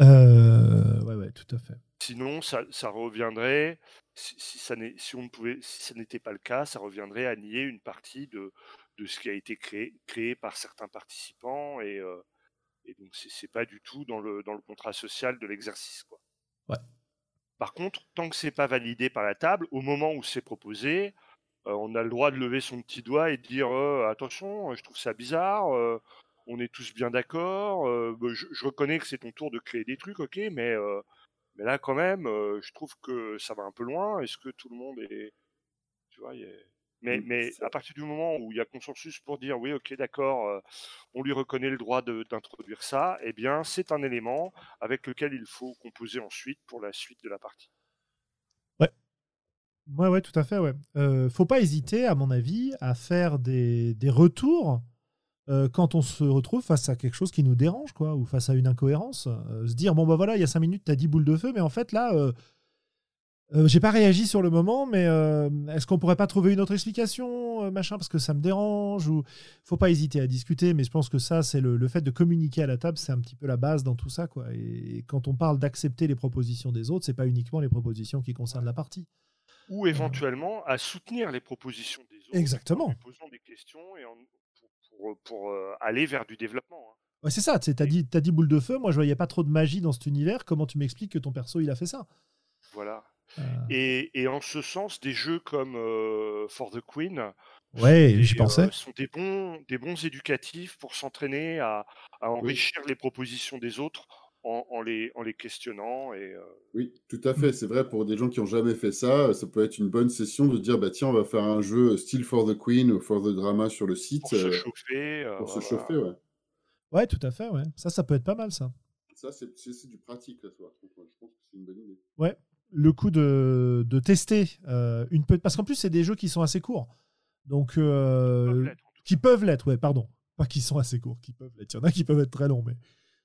Euh, ouais, ouais, tout à fait. Sinon, ça, ça reviendrait, si, si ça n'est- si on ne pouvait, si ça n'était pas le cas, ça reviendrait à nier une partie de, de ce qui a été créé, créé par certains participants et, euh, et donc c'est pas du tout dans le, dans le contrat social de l'exercice. quoi. Ouais. Par contre, tant que c'est pas validé par la table, au moment où c'est proposé, euh, on a le droit de lever son petit doigt et de dire euh, attention, je trouve ça bizarre. euh, on est tous bien d'accord. bah, je, je reconnais que c'est ton tour de créer des trucs, ok, mais mais là quand même, je trouve que ça va un peu loin. Est-ce que tout le monde est, tu vois, il y a- mais Mm, mais à partir du moment où il y a consensus pour dire oui, ok, d'accord, euh, on lui reconnaît le droit d'introduire ça, eh bien c'est un élément avec lequel il faut composer ensuite pour la suite de la partie. Ouais, ouais, tout à fait, ouais. Euh, faut pas hésiter, à mon avis, à faire des, des retours euh, quand on se retrouve face à quelque chose qui nous dérange, quoi, ou face à une incohérence. Euh, se dire, bon, bah voilà, il y a cinq minutes, t'as dit boule de feu, mais en fait, là, euh, j'ai pas réagi sur le moment, mais euh, est-ce qu'on pourrait pas trouver une autre explication, euh, machin, parce que ça me dérange, ou faut pas hésiter à discuter, mais je pense que ça, c'est le, le fait de communiquer à la table, c'est un petit peu la base dans tout ça, quoi. Et, quand on parle d'accepter les propositions des autres, c'est pas uniquement les propositions qui concernent la partie. Ou éventuellement à soutenir les propositions des autres Exactement. en posant des questions et en- pour, pour- pour, aller vers du développement. hein. Ouais, c'est ça, t'as dit, t'as dit boule de feu, moi je voyais pas trop de magie dans cet univers, comment tu m'expliques que ton perso il a fait ça? Voilà. Euh, Et, et en ce sens, des jeux comme euh, For the Queen Ouais, des, j'y pensais. euh, sont des bons, des bons éducatifs pour s'entraîner à, à enrichir les propositions des autres en, en les, en les questionnant. Et, euh, Oui, tout à fait. C'est vrai pour des gens qui n'ont jamais fait ça, ça peut être une bonne session de dire bah tiens, on va faire un jeu style For the Queen ou For the Drama sur le site pour se chauffer. euh, pour se chauffer. Ouais. Ouais, tout à fait, ouais. Ça, ça peut être pas mal, ça. Ça, c'est du pratique là, toi. Je pense que c'est une bonne idée. Le coup de, de tester euh, une petite. Parce qu'en plus, c'est des jeux qui sont assez courts. Donc, euh, qui peuvent l'être, ouais, pardon. Pas qui sont assez courts, qui peuvent l'être. Il y en a qui peuvent être très longs, mais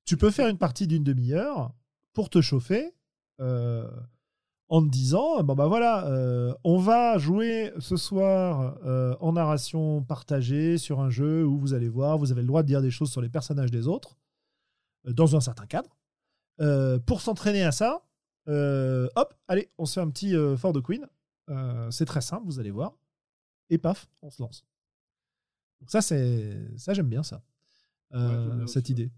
tu peux faire une partie d'une demi-heure pour te chauffer euh, en te disant bon bah voilà, on va jouer ce soir en narration partagée sur un jeu où vous allez voir, vous avez le droit de dire des choses sur les personnages des autres dans un certain cadre. Pour s'entraîner à ça, euh, hop, allez, on se fait un petit euh, Fort de Queen. Euh, c'est très simple, vous allez voir. Et paf, on se lance. Donc ça, c'est ça, j'aime bien ça, Ouais, cette idée.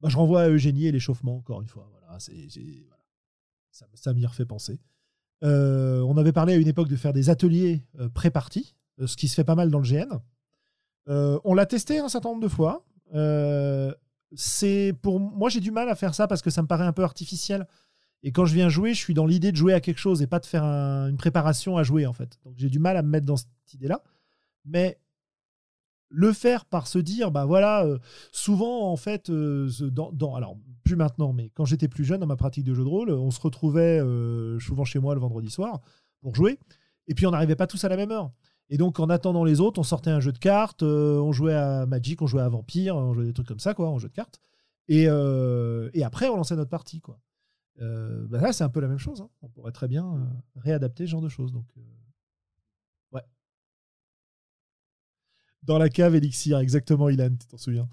Bah, je renvoie à Eugénie et l'échauffement encore une fois. Voilà, c'est, voilà. Ça, ça m'y refait penser. On avait parlé à une époque de faire des ateliers pré-partie, euh, ce qui se fait pas mal dans le GN. On l'a testé un certain nombre de fois. C'est pour moi j'ai du mal à faire ça parce que ça me paraît un peu artificiel. Et quand je viens jouer, je suis dans l'idée de jouer à quelque chose et pas de faire un- une préparation à jouer en fait. Donc j'ai du mal à me mettre dans cette idée-là. Mais le faire par se dire, bah voilà, euh, souvent en fait, euh, dans- alors plus maintenant, mais quand j'étais plus jeune dans ma pratique de jeu de rôle, on se retrouvait euh, souvent chez moi le vendredi soir pour jouer, et puis on n'arrivait pas tous à la même heure. Et donc en attendant les autres, on sortait un jeu de cartes, euh, on jouait à Magic, on jouait à Vampire, on jouait des trucs comme ça quoi, en jeu de cartes. Et, euh, et après on lançait notre partie quoi. Euh, bah là c'est un peu la même chose. hein. On pourrait très bien réadapter ce genre de choses. Donc ouais. Dans la cave Elixir, exactement, Ilan, tu t'en souviens?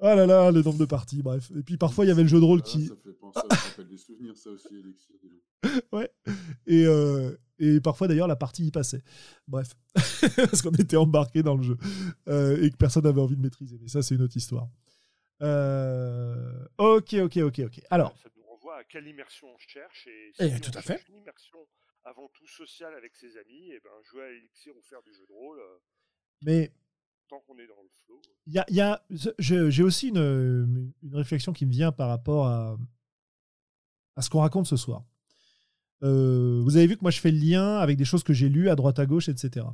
Ah là là, le nombre de parties, bref. Et puis parfois, il y avait le jeu de rôle Ah, qui. Ça fait penser, ça rappelle des souvenirs, ça aussi, donc. <laughs> Ouais. Et, euh, et parfois, d'ailleurs, la partie y passait. Bref. <laughs> Parce qu'on était embarqué dans le jeu. Euh, et que personne n'avait envie de maîtriser. Mais ça, c'est une autre histoire. Euh, Ok, ok, ok, ok. Alors, Ça nous renvoie à quelle immersion on cherche. Et Eh, si tout on à fait. cherche Une immersion avant tout sociale avec ses amis, et ben jouer à Elixir ou faire du jeu de rôle. euh, mais tant qu'on est dans le flow. Il y a, j'ai aussi une, réflexion qui me vient par rapport à, ce qu'on raconte ce soir. Euh, vous avez vu que moi je fais le lien avec des choses que j'ai lues à droite à gauche, etc.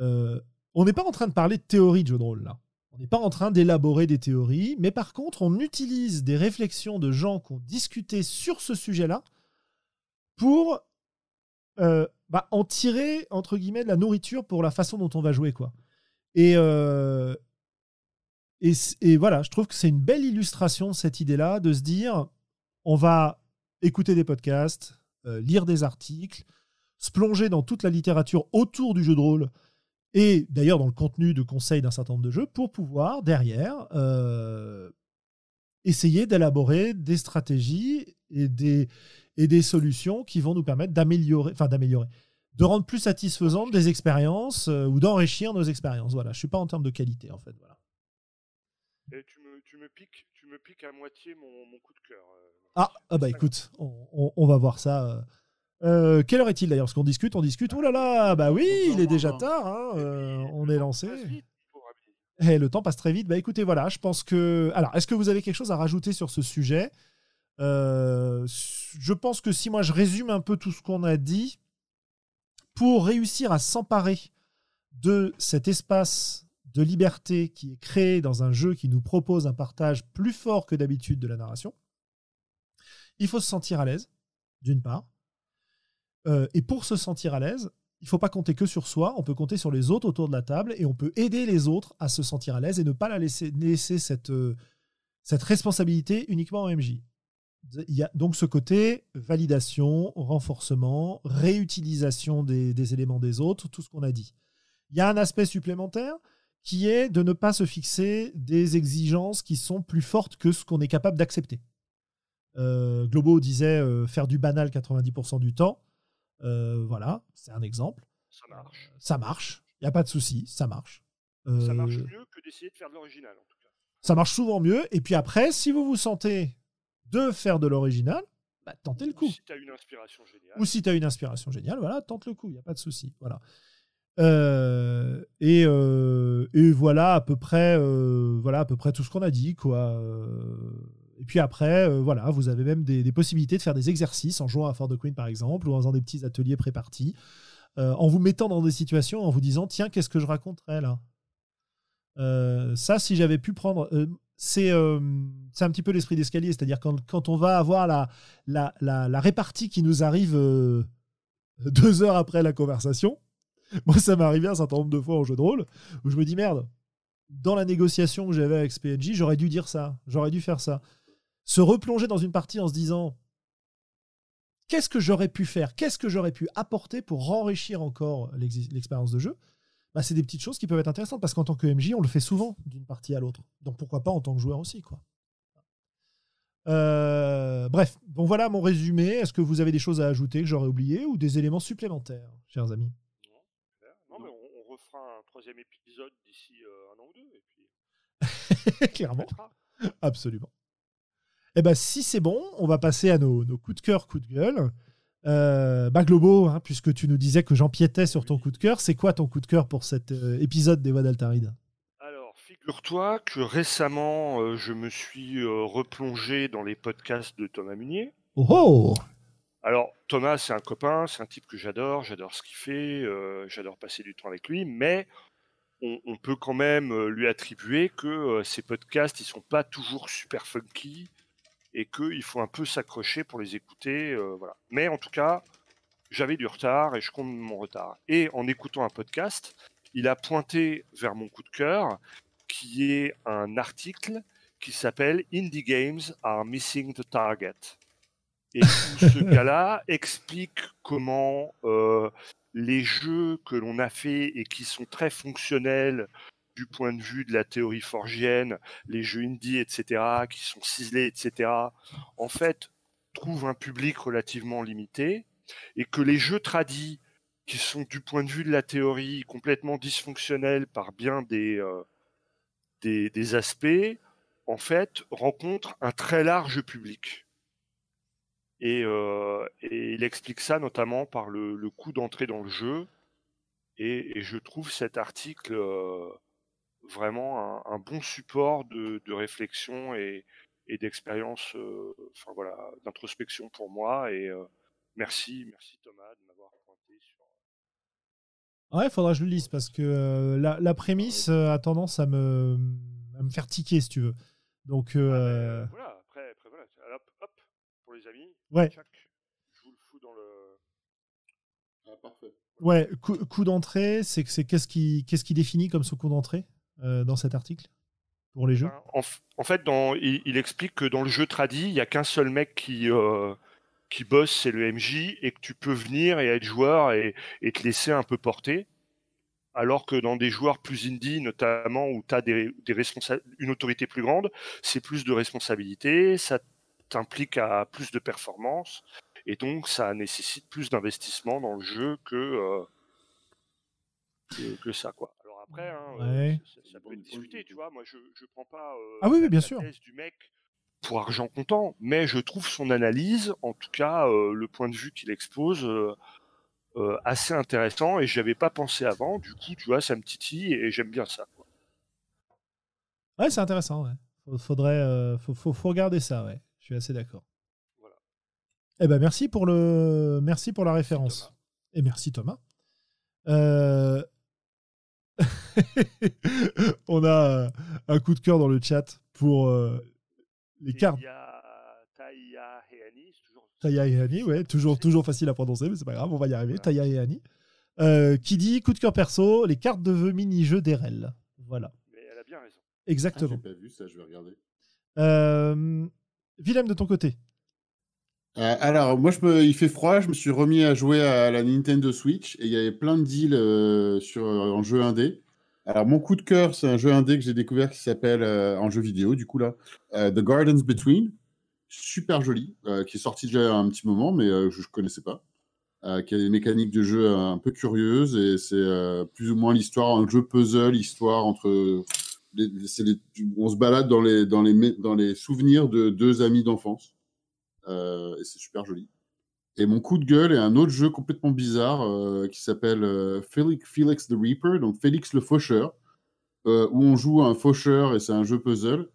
Euh, on n'est pas en train de parler de théorie de jeu de rôle là. On n'est pas en train d'élaborer des théories, mais par contre on utilise des réflexions de gens qui ont discuté sur ce sujet-là pour euh, bah, en tirer entre guillemets de la nourriture pour la façon dont on va jouer quoi. Et, euh, et, voilà, je trouve que c'est une belle illustration cette idée-là, de se dire, on va écouter des podcasts, euh, lire des articles, se plonger dans toute la littérature autour du jeu de rôle, et d'ailleurs dans le contenu de conseils d'un certain nombre de jeux, pour pouvoir, derrière, euh, essayer d'élaborer des stratégies et des, solutions qui vont nous permettre d'améliorer, de rendre plus satisfaisantes des expériences euh, ou d'enrichir nos expériences. Voilà, je suis pas en termes de qualité en fait. Voilà. Et tu me, tu me piques, tu me piques à moitié mon, mon coup de cœur. euh. Ah, ah bah écoute, on, on- on va voir ça. euh. Quelle heure est-il d'ailleurs? Parce qu'on discute, on discute. Oh là là, bah oui, il est déjà tard. hein, on est lancé. Et le temps passe très vite. Bah écoutez, voilà, je pense que. Alors, est-ce que vous avez quelque chose à rajouter sur ce sujet? Euh, Je pense que si moi je résume un peu tout ce qu'on a dit, pour réussir à s'emparer de cet espace de liberté qui est créé dans un jeu qui nous propose un partage plus fort que d'habitude de la narration, il faut se sentir à l'aise, d'une part. Euh, et pour se sentir à l'aise, il faut pas compter que sur soi, on peut compter sur les autres autour de la table et on peut aider les autres à se sentir à l'aise et ne pas la laisser, laisser cette, euh, cette responsabilité uniquement au MJ. Il y a donc ce côté validation, renforcement, réutilisation des, des éléments des autres, tout ce qu'on a dit. Il y a un aspect supplémentaire qui est de ne pas se fixer des exigences qui sont plus fortes que ce qu'on est capable d'accepter. Euh, Globo disait euh, faire du banal 90% du temps. Euh, voilà, c'est un exemple. Ça marche. Ça marche, il n'y a pas de souci, ça marche. Ça marche mieux que d'essayer de faire de l'original, en tout cas. ça marche souvent mieux. Et puis après, si vous vous sentez de faire de l'original, bah, tentez le coup. Si tu as une inspiration géniale. Ou si tu as une inspiration géniale, voilà, tente le coup, il n'y a pas de souci. Voilà. Euh, et, euh, et voilà à peu près, euh, voilà à peu près tout ce qu'on a dit, quoi. Et puis après, voilà, vous avez même des, des possibilités de faire des exercices en jouant à Fort de Queen par exemple, ou en faisant des petits ateliers pré-partis, en vous mettant dans des situations, en vous disant tiens, qu'est-ce que je raconterais là? Ça, si j'avais pu prendre, c'est euh, c'est un petit peu l'esprit d'escalier, c'est-à-dire quand, on va avoir la, la, la, répartie qui nous arrive euh, <laughs> deux heures après la conversation. <laughs> Moi, ça m'est arrivé un certain nombre de fois au jeu de rôle où je me dis merde, dans la négociation que j'avais avec PNJ, j'aurais dû dire ça, j'aurais dû faire ça. Se replonger dans une partie en se disant qu'est-ce que j'aurais pu faire, qu'est-ce que j'aurais pu apporter pour enrichir encore l'expérience de jeu, bah, c'est des petites choses qui peuvent être intéressantes parce qu'en tant que MJ, on le fait souvent d'une partie à l'autre. Donc pourquoi pas en tant que joueur aussi, quoi. Euh, bref, bon voilà mon résumé. Est-ce que vous avez des choses à ajouter que j'aurais oublié ou des éléments supplémentaires, chers amis? Non, mais on, on refera un troisième épisode d'ici euh, un an ou deux. Et puis, <laughs> on Clairement, absolument. Eh ben si c'est bon, on va passer à nos, nos coups de cœur, coups de gueule. Euh, bah Globo, hein, puisque tu nous disais que j'empiétais sur ton coup de cœur, c'est quoi ton coup de cœur pour cet euh, épisode des Voix d'Altaride Alors, figure-toi que récemment, euh, je me suis replongé dans les podcasts de Thomas Munier. Oh oh! Alors, Thomas, c'est un copain, c'est un type que j'adore, j'adore ce qu'il fait, j'adore passer du temps avec lui, mais on, on peut quand même lui attribuer que ces podcasts, ils sont pas toujours super funky et qu'il faut un peu s'accrocher pour les écouter. euh, voilà. Mais en tout cas, j'avais du retard et je compte mon retard. Et en écoutant un podcast, il a pointé vers mon coup de cœur, qui est un article qui s'appelle Indie Games are missing the target et ce <laughs> gars-là explique comment euh, les jeux que l'on a fait et qui sont très fonctionnels du point de vue de la théorie forgienne, les jeux indie, etc., qui sont ciselés, etc., en fait, trouvent un public relativement limité, et que les jeux tradis, qui sont du point de vue de la théorie complètement dysfonctionnels par bien des, euh, aspects, en fait, rencontrent un très large public. Et, euh, il explique ça notamment par le, coût d'entrée dans le jeu. Et, et je trouve cet article euh, vraiment un, bon support de, réflexion et, d'expérience, enfin voilà, d'introspection pour moi. Et merci, merci Thomas de m'avoir pointé sur. Ouais, faudra que je le lise parce que la, prémisse a tendance à me, me faire tiquer si tu veux. Donc ah, voilà, après, après voilà, hop, hop, pour les amis. Ouais. je vous le fous dans le. Ah, parfait. Ouais, coup, d'entrée, c'est qu'est-ce qui, qu'est-ce qui définit comme ce coup d'entrée? Euh, dans cet article pour les jeux ben, en, fait, il, explique que dans le jeu tradit, il n'y a qu'un seul mec qui, euh, qui bosse, c'est le MJ, et que tu peux venir et être joueur et, te laisser un peu porter. Alors que dans des joueurs plus indie, notamment où tu as des, des une autorité plus grande, c'est plus de responsabilité, ça t'implique à plus de performance, et donc ça nécessite plus d'investissement dans le jeu que, euh, que, ça. Quoi. Après, hein, euh, ça, peut être discuté, tu vois. Moi, je ne prends pas euh, ah oui, bien sûr. du mec pour argent comptant, mais je trouve son analyse, en tout cas le point de vue qu'il expose, assez intéressant et je avais pas pensé avant. Du coup, tu vois, ça me titille et j'aime bien ça. Quoi. Ouais, c'est intéressant. Ouais. Faudrait, faut, faut, faut, regarder ça. Ouais, je suis assez d'accord. Eh ben merci pour le merci pour la référence. Et merci Thomas. Euh, <laughs> on a un coup de cœur dans le chat pour euh, les cartes. Taya Heani, ouais, toujours, toujours facile à prononcer, mais c'est pas grave, on va y arriver. Taya Heani. Euh, qui dit coup de cœur perso, les cartes de vœux mini-jeux d'Erel. Voilà. Mais elle a bien raison. Exactement. Ah, j'ai pas vu ça, je vais regarder. Willem, de ton côté, euh, alors, moi, je il fait froid, je me suis remis à jouer à la Nintendo Switch et il y avait plein de deals euh, sur, en jeu indé. Alors, mon coup de cœur, c'est un jeu indé que j'ai découvert qui s'appelle, euh, en jeu vidéo, du coup, là, The Gardens Between. Super joli, qui est sorti déjà un petit moment, mais je ne connaissais pas. qui a des mécaniques de jeu un peu curieuses et c'est plus ou moins l'histoire, un jeu puzzle, histoire entre. on se balade dans les, dans, les, dans les souvenirs de deux amis d'enfance. Euh, et c'est super joli. Et mon coup de gueule est un autre jeu complètement bizarre euh, qui s'appelle euh, Felix, the Reaper, donc Félix le Faucheur, où on joue un faucheur et c'est un jeu puzzle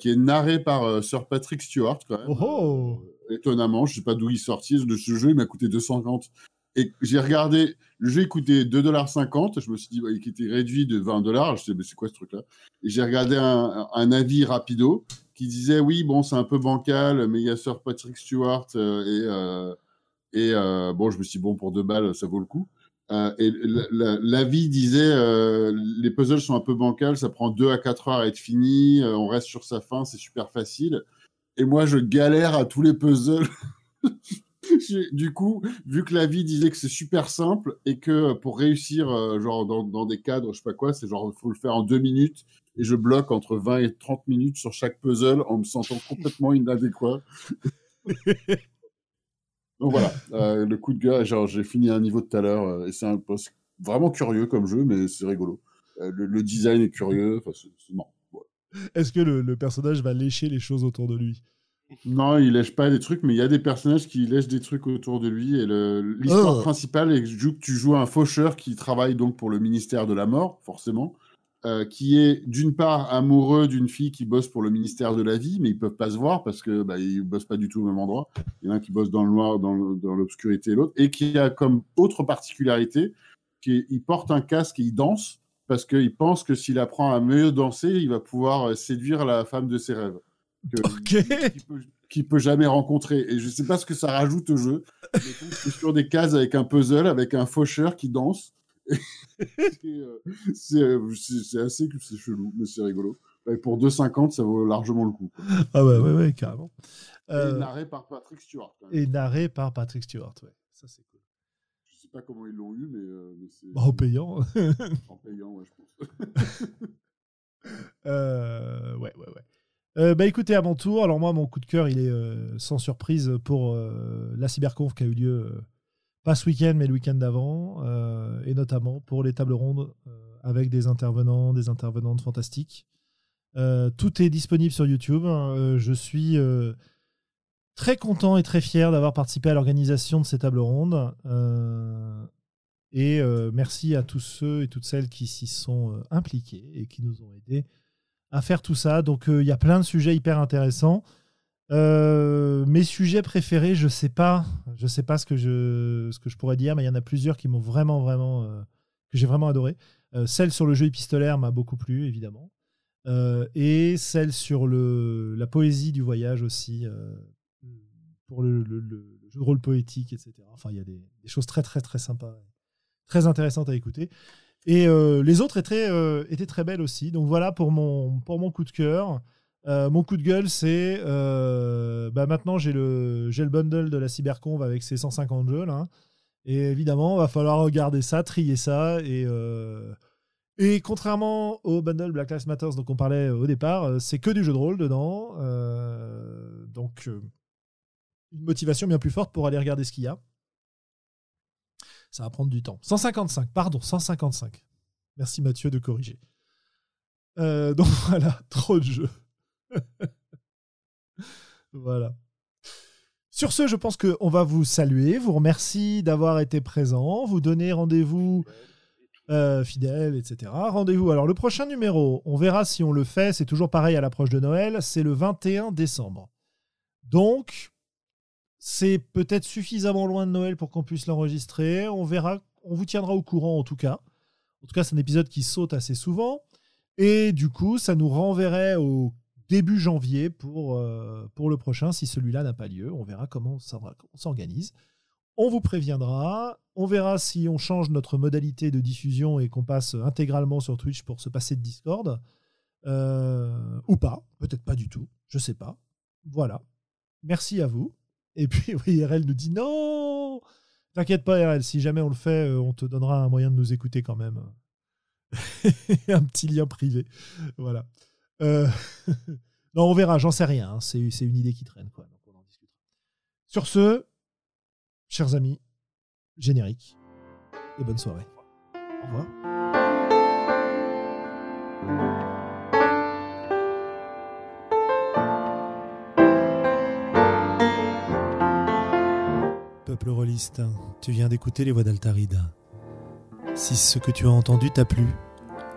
qui est narré par Sir Patrick Stewart quand même. Oh, oh. étonnamment, je sais pas d'où il sortit de ce jeu, il m'a coûté 250. Et j'ai regardé, le jeu coûtait 2,50$. Je me suis dit, il était réduit de 20$. Je me mais c'est quoi ce truc-là? Et j'ai regardé un, un, avis rapido qui disait oui, bon, c'est un peu bancal, mais il y a Sir Patrick Stewart euh, et, euh, et euh, bon, je me suis dit, bon, pour deux balles, ça vaut le coup. et l'avis disait les puzzles sont un peu bancals, ça prend deux à quatre heures à être fini, on reste sur sa fin, c'est super facile. Et moi, je galère à tous les puzzles. <laughs> du coup, vu que la vie disait que c'est super simple et que pour réussir, genre dans, dans, des cadres, je sais pas quoi, c'est genre, faut le faire en deux minutes et je bloque entre 20 et 30 minutes sur chaque puzzle en me sentant complètement inadéquat. <laughs> Donc voilà, euh, le coup de gueule, genre j'ai fini un niveau tout à l'heure euh, et c'est un poste vraiment curieux comme jeu, mais c'est rigolo. Euh, le, design est curieux, enfin c'est marrant. Est-ce que le, personnage va lécher les choses autour de lui? Non, il lèche pas des trucs, mais il y a des personnages qui lèchent des trucs autour de lui. Et l'histoire oh. principale est que tu joues un faucheur qui travaille donc pour le ministère de la mort, forcément. Euh, qui est d'une part amoureux d'une fille qui bosse pour le ministère de la vie, mais ils peuvent pas se voir parce que bah, ils bossent pas du tout au même endroit. Il y en a un qui bosse dans le noir, dans l'obscurité, et l'autre, et qui a comme autre particularité qu'il porte un casque et il danse parce qu'il pense que s'il apprend à mieux danser, il va pouvoir euh, séduire la femme de ses rêves. <laughs> Qu'il peut, peut jamais rencontrer. Et je sais pas ce que ça rajoute au jeu. c'est sur des cases avec un puzzle, avec un faucheur qui danse <laughs> c'est assez c'est chelou, mais c'est rigolo. Et pour 2,50, ça vaut largement le coup. Ah ouais, ouais, ouais, carrément. Et euh, narré par Patrick Stewart. Et narré par Patrick Stewart, ouais. Ça, c'est cool. Je sais pas comment ils l'ont eu, mais, c'est. Bah, en payant. <laughs> en payant, ouais, je pense. <laughs> ouais, ouais, ouais. bah écoutez, à mon tour, alors moi, mon coup de cœur, il est sans surprise pour la cyberconf qui a eu lieu pas ce week-end, mais le week-end d'avant, euh, et notamment pour les tables rondes euh, avec des intervenants, des intervenantes fantastiques. Euh, tout est disponible sur YouTube. je suis très content et très fier d'avoir participé à l'organisation de ces tables rondes. Et merci à tous ceux et toutes celles qui s'y sont impliqués et qui nous ont aidés à faire tout ça. Donc il y a plein de sujets hyper intéressants. Mes sujets préférés, je sais pas, je sais pas ce que je, ce que je pourrais dire, mais il y en a plusieurs qui m'ont vraiment, vraiment, que j'ai vraiment adoré. celle sur le jeu épistolaire m'a beaucoup plu, évidemment. Euh, et celle sur le, la poésie du voyage aussi, euh, pour le, jeu de rôle poétique, etc. Enfin, il y a des, choses très, très, très sympas, très intéressantes à écouter. Et euh, les autres étaient, étaient très belles aussi. Donc voilà pour mon, pour mon coup de cœur. Mon coup de gueule, c'est bah maintenant j'ai le, le bundle de la Cyberconv avec ses 150 jeux. Là. Et évidemment, il va falloir regarder ça, trier ça et et contrairement au bundle Black Lives Matter dont on parlait au départ, euh, c'est que du jeu de rôle dedans. Euh, donc, euh, une motivation bien plus forte pour aller regarder ce qu'il y a. Ça va prendre du temps. 155, pardon, 155. Merci Mathieu de corriger. <laughs> donc voilà, trop de jeux. <laughs> voilà. Sur ce, je pense qu'on va vous saluer, vous remercie d'avoir été présent, vous donner rendez-vous euh, fidèles, etc. Rendez-vous. Alors, le prochain numéro, on verra si on le fait. C'est toujours pareil à l'approche de Noël. C'est le 21 décembre. Donc, c'est peut-être suffisamment loin de Noël pour qu'on puisse l'enregistrer. On verra. On vous tiendra au courant en tout cas. En tout cas, c'est un épisode qui saute assez souvent. Et du coup, ça nous renverrait au début janvier pour, euh, pour le prochain si celui-là n'a pas lieu. On verra comment on s'organise. On vous préviendra. On verra si on change notre modalité de diffusion et qu'on passe intégralement sur Twitch pour se passer de Discord. Euh, ou pas. Peut-être pas du tout. Je sais pas. Voilà. Merci à vous. Et puis, <laughs> oui, RL nous dit non T'inquiète pas, RL. Si jamais on le fait, euh, on te donnera un moyen de nous écouter quand même. <laughs> un petit lien privé. Voilà. Euh, <laughs> non, on verra. J'en sais rien. Hein. C'est une idée qui traîne. Quoi. Donc on en discutera. Sur ce, chers amis, générique et bonne soirée. Au revoir. Peuple rôliste, tu viens d'écouter les voix d'Altarida. Si ce que tu as entendu t'a plu,